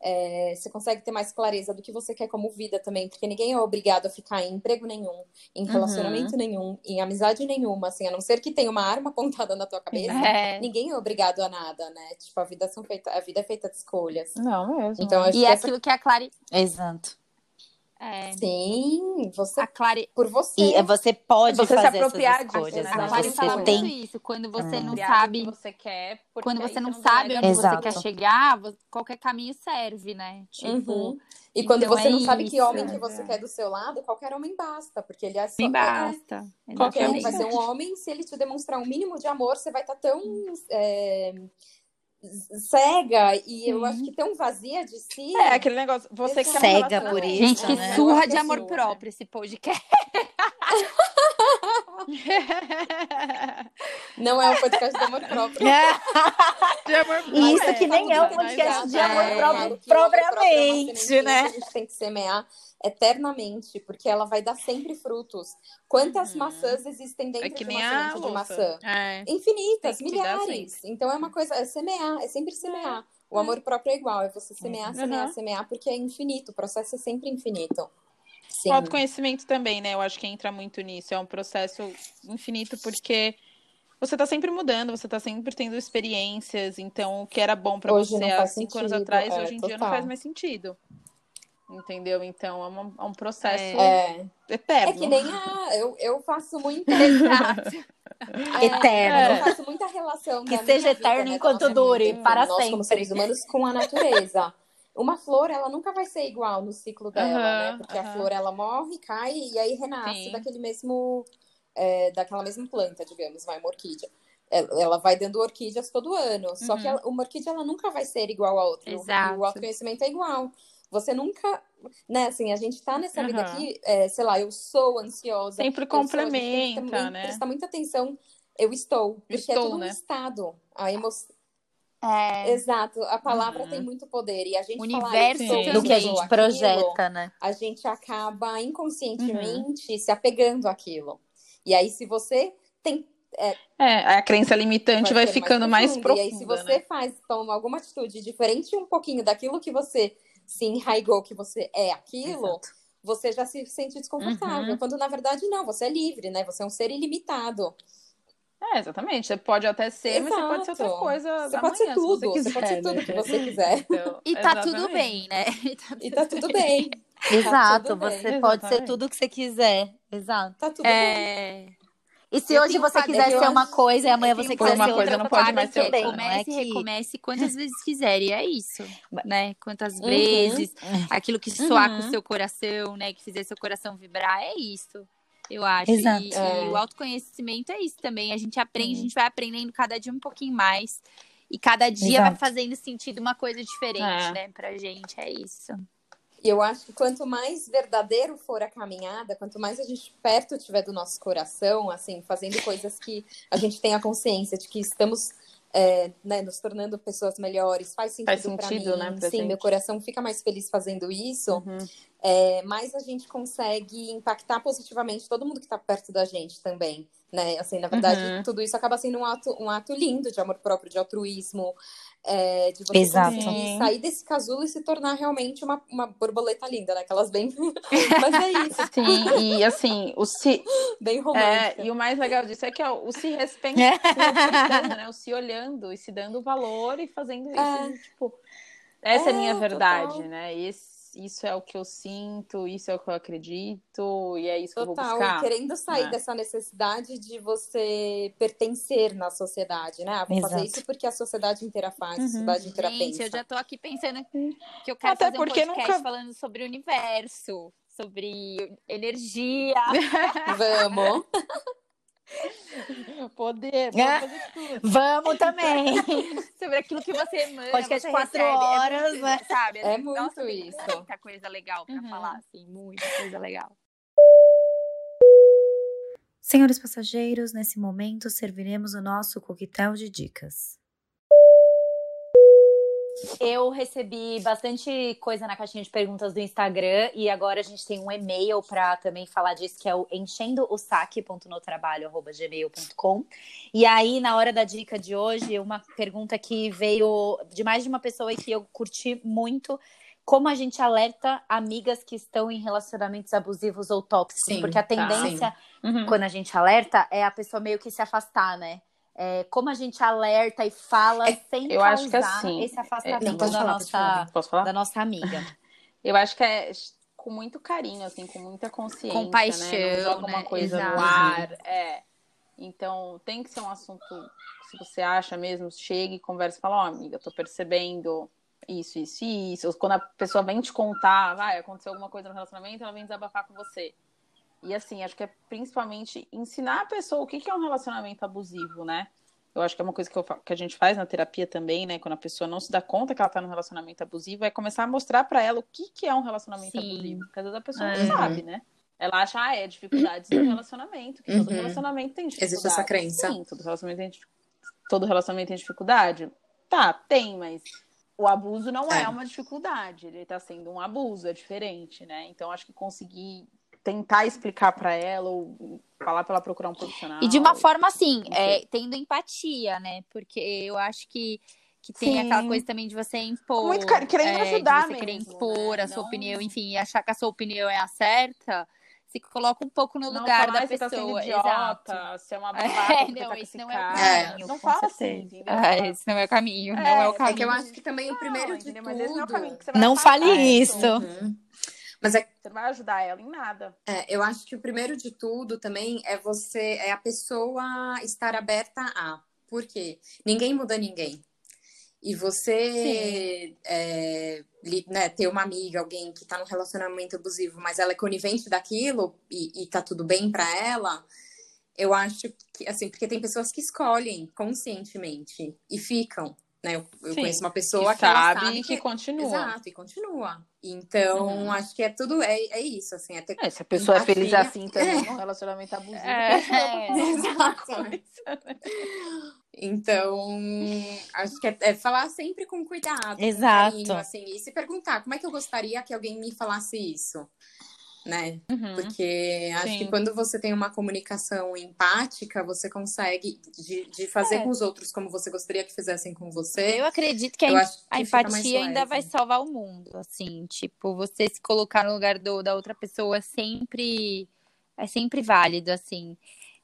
é, você consegue ter mais clareza do que você quer como vida também, porque ninguém é obrigado a ficar em emprego nenhum, em Uhum. relacionamento nenhum, em amizade nenhuma, assim, a não ser que tenha uma arma apontada na tua cabeça, É. ninguém é obrigado a nada, né? Tipo, a vida, são feita, a vida é feita de escolhas. Não mesmo. Então, acho E que é essa... aquilo que a Clary. Exato. É, Sim, você, por você. E é, você pode Você se fazer apropriar essas disso, escolhas, né? A? Clary Você fala tem muito isso. Quando você Hum. não sabe. você quer, Quando você não sabe onde Exato. você quer chegar, qualquer caminho serve, né? Tipo, Uhum. E quando então você é não sabe que homem que é. você quer do seu lado, qualquer homem basta, porque ele é só. é- basta. Qualquer um vai ser um homem, se ele te demonstrar um mínimo de amor, você vai estar tão é, cega e eu acho que tão vazia de si. É, aquele negócio. Você que Cega por isso, Gente, que né? Surra de amor próprio esse podcast. Não é um podcast de amor próprio. De amor E isso próprio, que nem é um podcast de é, amor É, próprio próprio é propriamente, né? A gente tem que semear eternamente, porque ela vai dar sempre frutos. Quantas Uhum. maçãs existem dentro É que de uma de maçã? É. Infinitas, milhares. Então é uma coisa, é semear, é sempre semear. O amor próprio é igual, é você semear, semear, Uhum. semear, porque é infinito, o processo é sempre infinito. Sim. O autoconhecimento também, né? Eu acho que entra muito nisso. É um processo infinito porque você tá sempre mudando, você tá sempre tendo experiências. Então, o que era bom Hoje você há cinco anos sentido, atrás, é, hoje em dia não total. faz mais sentido. Entendeu? Então é, uma, é um processo É. eterno. É que nem a. Eu, eu faço muita. Exato. É, Eterno. Eu faço muita relação. Que seja minha vida, eterno né, enquanto nossa dure, vida, para nós, como sempre. seres humanos, com a natureza. Uma flor, ela nunca vai ser igual no ciclo dela, né? Porque a flor, ela morre, cai e aí renasce Sim. daquele mesmo, é, daquela mesma planta, digamos, vai uma orquídea. Ela vai dando orquídeas todo ano, só que Uhum. ela- uma orquídea ela nunca vai ser igual a outra. Exato. E o autoconhecimento é igual. Você nunca, né, assim, a gente tá nessa vida Aham. aqui, é, sei lá, eu sou ansiosa. Sempre sou, complementa, também né? Prestar muita atenção, eu estou, porque é Estou, tudo um né? estado. A emoção. É, Exato, a palavra Uhum. tem muito poder. E a gente O falar, universo sou, Sim. Do que a sou gente aquilo, projeta, né? a gente acaba inconscientemente Uhum. se apegando àquilo. E aí, se você tem. É, a crença limitante vai, ser ficando mais, profunda. profunda. E aí, se você né? faz, toma alguma atitude diferente um pouquinho daquilo que você se enraigou, que você é aquilo, Exato. você já se sente desconfortável. Uhum. Quando na verdade não, você é livre, né? Você é um ser ilimitado. É, exatamente. Você pode até ser, mas você pode ser outra Exato. coisa. Você amanhã, pode ser se tudo, você, você, quiser, pode ser tudo né? que você quiser. Então, e tá tudo bem, né? E tá tudo bem. Exato, tudo bem. você pode ser Exatamente. tudo que você quiser. Exato. Tá tudo bem. É, E se Eu hoje você quiser ser uma coisa e amanhã você quiser uma ser coisa outra não pode coisa, mais ser não é Comece e que- recomece quantas vezes quiser, e é isso, né? Quantas Uhum. vezes, aquilo que soar com Uhum. o seu coração, né? Que fizer seu coração vibrar, é isso, eu acho. Exato. E, É. e o autoconhecimento é isso também. A gente aprende, Sim. a gente vai aprendendo cada dia um pouquinho mais. E cada dia vai Exato. fazendo sentido uma coisa diferente, É. né, pra gente. É isso. E eu acho que quanto mais verdadeiro for a caminhada, quanto mais a gente perto tiver do nosso coração, assim, fazendo coisas que a gente tenha consciência de que estamos é, né, nos tornando pessoas melhores, faz sentido, Faz sentido, mim. né, Sim, gente. meu coração fica mais feliz fazendo isso. Uhum. é, mais a gente consegue impactar positivamente todo mundo que está perto da gente também, né? Assim, na verdade, Uhum. tudo isso acaba sendo um ato, um ato lindo de amor próprio, de altruísmo, é, de você Exato. sair desse casulo e se tornar realmente uma, uma borboleta linda, né? Aquelas bem... Mas é isso, Sim, e assim, o se, bem romântica. É, e o mais legal disso é que é o se respeitando, né? O se olhando e se dando valor e fazendo isso, É. tipo, essa é a É, minha verdade, total. né? Esse, isso é o que eu sinto, isso é o que eu acredito, e é isso que eu vou Total, buscar. e querendo sair né? dessa necessidade de você pertencer na sociedade, né? Ah, vou fazer isso porque a sociedade inteira faz, a Uhum. sociedade inteira Gente, pensa. eu já tô aqui pensando que eu quero Até fazer um porque podcast nunca- falando sobre o universo, sobre energia. Vamos! Poder, É. vamos fazer tudo. Vamos também. sobre aquilo que você emana, Podcast você quatro recebe. horas, é muito, né? Sabe? É muito nossa, isso. Muita coisa legal pra Uhum. falar, assim, muita coisa legal. Senhores passageiros, nesse momento serviremos o nosso coquetel de dicas. Eu recebi bastante coisa na caixinha de perguntas do Instagram e agora a gente tem um e-mail para também falar disso, que é o enchendoosaque.notrabalho.gmail.com. E aí, na hora da dica de hoje, uma pergunta que veio de mais de uma pessoa e que eu curti muito. Como a gente alerta amigas que estão em relacionamentos abusivos ou tóxicos? Sim, Porque a tá. tendência Uhum. quando a gente alerta, é a pessoa meio que se afastar, né? É, como a gente alerta e fala É, sem eu acho que assim, esse é, afastamento pode da, nossa, da nossa amiga. Eu acho que é com muito carinho, assim, com muita consciência. Com paixão, né? Não joga né? uma coisa Exato. no ar. É. Então, tem que ser um assunto, se você acha mesmo, chegue e converse e fala, ó, amiga, tô percebendo isso, isso e isso. Quando a pessoa vem te contar, vai, aconteceu alguma coisa no relacionamento, ela vem desabafar com você. E assim, acho que é principalmente ensinar a pessoa o que que é um relacionamento abusivo, né? Eu acho que é uma coisa que, eu que a gente faz na terapia também, né? Quando a pessoa não se dá conta que ela tá num relacionamento abusivo, é começar a mostrar pra ela o que, que é um relacionamento Sim. abusivo. Porque às vezes a pessoa Uhum. não sabe, né? Ela acha, ah, é dificuldades no relacionamento, que todo Uhum. relacionamento tem dificuldade. Existe essa crença. Sim, todo relacionamento tem, todo relacionamento tem dificuldade. Tá, tem, mas o abuso não é, É. uma dificuldade. Ele tá sendo um abuso, é diferente, né? Então acho que conseguir tentar explicar pra ela ou falar pra ela procurar um profissional. E de uma forma assim, é, tendo empatia, né? Porque eu acho que, que tem Sim. aquela coisa também de você impor. Muito querendo é, ajudar de você querer mesmo, impor né? a sua Não- opinião, enfim, e achar que a sua opinião é a certa. se coloca um pouco no Não lugar da "Ai, você tá sendo pessoa. idiota, Exato. Você é uma É, babaca, porque não, tá esse não é o caminho, Não fala assim, Fala- esse não é o caminho, não É, é o é que caminho. É que eu acho que também o primeiro Não, de entendeu? tudo. Mas esse não é o caminho que você vai Não fale isso. isso. Uhum. Mas é, Você não vai ajudar ela em nada. é, eu acho que o primeiro de tudo também é você, é a pessoa estar aberta a. Por quê? Ninguém muda ninguém. E você é, né, ter uma amiga, alguém que tá num relacionamento abusivo, mas ela é conivente daquilo e, e tá tudo bem pra ela, eu acho que, assim, porque tem pessoas que escolhem conscientemente e ficam, né? Eu, eu Sim, conheço uma pessoa que que, sabe sabe e que continua. Exato, e continua. Então, Uhum. acho que é tudo, é, é isso, assim, é ter É, se a pessoa é feliz empatia. assim também, num relacionamento abusivo, É. Exato. Então, acho que é, é falar sempre com cuidado, com Exato. carinho, assim, e se perguntar como é que eu gostaria que alguém me falasse isso, né? Uhum. Porque acho Sim. que quando você tem uma comunicação empática, você consegue de, de fazer É. com os outros como você gostaria que fizessem com você. Eu acredito que a, Eu acho que a empatia ainda vai salvar o mundo, assim, tipo, você se colocar no lugar do, da outra pessoa é sempre é sempre válido, assim.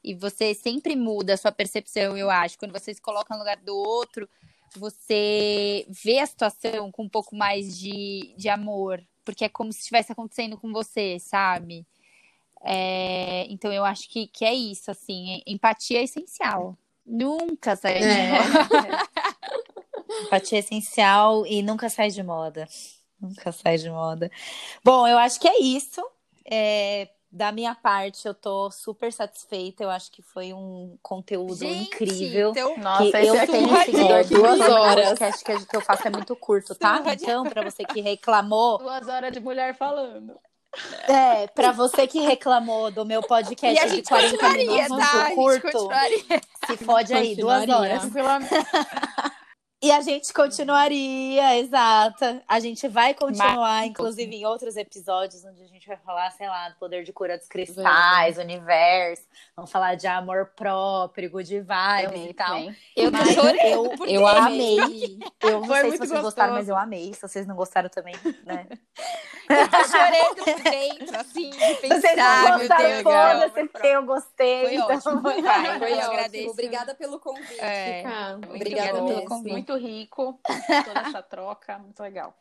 E você sempre muda a sua percepção, eu acho. Quando você se coloca no lugar do outro, você vê a situação com um pouco mais de, de amor, porque é como se estivesse acontecendo com você, sabe? É, então eu acho que, que é isso, assim, empatia é essencial. Nunca sai de É. moda. Empatia essencial e nunca sai de moda. Nunca sai de moda. Bom, eu acho que é isso. É, da minha parte, eu tô super satisfeita. Eu acho que foi um conteúdo Gente, incrível. então- Nossa, que eu é tenho surra seguido de duas horas. O podcast que, que eu faço é muito curto, tá? Então, pra você que reclamou, Duas horas de mulher falando. é, pra você que reclamou do meu podcast a de gente 40 continuaria, minutos tá? Curto, se fode aí, duas horas. E a gente continuaria, exata. A gente vai continuar, inclusive, em outros episódios, onde a gente vai falar, sei lá, do poder de cura dos cristais, universo. Vamos falar de amor próprio, good vibes e tal. Eu tô Mas chorando eu, eu amei. Eu não Foi sei se vocês gostaram, gostoso. mas eu amei. Se vocês não gostaram também, né? Eu tô chorando por dentro, assim, de Se vocês pensar, não meu gostaram, Deus. foda-se, porque eu gostei. Foi então ótimo. foi Vai, Foi eu ótimo. agradeço. Obrigada pelo convite, É, Obrigada pelo mesmo. convite. Muito rico, toda essa troca, muito legal.